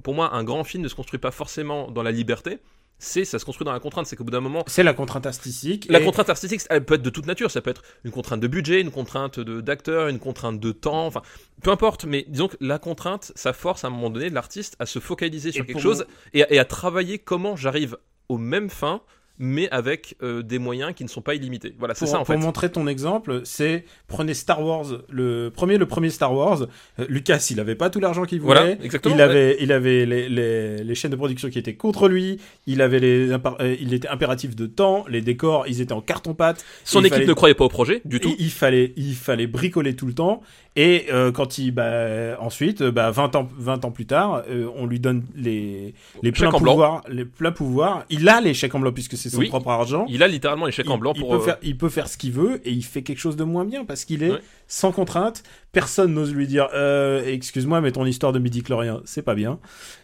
pour moi, un grand film ne se construit pas forcément dans la liberté. C'est, ça se construit dans la contrainte. C'est qu'au bout d'un moment, C'est la contrainte artistique. la et- contrainte artistique, elle peut être de toute nature. Ça peut être une contrainte de budget, une contrainte d'acteur, une contrainte de temps. Enfin, peu importe. Mais disons que la contrainte, ça force à un moment donné l'artiste à se focaliser sur Et quelque chose et, à- et à travailler comment j'arrive aux mêmes fins, mais avec euh, des moyens qui ne sont pas illimités. Voilà, c'est pour, ça en pour fait. montrer ton exemple, c'est prenez Star Wars, le premier, le premier Star Wars. euh, Lucas, il avait pas tout l'argent qu'il voulait. Voilà, exactement. Il avait, il avait les, les, les chaînes de production qui étaient contre lui. Il avait les, euh, il était impératif de temps. Les décors, ils étaient en carton pâte. Son équipe fallait- ne croyait pas au projet du tout. Il, fallait, il fallait bricoler tout le temps. Et euh, quand il, bah, ensuite, bah, 20 ans, 20 ans plus tard, on lui donne les, les pleins pouvoirs, les pleins pouvoirs. Il a les chèques en blanc puisque c'est son Oui. propre argent Il a littéralement les chèques en blanc il, pour. peut euh, faire, il peut faire ce qu'il veut et il fait quelque chose de moins bien parce qu'il est Ouais. Sans contrainte. Personne n'ose lui dire euh, Excuse-moi, mais ton histoire de midi chlorien, c'est pas bien.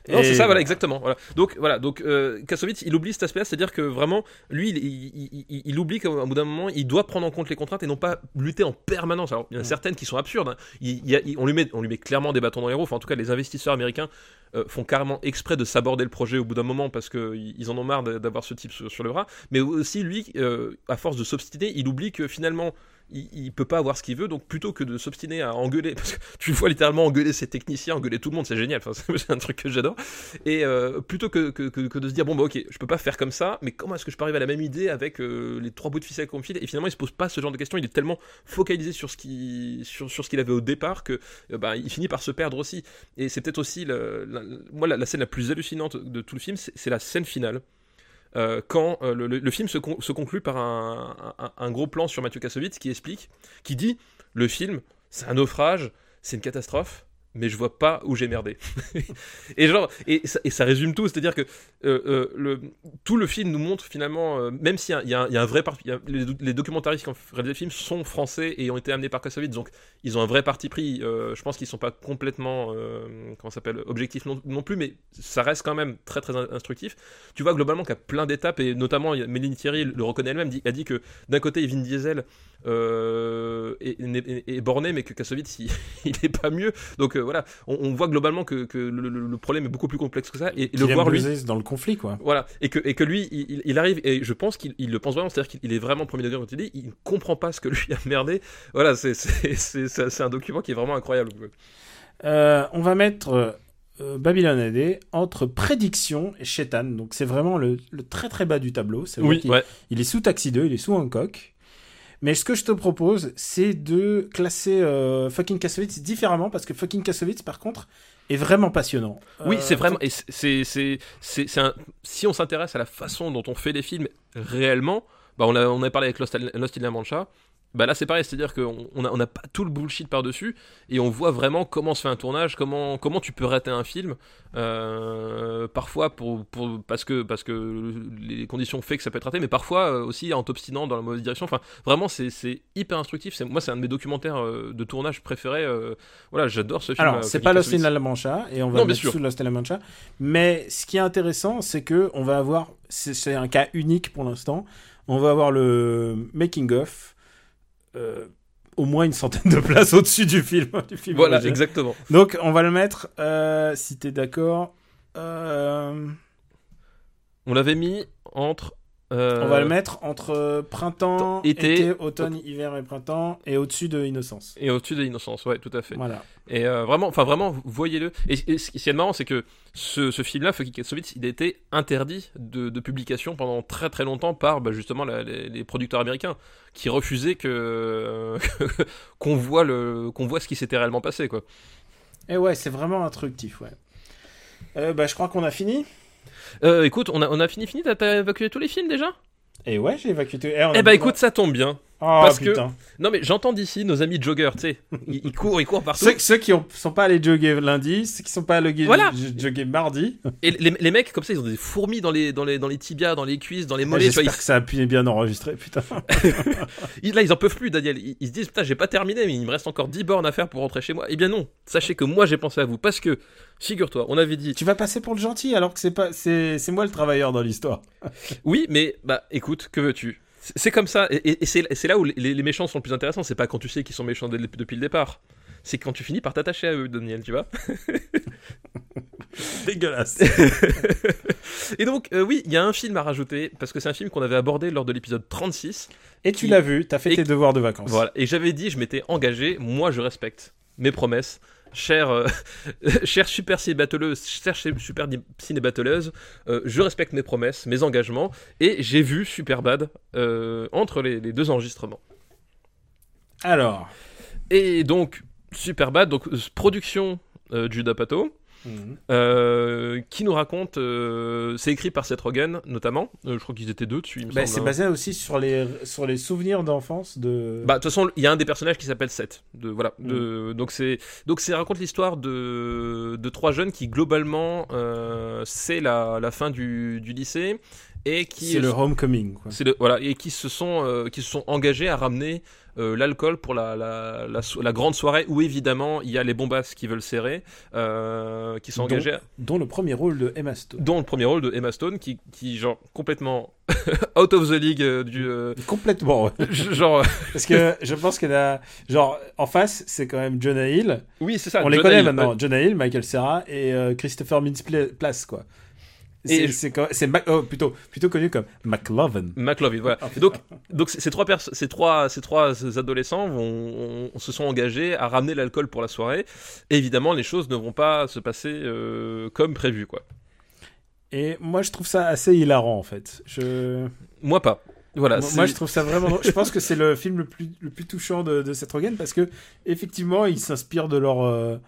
Non, Et c'est ça, voilà, exactement. Voilà. Donc, voilà, donc euh, Kassovitz, il oublie cet aspect-là, c'est-à-dire que vraiment, lui, il, il, il- il oublie qu'à un bout d'un moment, il doit prendre en compte les contraintes et non pas lutter en permanence. Alors, il y en a certaines qui sont absurdes. hein. Y a- on, lui met, on lui met clairement des bâtons dans les roues. Enfin, en tout cas, les investisseurs américains euh, font carrément exprès de s'aborder le projet au bout d'un moment parce qu'ils ils en ont marre d'avoir ce type sur, sur le bras. Mais aussi, lui, euh, à force de s'obstiner, il oublie que finalement, il, il peut pas avoir ce qu'il veut, donc plutôt que de s'obstiner à engueuler, parce que tu vois littéralement engueuler ses techniciens, engueuler tout le monde, c'est génial, <laughs> c'est un truc que j'adore. Et euh, plutôt que, de se dire, bon, bah ok, je peux pas faire comme ça, mais comment est-ce que je peux arriver à la même idée avec euh, les trois bouts de ficelle qu'on me file? Et finalement, il se pose pas ce genre de questions, il est tellement focalisé sur ce qu'il sur, sur avait au départ que euh, bah, il finit par se perdre aussi. Et c'est peut-être aussi, le- la- moi, la, scène la plus hallucinante de tout le film, c'est la scène finale. Euh, quand euh, le, film se, con- se conclut par un, un- un gros plan sur Mathieu Kassovitz qui explique, qui dit le film, c'est un naufrage, c'est une catastrophe, mais je vois pas où j'ai merdé. <laughs> et genre, et ça, résume tout, c'est-à-dire que euh, euh, le, tout le film nous montre finalement, euh, même s'il y y a un- vrai parti, les, les documentaristes qui ont réalisé le film sont français et ont été amenés par Kassovitz, donc ils ont un vrai parti pris. euh, je pense qu'ils sont pas complètement, comment s'appelle, objectifs non, non plus, mais ça reste quand même très très in- instructif. Tu vois globalement qu'il y a plein d'étapes et notamment Mélanie Thierry le reconnaît elle-même, a dit que d'un côté Vin Diesel est, borné, mais que Kassovitz il, <laughs> il est pas mieux. Donc voilà, on, on voit globalement que, que le, le- le problème est beaucoup plus complexe que ça et, et le voir lui. dans le conflit, quoi. Voilà, et que, et que lui, il, arrive, et je pense qu'il il le pense vraiment, c'est-à-dire qu'il est vraiment premier degré quand il dit, il ne comprend pas ce que lui a merdé. Voilà, <laughs> c'est- un document qui est vraiment incroyable. Euh, on va mettre euh, Babylon AD entre prédiction et Shetan. Donc c'est vraiment le, le très très bas du tableau. Ouais. Il est sous Taxi 2, il est sous Hancock. Mais ce que je te propose, c'est de classer euh, fucking Kassovitz différemment parce que fucking Kassovitz, par contre, est vraiment passionnant. Oui, Euh, c'est vraiment. Et c'est- c'est, c'est, c'est, un- si on s'intéresse à la façon dont on fait les films réellement, bah on, a, on a parlé avec Lost, Lost in La Mancha. Bah là c'est pareil, c'est-à-dire qu'on on a, on a pas tout le bullshit par-dessus et on voit vraiment comment se fait un tournage, comment, comment tu peux rater un film. Euh, parfois pour, pour, parce, que, parce que les conditions fait que ça peut être raté, mais parfois euh, aussi en t'obstinant dans la mauvaise direction. Enfin, vraiment c'est c'est hyper instructif. C'est- Moi c'est un de mes documentaires euh, de tournage préférés. euh, voilà, j'adore ce film. Alors, c'est pas Lost in La Mancha, et on va Non, mettre sous Lost in La Mancha. Mais ce qui est intéressant, c'est que on va avoir, c'est c'est un cas unique pour l'instant, on va avoir le making of, euh, au moins une centaine de places <laughs> au-dessus du film. <laughs> du film Voilà, original. exactement. Donc, on va le mettre, euh, si t'es d'accord, euh, On l'avait mis entre. Euh, on va le mettre entre printemps, été, été, automne, hiver et printemps, et au-dessus de Innocence. Et au-dessus de l'innocence, ouais, tout à fait. Voilà. Et euh, vraiment, enfin vraiment, voyez-le. Et, et ce qui est marrant, c'est que ce, ce film-là, Fucky Kassovitz, il a été interdit de, de publication pendant très très longtemps par bah, justement la- les, les producteurs américains qui refusaient que <laughs> qu'on voit le qu'on voit ce qui s'était réellement passé, quoi. Et ouais, c'est vraiment instructif, ouais. Euh, bah, je crois qu'on a fini. Euh, écoute, on a, on a fini, fini. T'as évacué tous les films déjà? Et ouais, j'ai évacué tout. Eh, Eh bah écoute, ça tombe bien. Oh, parce que-. Non mais j'entends d'ici nos amis joggers, tu sais, <laughs> ils, ils courent, ils courent partout. Ceux, ceux qui ont, sont pas allés jogger lundi, ceux qui sont pas allés Voilà. jogger mardi. Et les, les mecs comme ça, ils ont des fourmis dans les dans les dans les tibias, dans les cuisses, dans les Ah, mollets. J'espère que ça a pu bien enregistrer, putain. <laughs> Ils- là, ils en peuvent plus, Daniel. Ils, ils se disent, putain, j'ai pas terminé, mais il me reste encore 10 bornes à faire pour rentrer chez moi. Eh bien non, sachez que moi j'ai pensé à vous, parce que, figure-toi, on avait dit, tu vas passer pour le gentil alors que c'est pas, c'est moi le travailleur dans l'histoire. oui, mais, bah, écoute, que veux-tu? C'est- comme ça, et, et- et c'est là où les, les méchants sont le plus intéressants, c'est pas quand tu sais qu'ils sont méchants depuis le départ. C'est quand tu finis par t'attacher à eux, Daniel, tu vois. <laughs> Dégueulasse. <laughs> Et donc, euh, oui, il y a un film à rajouter, parce que c'est un film qu'on avait abordé lors de l'épisode 36. Et tu l'as vu, t'as fait et- tes devoirs de vacances. Voilà. Et j'avais dit, je m'étais engagé, moi je respecte mes promesses. Cher, euh, <laughs> cher super ciné-battleuse, cher super euh, je respecte mes promesses, mes engagements, et j'ai vu Superbad euh, entre les, les deux enregistrements. Alors. Et donc, Superbad, donc euh, production du Dapato, Mhm. euh, qui nous raconte, euh, c'est écrit par Seth Rogen notamment, Euh, je crois qu'ils étaient deux dessus, il me Bah, c'est hein. basé aussi sur les, sur les souvenirs d'enfance de. Bah de toute façon, il y a un des personnages qui s'appelle Seth. De voilà. De, Mm. donc c'est donc c'est raconte l'histoire de de trois jeunes qui globalement c'est la, la fin du, du lycée et qui c'est le homecoming, quoi. c'est le- voilà et qui se sont euh, qui se sont engagés à ramener euh, l'alcool pour la, la, la, so- la grande soirée où évidemment il y a les bombasses qui veulent serrer euh, qui sont engagés à- Dont le premier rôle de Emma Stone. dont le premier rôle de Emma Stone qui qui genre complètement <laughs> out of the league euh, du Complètement, ouais. <laughs> genre Parce que je pense qu'elle a. Genre, en face, c'est quand même Jonah Hill. oui c'est ça On les connaît Hill, maintenant. Jonah Hill, Michael Cera et Christopher Mintz-Place, quoi. C'est Et- oh, plutôt, plutôt connu comme McLovin. McLovin, voilà. Oh, Et donc, donc ces trois, ces trois, ces trois adolescents vont, on- se sont engagés à ramener l'alcool pour la soirée. Et évidemment, les choses ne vont pas se passer euh, comme prévu, quoi. Et moi, je trouve ça assez hilarant, en fait. Je... Moi pas. Voilà. moi, je trouve ça vraiment. je pense que c'est le film le plus, le plus touchant de, de Seth Rogen parce que, effectivement, ils s'inspirent de leur, euh,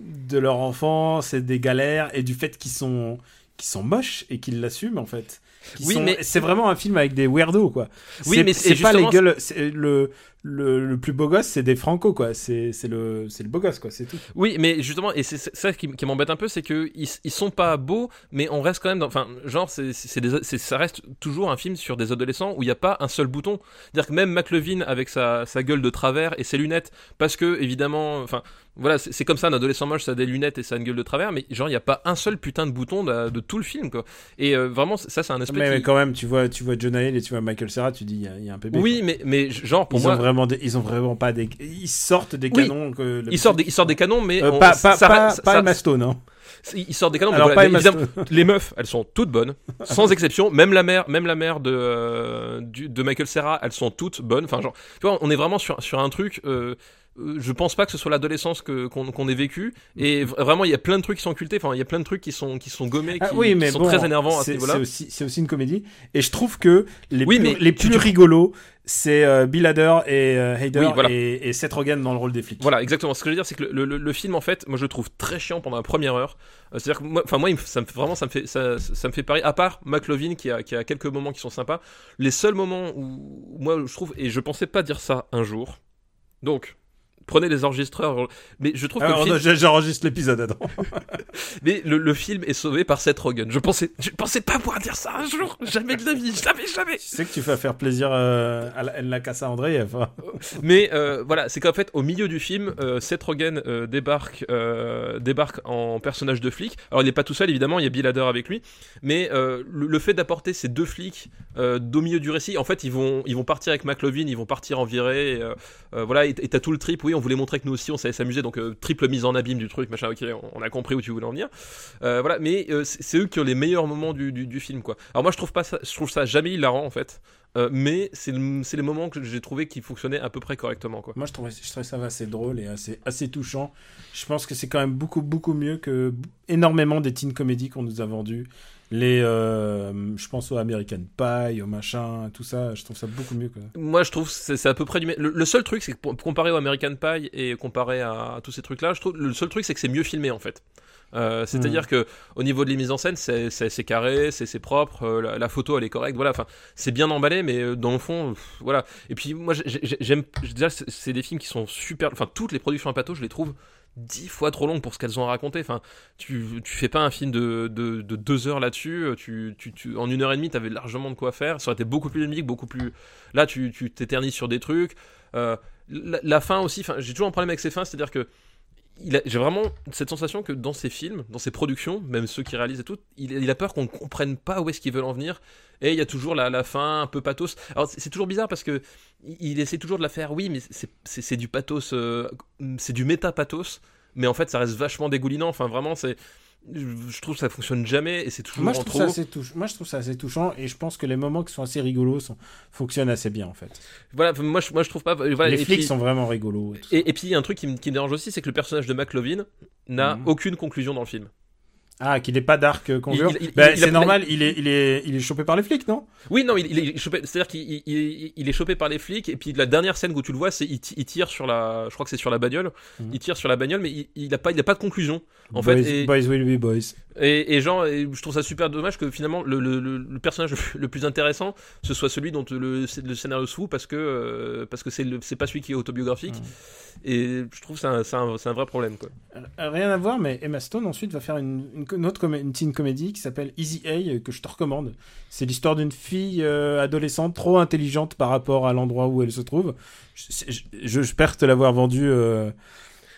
de leur enfance et des galères et du fait qu'ils sont, qu'ils sont moches et qu'ils l'assument, en fait. Oui, sont- mais- c'est vraiment un film avec des weirdos, quoi. Oui, mais c'est pas les gueules. c'est Le, le, le plus beau gosse, c'est des Franco, quoi. C'est le, le beau gosse, quoi. C'est tout. Oui, mais justement, et c'est ça qui, qui m'embête un peu, c'est que ils, sont pas beaux, mais on reste quand même dans. Enfin, genre, c'est ça reste toujours un film sur des adolescents où il n'y a pas un seul bouton. C'est-à-dire que même McLevin avec sa, sa gueule de travers et ses lunettes, parce que évidemment, enfin, voilà, c'est comme ça, un adolescent moche, ça a des lunettes et ça a une gueule de travers, mais genre, il n'y a pas un seul putain de bouton de, de tout le film, quoi. Et euh, vraiment, ça, c'est un aspect. Mais, quand même, tu vois, tu vois Jonah Hill et tu vois Michael Cera, tu dis, il y a- il y, a un PB. Oui, quoi. mais, mais genre, pour ils moi. Vraiment, des, ils ont vraiment pas des, ils sortent des Oui. canons que. le Ils sortent, des, ils sortent des canons, mais Euh, on- pas, pas, ça- pas, ça- pas ça- Emma Stone, hein. Ils sortent des canons. mais Alors voilà, pas Stone. les meufs, elles sont toutes bonnes, <laughs> sans exception. Même la mère, même la mère de euh, du- de Michael Serra, elles sont toutes bonnes. Enfin, genre, tu vois, on est vraiment sur sur un truc. euh, euh, je pense pas que ce soit l'adolescence qu'on ait vécu et vraiment il y a plein de trucs qui sont occultés enfin il y a plein de trucs qui sont qui sont gommés Ah qui, oui, mais qui sont bon, très énervants à ce niveau-là c'est aussi, c'est aussi une comédie. Et je trouve que les Oui, plus, mais les plus tu- rigolos, c'est euh, Bill Hader et euh, Hader Oui, voilà. et, et Seth Rogen dans le rôle des flics. Voilà, exactement. Ce que je veux dire, c'est que le, le- le film, en fait, moi, je le trouve très chiant pendant la première heure. Euh, C'est-à-dire que moi, enfin, moi, ça me, fait- vraiment, ça me fait, ça, ça me fait pareil. À part McLovin, qui a, qui a quelques moments qui sont sympas. Les seuls moments où, moi, je trouve, et je pensais pas dire ça un jour. Donc, prenez les enregistreurs. Mais je trouve que Alors, le film, non, j'ai- j'enregistre l'épisode, attends. <laughs> mais le, le film est sauvé par Seth Rogen. Je pensais, je pensais pas pouvoir dire ça un jour. Jamais de la vie. Jamais, jamais. Tu sais que tu vas faire plaisir euh, à la, la Casa Andreev. hein. <laughs> Mais euh, voilà, c'est qu'en fait, au milieu du film, euh, Seth Rogen débarque, débarque en personnage de flic. Alors, il n'est pas tout seul, évidemment, il y a Bill Hader avec lui. Mais le, le fait d'apporter ces deux flics au milieu du récit, en fait, ils vont, ils vont partir avec McLovin, ils vont partir en virée. et, voilà, et t'as tout le trip. Oui, on voulait montrer que nous aussi, on savait s'amuser. Donc, euh, triple mise en abîme du truc, machin. Ok, on, a compris où tu voulais en venir. Euh, voilà, mais euh, c'est eux qui ont les meilleurs moments du, film, quoi. Alors, moi, je trouve pas ça, je trouve ça jamais hilarant, en fait. Mais c'est le- c'est les moments que j'ai trouvé qui fonctionnaient à peu près correctement, quoi. Moi, je trouvais, ça assez drôle et assez, assez touchant. Je pense que c'est quand même beaucoup, beaucoup mieux que énormément des teen comédies qu'on nous a vendues. Les, euh, je pense au American Pie, au machin, tout ça. Je trouve ça beaucoup mieux. Quoi. Moi, je trouve que c'est c'est à peu près du. même- Le, le seul truc, c'est que comparé au American Pie et comparé à, à tous ces trucs-là, je trouve le seul truc, c'est que c'est mieux filmé en fait. Euh, C'est-à-dire Mm. que au niveau de les mises en scène, c'est c'est- c'est carré, c'est c'est propre, euh, la, la photo elle est correcte, voilà. Enfin, c'est bien emballé, mais dans le fond, pff, voilà. Et puis moi, j'ai- j'ai- j'aime déjà c'est c'est des films qui sont super. Enfin, toutes les productions à plateau, je les trouve dix fois trop longues pour ce qu'elles ont à raconter. Enfin, tu, tu fais pas un film de, de, de deux heures là-dessus. Tu, tu, tu, en une heure et demie, t'avais largement de quoi faire. Ça aurait été beaucoup plus dynamique, beaucoup plus. Là, tu t'éternises sur des trucs. Euh, la, la fin aussi. Enfin, j'ai toujours un problème avec ces fins, c'est-à-dire que j'ai vraiment cette sensation que dans ses films, dans ses productions, même ceux qui réalisent et tout, il, a peur qu'on ne comprenne pas où est-ce qu'ils veulent en venir. Et il y a toujours la, la fin un peu pathos. Alors c'est toujours bizarre parce que il, essaie toujours de la faire, oui, mais c'est du pathos, euh, c'est du méta-pathos, mais en fait ça reste vachement dégoulinant. Enfin vraiment, c'est, je trouve que ça fonctionne jamais et c'est toujours Moi je, en trouve trop. ça assez touch- Moi, je trouve ça assez touchant et je pense que les moments qui sont assez rigolos sont... fonctionnent assez bien en fait. Voilà, moi je, moi je trouve pas. Voilà, les flics puis- sont vraiment rigolos. et puis il y a un truc qui me, qui me dérange aussi, c'est que le personnage de McLovin n'a Mhm. aucune conclusion dans le film. Ah, qu'il n'est pas Dark euh, Conjure. A- c'est normal, il est, il, est, il est chopé par les flics, non? Oui, non, il, il est chopé. C'est-à-dire qu'il il- il- il est chopé par les flics et puis la dernière scène où tu le vois, c'est il, ti- il tire sur la. Je crois que c'est sur la bagnole. Mhm. Il tire sur la bagnole, mais il, il a pas, il a pas de conclusion. En boys, fait, et, boys will be boys. Et, et genre, et je trouve ça super dommage que finalement le, le- le- personnage <laughs> le plus- intéressant, ce soit celui dont le, le scénario se fout parce que euh, parce que c'est c'est pas celui qui est autobiographique. Mhm. Et je trouve que c'est un, un, vrai problème quoi. Euh, Rien à voir, mais Emma Stone ensuite va faire une, une, une autre une teen comédie qui s'appelle Easy A euh, que je te recommande. C'est l'histoire d'une fille euh, adolescente trop intelligente par rapport à l'endroit où elle se trouve. Je- je- je- J'espère te l'avoir vendu euh,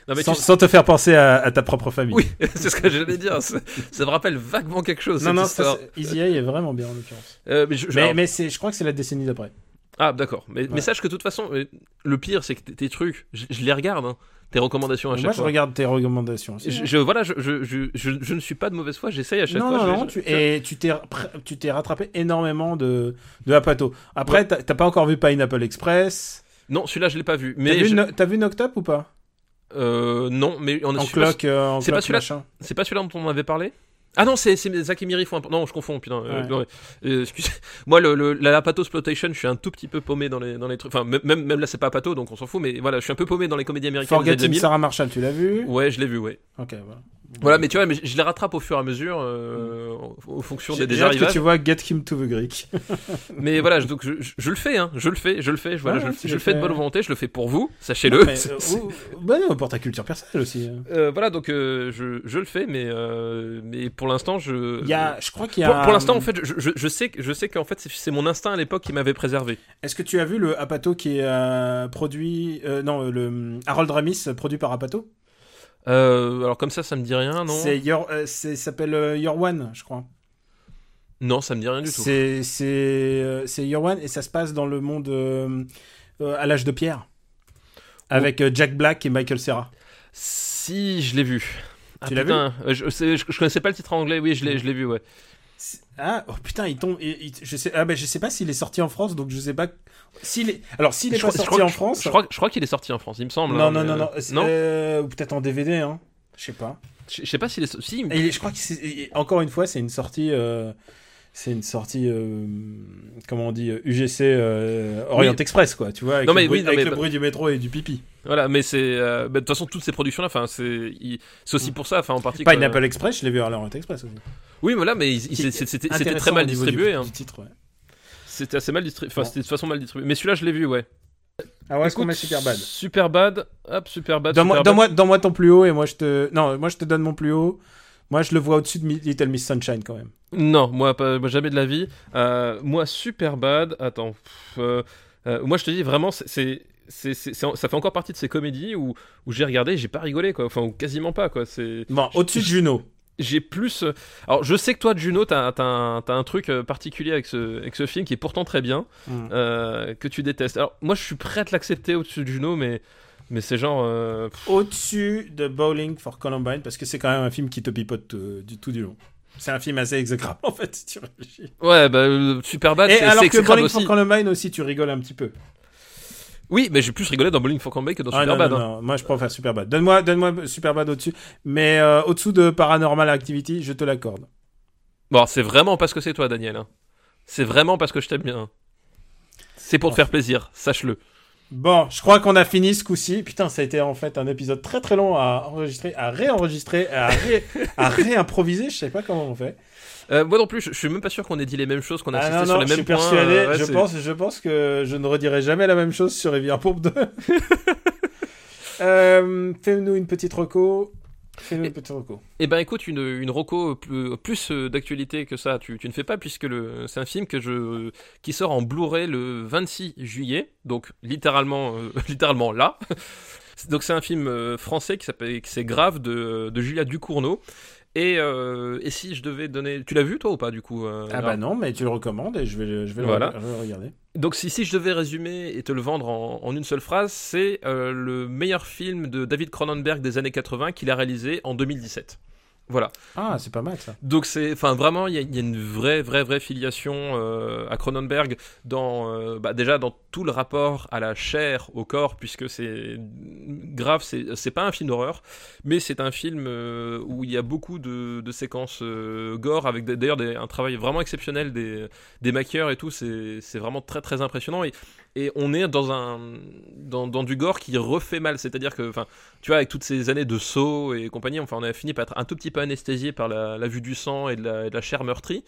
Non, mais sans, tu- sans te faire penser à, à ta propre famille. Oui, <laughs> c'est ce que j'allais dire. Ça, ça me rappelle vaguement quelque chose. Non, cette non, histoire. ça, c'est- Easy est vraiment bien en l'occurrence. Euh, mais je- je- Mais, alors- mais c'est, je crois que c'est la décennie d'après. Ah, d'accord. Mais, sache que de toute façon, euh, le pire, c'est que tes- trucs, je, je les regarde, hein, tes recommandations à chaque Moi, je fois. regarde tes recommandations aussi. Je, je- voilà, je, ne suis pas de mauvaise foi, j'essaye à chaque non, fois. non, non, tu, je- et tu t'es, pr- tu t'es rattrapé énormément de, de Apato. Après, t'as, t'as pas encore vu Pineapple Express. Non, celui-là, je l'ai pas vu. T'as Mais vu, No- t'as vu Up ou pas? Euh, non, mais on a En cloque, euh, c'est pas celui-là. C'est pas celui-là dont on avait parlé? Ah non, c'est c'est Zach et Miri font un... Non, je confonds, putain. euh, Ouais. euh, excusez. <laughs> Moi, le, le- la, la Plotation, je suis un tout petit peu paumé dans les, dans les trucs. Enfin, même, même là, c'est pas Pato, donc on s'en fout, mais voilà, je suis un peu paumé dans les comédies américaines années Forgetting 2000. Sarah Marshall, tu l'as vu? Ouais, je l'ai vu, ouais. Ok, voilà. Voilà, mais tu vois, mais je les rattrape au fur et à mesure, euh, en, fonction des, hâte que tu vois Get Him to the Greek. <laughs> Mais voilà, je- donc je, je- je le fais, hein, je le fais, je le fais, je, voilà, Ouais, je, le- fais de bonne volonté, je le fais pour vous, sachez-le. <laughs> Euh, bah non, pour ta culture personnelle aussi. hein. euh, voilà, donc euh, je, je le fais, mais, euh, mais pour l'instant, je. Il y a, je crois qu'il y a. Pour, pour l'instant, en fait, je, sais, que- je sais qu'en fait, c'est- mon instinct à l'époque qui m'avait préservé. Est-ce que tu as vu le Apato qui est euh, produit. euh, non, euh, le Harold Ramis, euh, produit par Apato? Euh, alors comme ça, ça me dit rien, non C'est Your, euh, ça s'appelle euh, Your One, je crois. Non, ça me dit rien du tout. C'est c'est Your One et ça se passe dans le monde à l'âge de pierre. Avec Jack Black et Michael Serra. Si, je l'ai vu. Ah, Tu l'as euh, je, je, je connaissais pas le titre en anglais, oui, je l'ai, je l'ai vu, ouais. Ah, oh putain, il tombe. il- il- je sais, ah, ben, je sais pas s'il est sorti en France, donc je sais pas. S'il est, alors s'il est Je pas crois- sorti crois- en France. Je crois, je crois qu'il est sorti en France, il me semble. non, hein, non, mais, non, non, euh, non? euh, ou peut-être en DVD, hein. Je sais pas. Je je sais pas s'il est. Si, Et est- je crois que encore une fois, c'est une sortie. euh, C'est une sortie, euh, comment on dit, euh, UGC euh, Orient Oui. Express, quoi, tu vois, avec, Non, mais le, bruit, oui, non, avec mais le bah- bruit du métro et du pipi. Voilà, mais c'est. euh, bah, De toute façon, toutes ces productions-là, enfin, c'est aussi pour ça, enfin, en partie. que- Pineapple Express, je l'ai vu à l'Orient Express aussi. Oui, voilà, mais c'était très mal distribué. du, hein. du titre, ouais. C'était assez mal distribué. Enfin, Bon. c'était de façon mal distribué. Mais celui-là, je l'ai vu, ouais. Ah ouais, est-ce qu'on Écoute, met super bad Super bad. Hop, super bad. Donne-moi, super donne-moi, donne-moi ton plus haut et moi je te. Non, moi je te donne mon plus haut. Moi je le vois au-dessus de Little Miss Sunshine quand même. Non, moi, pas, jamais de la vie. Euh, moi, super bad. Attends. pff, euh, euh, moi, je te dis vraiment, c'est. c'est- c'est- ça fait encore partie de ces comédies où, où j'ai regardé j'ai pas rigolé quoi enfin ou quasiment pas quoi c'est Bon, au-dessus de Juno. j'ai plus alors je sais que toi Juno t'as as un, un truc particulier avec ce, avec ce film qui est pourtant très bien Mm. euh, que tu détestes alors moi je suis prêt à te l'accepter au-dessus de Juno mais mais c'est genre euh, Au-dessus de Bowling for Columbine parce que c'est quand même un film qui te pipote euh, du tout du long. C'est un film assez exécrable <laughs> en fait si tu réfléchis. ouais bah euh, super bad et c'est alors que Bowling aussi for Columbine aussi tu rigoles un petit peu. oui mais j'ai plus rigolé dans Bowling for Columbine que dans Ah, super non, non, hein. non, moi je préfère Superbad. Donne-moi, donne-moi Superbad au-dessus. Mais euh, au-dessous de Paranormal Activity, je te l'accorde. bon c'est vraiment parce que c'est toi Daniel hein. c'est vraiment parce que je t'aime bien c'est pour te faire plaisir sache-le Bon, je crois qu'on a fini ce coup-ci. Putain, ça a été en fait un épisode très très long à enregistrer, à réenregistrer, à, ré... à réimproviser. Je sais pas comment on fait. Euh, moi non plus je, je suis même pas sûr qu'on ait dit les mêmes choses qu'on a Ah insisté sur les je mêmes suis points persuadé. euh, ouais, je, pense, je pense que je ne redirai jamais la même chose sur Rivière Pourpre 2. euh, Fais-nous une petite reco. Une petite reco. Eh ben écoute, une, une roco plus, plus euh, d'actualité que ça, tu, tu ne fais pas puisque le, c'est un film que je, qui sort en Blu-ray le 26 juillet, donc littéralement, euh, <laughs> littéralement là. Donc c'est un film euh, français qui s'appelle, c'est Grave de, de Julia Ducournau. Et, euh, et si je devais donner, tu l'as vu toi ou pas du coup euh, Ah bah non, mais tu le recommandes et je vais, le- je vais, le, Voilà. regarder. Donc si, si je devais résumer et te le vendre en, en une seule phrase, c'est euh, le meilleur film de David Cronenberg des années 80 qu'il a réalisé en 2017. Voilà. Ah, c'est pas mal ça. Donc c'est, enfin vraiment, il y, a- il y a une vraie, vraie, vraie filiation euh, à Cronenberg dans, euh, bah, déjà dans tout le rapport à la chair, au corps, puisque c'est grave, c'est, c'est pas un film d'horreur, mais c'est un film euh, où il y a beaucoup de, de séquences euh, gore, avec d'ailleurs un travail vraiment exceptionnel des, des maquilleurs et tout, c'est, c'est vraiment très, très impressionnant et, et on est dans un, dans, du gore qui refait mal, c'est-à-dire que, enfin, tu vois, avec toutes ces années de saut et compagnie, enfin, on a fini par être un tout petit peu anesthésié par la, vue du sang et de la, chair meurtrie.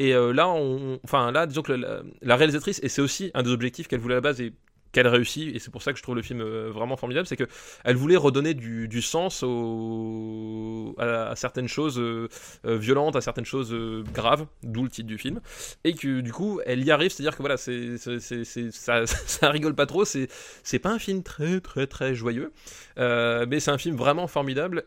Et euh, là, enfin, là, disons que la, réalisatrice, et c'est aussi un des objectifs qu'elle voulait à la base qu'elle réussit, et c'est pour ça que je trouve le film euh, vraiment formidable, c'est que elle voulait redonner du, sens au, à, certaines choses euh, euh, violentes, à certaines choses graves, d'où le titre du film, et que du coup, elle y arrive, c'est-à-dire que voilà, c'est, ça, <laughs> ça rigole pas trop, c'est, pas un film très très très joyeux, mais c'est un film vraiment formidable.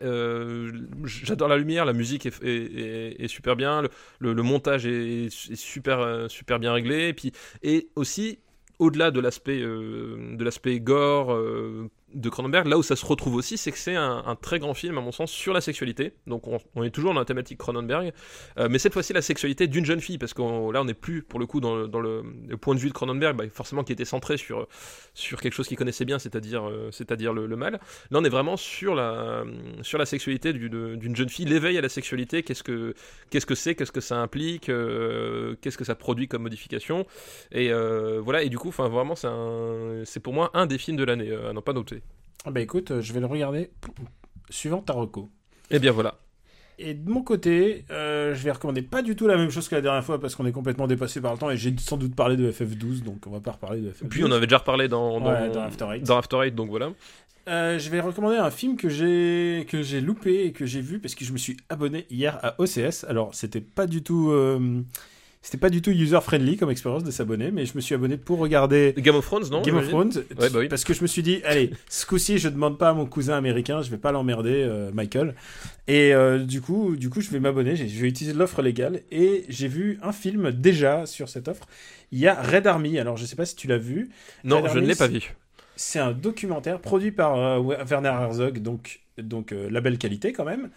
J'adore la lumière, la musique est, super bien, le, le- montage est, super super bien réglé, et puis et aussi au-delà de l'aspect euh, de l'aspect gore euh, de Cronenberg, là où ça se retrouve aussi, c'est que c'est un, très grand film, à mon sens, sur la sexualité. Donc on, est toujours dans la thématique Cronenberg, euh, mais cette fois-ci la sexualité d'une jeune fille, parce que là on n'est plus pour le coup dans le, point de vue de Cronenberg, bah, forcément qui était centré sur sur quelque chose qu'il connaissait bien, c'est-à-dire euh, le, mal. Là on est vraiment sur la sur la sexualité d'une jeune fille, l'éveil à la sexualité, qu'est-ce que qu'est-ce que c'est, qu'est-ce que ça implique, euh, qu'est-ce que ça produit comme modification, et voilà. Et du coup, vraiment c'est pour moi un des films de l'année à n'en pas noter. Ah bah écoute, euh, je vais le regarder suivant ta reco. Et bien voilà. Et de mon côté, euh, je vais recommander pas du tout la même chose que la dernière fois parce qu'on est complètement dépassé par le temps et j'ai sans doute parlé de FF12, donc on va pas reparler de FF12. Puis on avait déjà reparlé dans dans, Ouais, dans After Eight. dans After Eight, donc voilà. Euh, je vais recommander un film que j'ai que j'ai loupé et que j'ai vu parce que je me suis abonné hier à OCS. Alors c'était pas du tout euh, c'était pas du tout user friendly comme expérience de s'abonner, mais je me suis abonné pour regarder Game of Thrones, non Game of Thrones Ouais, bah oui. parce que je me suis dit allez ce coup-ci je demande pas à mon cousin américain, je vais pas l'emmerder euh, Michael et euh, du coup du coup je vais m'abonner, je vais utiliser l'offre légale et j'ai vu un film déjà sur cette offre. Il y a Red Army. Alors je sais pas si tu l'as vu. Non, Red je ne l'ai pas vu. C'est un documentaire produit par euh, Werner Herzog, donc, donc la belle qualité quand même,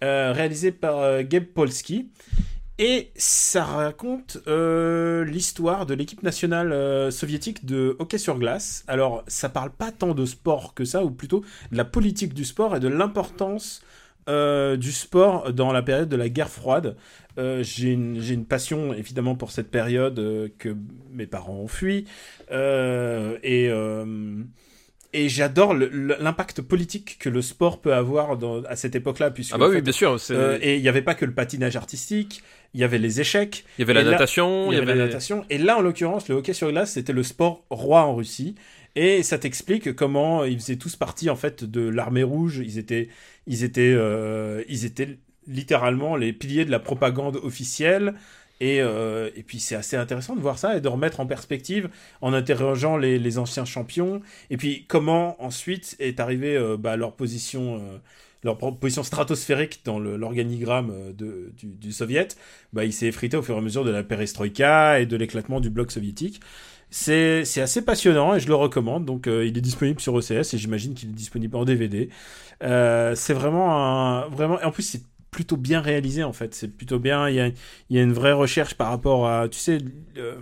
réalisé par Gabe Polsky. Et ça raconte euh, l'histoire de l'équipe nationale euh, soviétique de hockey sur glace. Alors, ça parle pas tant de sport que ça, ou plutôt de la politique du sport et de l'importance euh, du sport dans la période de la guerre froide. Euh, j'ai une, passion évidemment pour cette période euh, que mes parents ont fui et et j'adore l'impact politique que le sport peut avoir dans, à cette époque-là puisque Ah bah oui, fait, bien sûr. et il n'y avait pas que le patinage artistique, il y avait les échecs, Il y avait la là- natation, il y avait la natation. Et là, en l'occurrence, le hockey sur glace, c'était le sport roi en Russie. Et ça t'explique comment ils faisaient tous partie en fait de l'armée rouge. Ils étaient, ils étaient, euh, ils étaient littéralement les piliers de la propagande officielle. Et, euh, et puis c'est assez intéressant de voir ça et de remettre en perspective en interrogeant les, les anciens champions. Et puis comment ensuite est arrivé euh, bah, leur position. Leur position stratosphérique dans l'organigramme euh, du, du soviet, bah, il s'est effrité au fur et à mesure de la perestroïka et de l'éclatement du bloc soviétique. C'est assez passionnant et je le recommande. Donc, euh, il est disponible sur OCS et j'imagine qu'il est disponible en DVD. Euh, c'est vraiment un. Vraiment, en plus, c'est plutôt bien réalisé en fait. C'est plutôt bien. Il y a, il y a une vraie recherche par rapport à, tu sais, euh,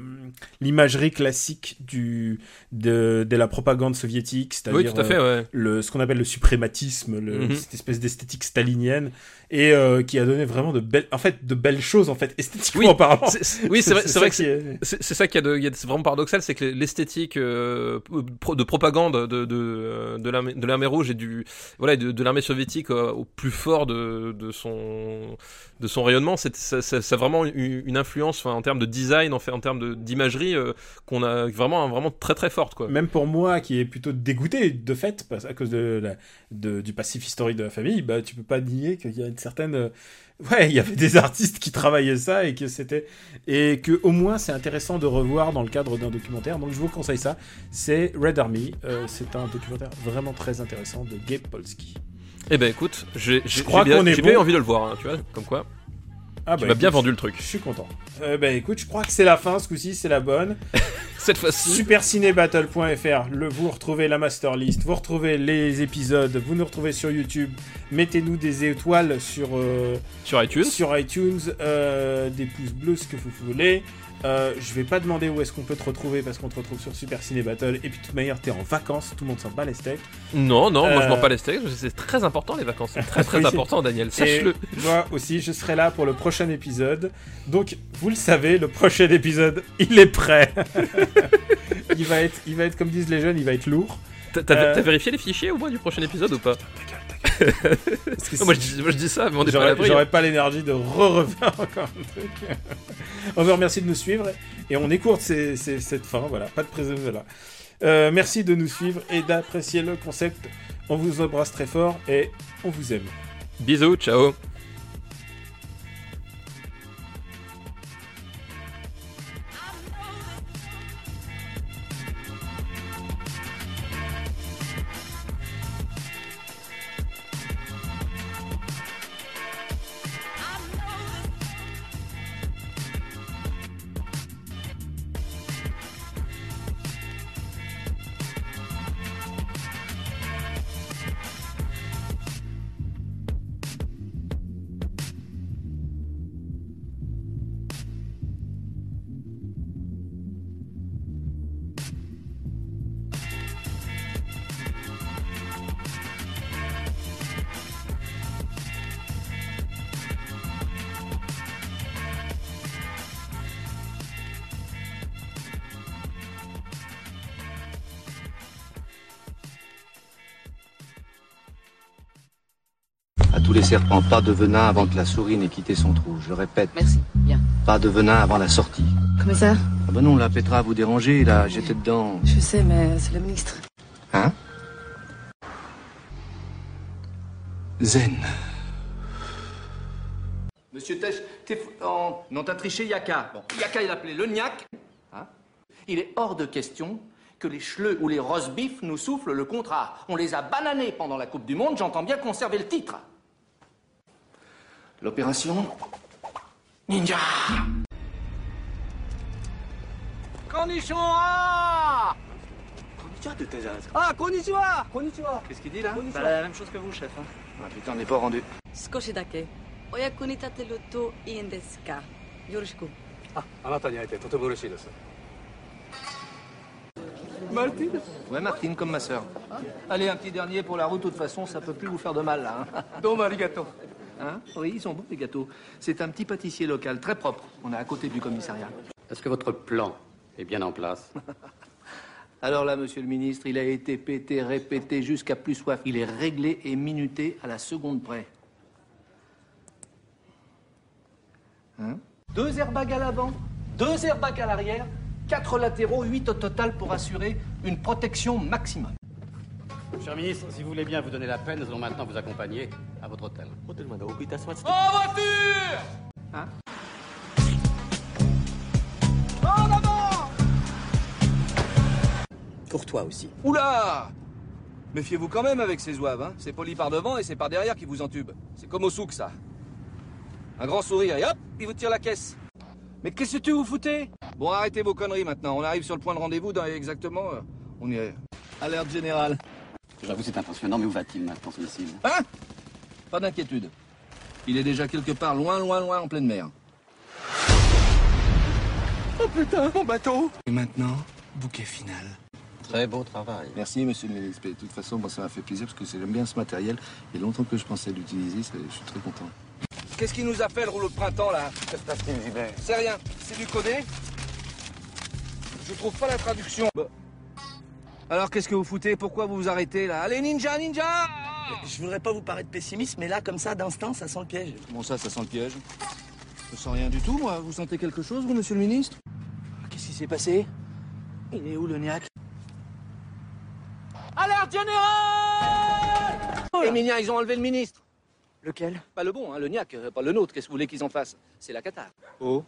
l'imagerie classique du, de, de la propagande soviétique, c'est-à-dire Oui, euh, ouais. le, ce qu'on appelle le suprématisme, le, Mhm. cette espèce d'esthétique stalinienne, et euh, qui a donné vraiment de belles, en fait, de belles choses en fait, esthétiquement Oui, parlant. Oui, <laughs> c'est vrai, c'est vrai que ça c'est- est- ça qui c'est vraiment paradoxal, c'est que l'esthétique euh, de propagande de de de l'armée de l'armée rouge et du voilà de, de l'armée soviétique euh, au plus fort de, de son de son rayonnement, c'est ça, a vraiment une, une influence en termes de design, en fait, en termes d'imagerie euh, qu'on a vraiment vraiment très très forte quoi. Même pour moi, qui est plutôt dégoûté de fait, à cause de, du passif historique de la famille, bah, tu peux pas nier qu'il y a une certaine. euh, Ouais, il y avait des artistes qui travaillaient ça et que c'était. Et que au moins c'est intéressant de revoir dans le cadre d'un documentaire. Donc je vous conseille ça. C'est Red Army. Euh, c'est un documentaire vraiment très intéressant de Gabe Polsky. Eh ben écoute, j'ai bien, qu'on est j'ai bien bon. envie de le voir, hein, tu vois, comme quoi. Ah, Tu m'as bien vendu le truc. Je suis content. Euh, bah écoute, je crois que c'est la fin ce coup-ci, c'est la bonne. <laughs> Cette fois-ci. Supercinébattle.fr, le, vous retrouvez la master list, vous retrouvez les épisodes, vous nous retrouvez sur YouTube. Mettez-nous des étoiles sur, euh, Sur iTunes. sur iTunes, euh, des pouces bleus, ce que vous voulez. Euh, je vais pas demander où est-ce qu'on peut te retrouver parce qu'on te retrouve sur Super Ciné Battle. Et puis de toute manière, t'es en vacances, tout le monde s'en bat les steaks. Non, non, moi je Euh, m'en pas les steaks. C'est très important les vacances. C'est très très <laughs> important, Daniel. Sache-le. moi aussi, je serai là pour le prochain épisode. Donc, vous le savez, le prochain épisode, <laughs> il est prêt. <laughs> il va être, il va être comme disent les jeunes, il va être lourd. T'as euh, vérifié les fichiers au moins du prochain épisode ou pas <laughs> Non, moi, je dis, moi je dis ça, mais on est pas à J'aurais pas l'énergie de re-refaire encore un truc. <laughs> on vous remercie de nous suivre et on écoute ces- ces- cette fin. Voilà, pas de prise là. Euh, merci de nous suivre et d'apprécier le concept. On vous embrasse très fort et on vous aime. Bisous, ciao. Serpents, pas de venin avant que la souris n'ait quitté son trou. Je répète, Merci, bien. pas de venin avant la sortie. Commissaire Ah ben non, la Petra vous déranger, là, j'étais dedans. Je sais, mais c'est le ministre. Hein? Zen. Monsieur Tesh, t'es en- Non, t'as triché Yaka. Bon, Yaka, il appelé le Niac. Hein? Il est hors de question que les chleux ou les roast-beef nous soufflent le contrat. On les a bananés pendant la Coupe du Monde, j'entends bien conserver le titre. L'opération Ninja Konnichiwa Konnichiwa de Ah, konnichiwa Qu'est-ce qu'il dit là? Bah la même chose que vous, chef. Hein. Ah putain, on n'est pas rendu. Skoshi dake. Oyaku ni tateru to. Ah, anata ni aete totemo ureshii desu. Martine Ouais, Martine, comme ma sœur. Ah. Allez, un petit dernier pour la route, de toute façon, ça peut plus vous faire de mal, là. Hein. Domo arigato. Hein oui, ils sont bons, les gâteaux. C'est un petit pâtissier local, très propre. On est à côté du commissariat. Est-ce que votre plan est bien en place? <laughs> Alors là, monsieur le ministre, il a été pété, répété jusqu'à plus soif. Il est réglé et minuté à la seconde près. Hein? Deux airbags à l'avant, deux airbags à l'arrière, quatre latéraux, huit au total pour assurer une protection maximum. Cher ministre, si vous voulez bien vous donner la peine, nous allons maintenant vous accompagner à votre hôtel. Hein? Pour toi aussi. Oula Méfiez-vous quand même avec ces zouaves, hein. C'est poli par devant et c'est par derrière qui vous entube. C'est comme au souk, ça. Un grand sourire et hop, il vous tire la caisse. Mais qu'est-ce que tu vous foutez? Bon, arrêtez vos conneries maintenant. On arrive sur le point de rendez-vous dans exactement... euh, on est... Alerte générale. J'avoue, c'est impressionnant, mais où va-t-il maintenant, ce missile Hein Pas d'inquiétude. Il est déjà quelque part loin, loin, loin en pleine mer. Oh putain, mon bateau Et maintenant, bouquet final. Très beau travail. Merci, monsieur le ministre. De toute façon, moi, ça m'a fait plaisir parce que j'aime bien ce matériel. Il y a longtemps que je pensais l'utiliser. Je suis très content. Qu'est-ce qui nous a fait le rouleau de printemps, là C'est rien. C'est du codé Je trouve pas la traduction. Alors, qu'est-ce que vous foutez? Pourquoi vous vous arrêtez, là? Allez, ninja, ninja Je voudrais pas vous paraître pessimiste, mais là, comme ça, d'instant, ça sent le piège. Comment ça, ça sent le piège? Je sens rien du tout, moi. Vous sentez quelque chose, vous, monsieur le ministre? Qu'est-ce qui s'est passé? Il est où le niaque? Alerte générale Émilien, ils ont enlevé le ministre. Lequel? Pas le bon, hein, le niaque, euh, pas le nôtre. Qu'est-ce que vous voulez qu'ils en fassent? C'est la cata. Oh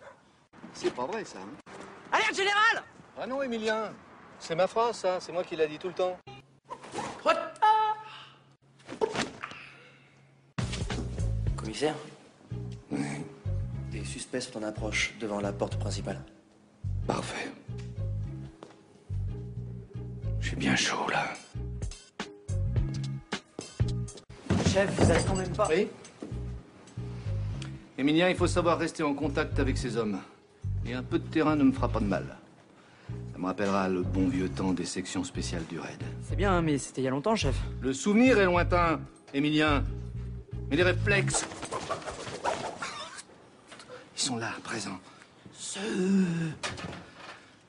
C'est pas vrai, ça. hein Alerte générale ah non, Émilien. C'est ma phrase, ça. C'est moi qui l'a dit tout le temps. Commissaire Des suspects sont en approche devant la porte principale. Parfait. J'ai bien chaud, là. Chef, vous allez quand même pas. Oui Émilien, il faut savoir rester en contact avec ces hommes. Et un peu de terrain ne me fera pas de mal. Me rappellera le bon vieux temps des sections spéciales du raid. C'est bien, mais c'était il y a longtemps, chef. Le souvenir est lointain, Émilien. Mais les réflexes. Ils sont là, présents. Ceux.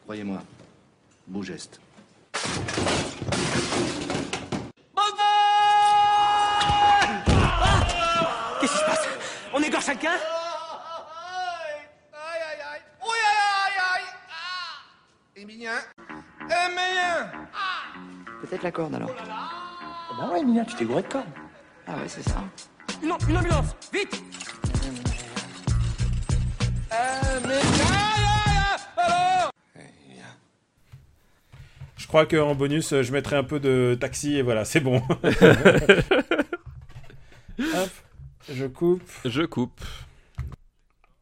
Croyez-moi, beau geste. Qu'est-ce qui se passe? On égorge quelqu'un Peut-être la corde alors. Ah bah ouais, Emilia, tu t'es gouré de corde. Ah ouais, c'est ça. Une, une ambulance Vite Je crois qu'en bonus, je mettrai un peu de taxi et voilà, c'est bon. <laughs> Hop, je coupe. Je coupe.